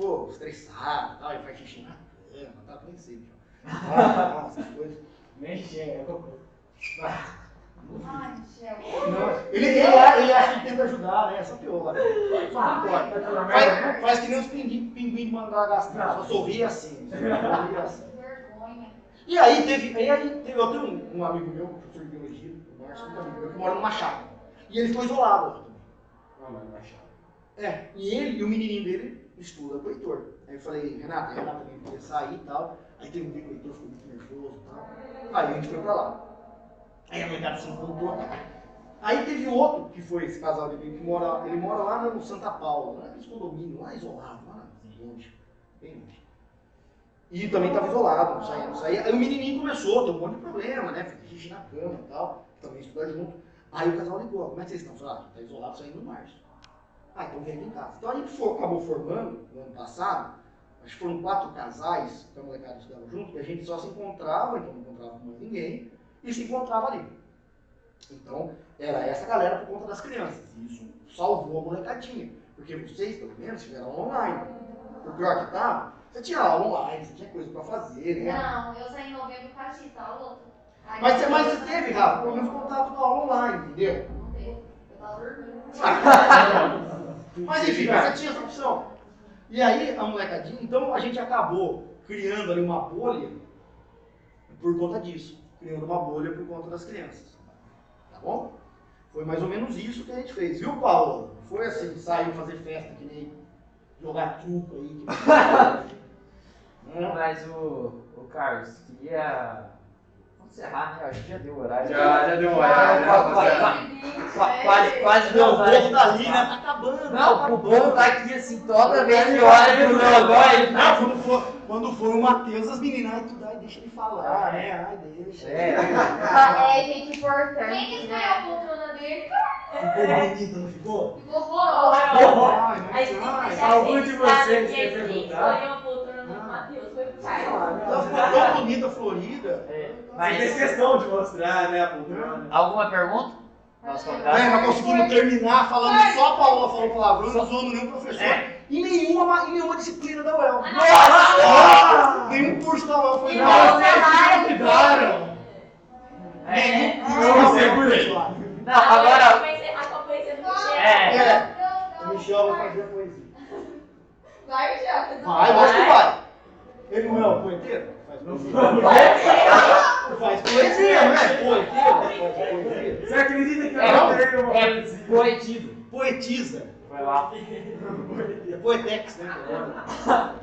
pô, estressado e tal, ele faz xixi na cama, tá, sei, já. Ah, *laughs* essas coisas. Nem chega, é. Ai, ele, ele, ele acha que tenta ajudar, né? Só pior. Só não pode. Faz, faz que nem os pinguim, pinguim de Madagascar, só sorria assim. só sorria assim. E aí teve, aí, aí teve eu tenho um, um amigo meu, professor de biologia, o Márcio, um amigo meu, que mora no Machado. E ele ficou isolado lá também. Não, mas não é chato. É, e ele e o menininho dele estuda com o Heitor. Aí eu falei, Renata, Renata também queria sair e tal. Aí teve um dia que o Heitor ficou muito nervoso e tal. Aí a gente foi pra lá. Aí a molecada se encontrou. Aí teve outro, que foi esse casal de que mora, ele mora lá no Santa Paula, lá nesse condomínio, lá isolado, lá longe, bem longe. E também estava isolado, não saía. Aí o menininho começou, tem um monte de problema, né? Fez xixi na cama e tal, também estuda junto. Aí o casal ligou, como é que vocês estão? Ah, tá isolado saindo em março. Ah, então vem aqui em casa. Então a gente for- acabou formando, no ano passado, acho que foram quatro casais que a molecada estudava junto, que a gente só se encontrava, então não encontrava mais ninguém, e se encontrava ali. Então, era essa galera por conta das crianças. E isso salvou a molecadinha. Porque vocês, pelo menos, tiveram aula online. Por pior que tava, você tinha aula online, você tinha coisa pra fazer, né? Não, eu saí em novembro por causa disso, tá louco? Aí Mas, você- você teve, Rafa, pelo menos contato com a aula online, entendeu? Não teve. Eu tava dormindo. *laughs* Mas enfim, você tinha essa opção. E aí, a molecadinha, então a gente acabou criando ali uma bolha por conta disso. Criando uma bolha por conta das crianças. Tá bom? Foi mais ou menos isso que a gente fez. Viu, Paulo? Não Foi assim, saiu fazer festa que nem jogar truco aí. *laughs* Mas o, o Carlos, queria. Vamos encerrar, né? Acho que já deu horário. Já, já deu horário, né? Qua- Quase, quase deu Não, o o horário. povo tá ali, né? Tá acabando. Não, tá o povo tá aqui assim, toda vez que olha pro Dodói, ele Não, quando for, quando for o Matheus, as meninas, ai, tudo, ai, deixa ele falar, né? Ai, deixa. É. É, gente importante. Quem que foi né? a poltrona dele? Ficou bonito, não ficou? Ficou A mas deixar algum de vocês que quer esse perguntar? Foi uma poltrona do Matheus, foi pro. Ela ficou tão bonita, florida. É, Você fez Mas questão de mostrar, né, a poltrona. alguma pergunta? Convidado? É, nós conseguimos terminar falando só a Paola falou palavrão, não zoando nenhum professor. E nenhuma, ma- e nenhuma disciplina da UEL. Nossa! Nenhum curso da UEL foi E embora. não, vocês se convidaram. É. Eu segurei. Não, agora. Com a poesia do Michel. É. É, o Michel vai fazer a poesia. Vai, já. Vai, eu acho que vai. Ele não é o poeteiro? *laughs* Faz poesia. Faz poesia, não é? Poeteiro? Faz poesia. Você acredita que eu É, não tenho uma é poesia? poetido. Poetiza. Vai lá. É poetex, né? Carlos,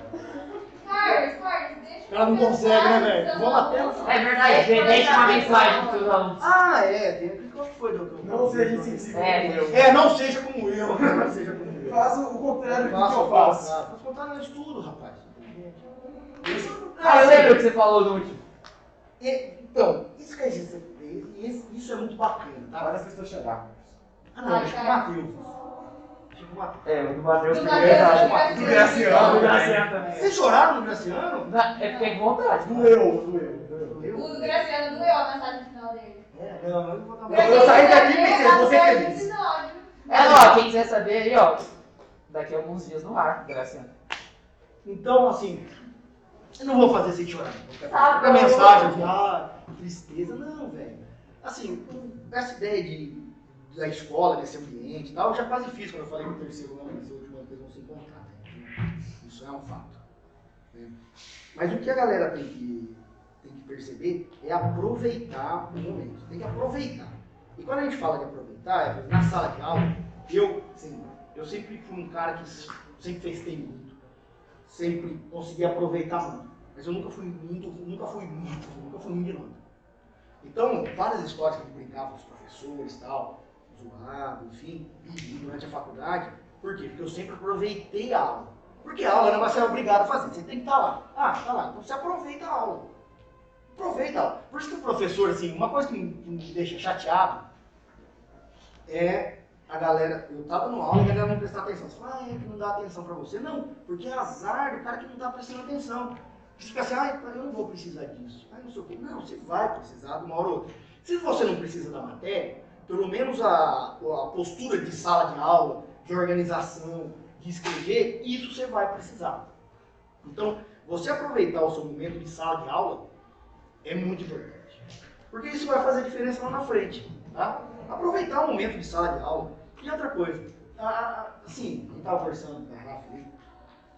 Carlos, deixa O cara não consegue, né, velho? Vamos até o É verdade, de- deixa uma mensagem pros alunos. Ah, é, tem que foi, doutor? Não seja insensível É, como eu. É, não seja como eu. Não seja como eu. Faça o contrário do que eu faço. Faça o contrário de tudo, rapaz. Ah, eu lembro que você falou no último. E- Então, isso que a gente. Isso, isso é muito bacana, tá? Várias pessoas choraram. Ah, não, deixa com o Matheus. Deixa com o Matheus. É, o do Matheus Do verdade. do Graciano. Do Graciano. Graciano também. Vocês choraram no Graciano? Na- É porque é com vontade. Doeu, doeu, doeu. Eu? O do Graciano doeu a mensagem final dele. É, não, eu vou dar. Eu saí daqui Graciano pensei, tá você episódio. É, ó, quem quiser saber aí, ó. Daqui a alguns dias no ar, Graciano. Então, assim, eu não vou fazer sem chorar. Fica bom. mensagem ah, tristeza, não, velho. Assim, essa ideia de, da escola, desse ambiente e tal, eu já quase fiz quando eu falei que no terceiro ano, nesse último ano, eles vão se encontrar. Né? Isso é um fato. né? Mas o que a galera tem que, tem que perceber é aproveitar o momento. Tem que aproveitar. E quando a gente fala de aproveitar, é na sala de aula, eu, assim, eu sempre fui um cara que sempre festei muito sempre consegui aproveitar muito. Mas eu nunca fui muito, nunca fui muito, nunca fui muito de nada. Então, várias histórias que eu brincava com os professores e tal, zoado, enfim, durante a faculdade. Por quê? Porque eu sempre aproveitei a aula. Porque a aula não vai ser obrigado a fazer, você tem que estar lá. Ah, tá lá. Então você aproveita a aula. Aproveita a aula. Por isso que o professor, assim, uma coisa que me, me deixa chateado é a galera, eu tava no aula e a galera não prestar atenção. Você fala, ah, é que não dá atenção pra você. Não, porque é azar do cara que não tá prestando atenção. Você fica assim, ah, eu não vou precisar disso. Ah, não sei o quê. Não, você vai precisar de uma hora ou outra. Se você não precisa da matéria, pelo menos a, a postura de sala de aula, de organização, de escrever, isso você vai precisar. Então, você aproveitar o seu momento de sala de aula é muito importante. Porque isso vai fazer diferença lá na frente. Tá? Aproveitar o momento de sala de aula. E outra coisa, a- assim, gente estava conversando com a Rafa ali,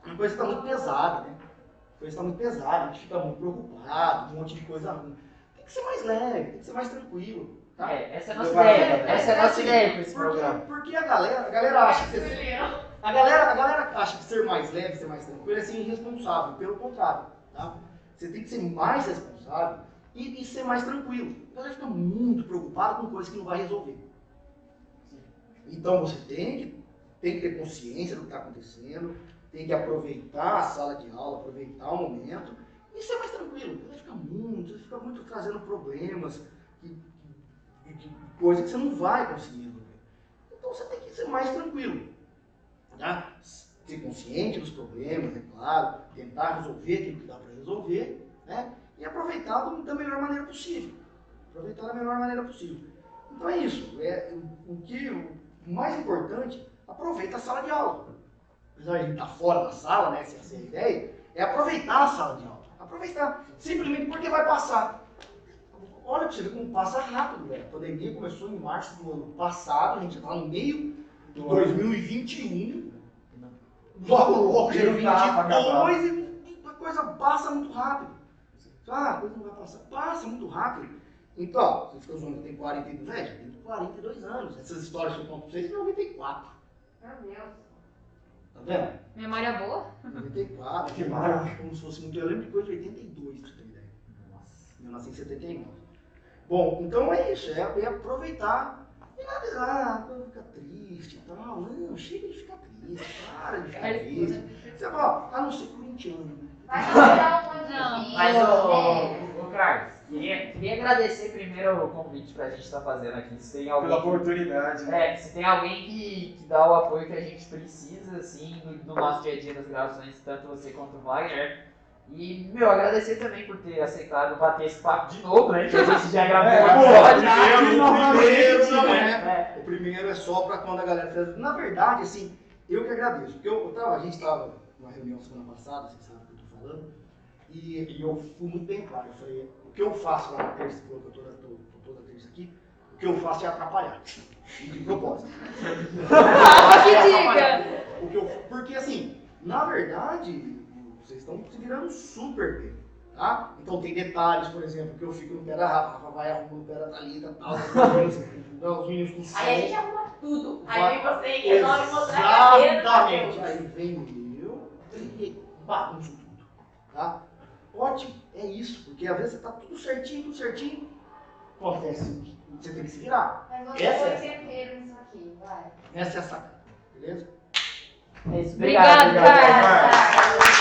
a coisa está muito pesada, né? A coisa está muito pesada, a gente fica muito preocupado, um monte de coisa ruim. Tem que ser mais leve, tem que ser mais tranquilo. Tá? É, essa é a nossa Legal, ideia. Essa é a nossa ideia com esse Porque, programa. porque a galera, a galera acha que ser, a galera, a galera acha que ser mais leve, ser mais tranquilo é ser irresponsável. Pelo contrário, tá? Você tem que ser mais responsável e, e ser mais tranquilo. A galera fica muito preocupada com coisas que não vai resolver. Então você tem que, tem que ter consciência do que está acontecendo, tem que aproveitar a sala de aula, aproveitar o momento e ser mais tranquilo. Você fica muito, você fica muito trazendo problemas, que, coisa que você não vai conseguir resolver. Então você tem que ser mais tranquilo. Tá? Ser consciente dos problemas, é claro, tentar resolver aquilo que dá para resolver, né? E aproveitar da melhor maneira possível. Aproveitar da melhor maneira possível. Então é isso. É, o, que, o mais importante, aproveita a sala de aula. Apesar de a gente estar fora da sala, né? Se essa é a ideia, é aproveitar a sala de aula. Aproveitar. Simplesmente porque vai passar. Olha pra você ver como passa rápido, velho. A pandemia começou em março do ano passado, a gente já tá no meio de 2021. Logo, logo, já é Não dá pra acabar. 22 e a coisa passa muito rápido. Ah, a coisa não vai passar. Passa muito rápido. Então, você fica zoando que tem 42, velho, já tem 42 anos. Essas histórias que eu conto pra vocês, tem 94. Meu Deus. Tá vendo? Memória boa? 94. Que maravilha. Como se fosse muito. Eu lembro de coisa de 82, pra você ter ideia. Eu nasci em 79. Bom, então é isso, é, é aproveitar e nada, ah, fica triste e tal. Não, chega de ficar triste, para de ficar triste. Você fala, a não ser corintiano. Vai um monte Não, Mas, ô, ô, Carlos, queria, queria agradecer primeiro o convite pra gente estar fazendo aqui. Se tem alguém, Pela oportunidade. é, se tem alguém que, que dá o apoio que a gente precisa, assim, no, no nosso dia a dia das gravações, tanto você quanto o Wagner. E, meu, agradecer também por ter aceitado bater esse papo de novo, né? Que a gente já gravou É, pô, episódio. primeiro, O primeiro não É. é. O primeiro é só para quando a galera fez. Na verdade, assim, eu que agradeço. Porque eu, eu tava, a gente estava numa reunião semana passada, vocês sabem o que eu tô falando, e, e eu fui muito bem claro. Eu falei, o que eu faço lá na terça, que eu tô, toda, tô, tô toda terça aqui, o que eu faço é atrapalhar. E *laughs* de propósito. *laughs* que *laughs* dica! O que eu, porque assim, na verdade, vocês estão se virando super bem. Tá? Então tem detalhes, por exemplo, que eu fico no pé da Rafa, a Rafa vai arrumando no pé da Thalita tal, os *laughs* meninos, não, os meninos com. Aí a gente arruma tudo. Aí vem você e resolve mostrar a cadeira Exatamente. Aí vem eu e bagunço tudo. tá? Ótimo, é isso, porque às vezes você tá tudo certinho, tudo certinho, acontece, você tem que se virar. Mas você Essa foi é- tempero nisso aqui, vai. Essa é a saca, beleza? É isso. Obrigado, obrigado. Carlos.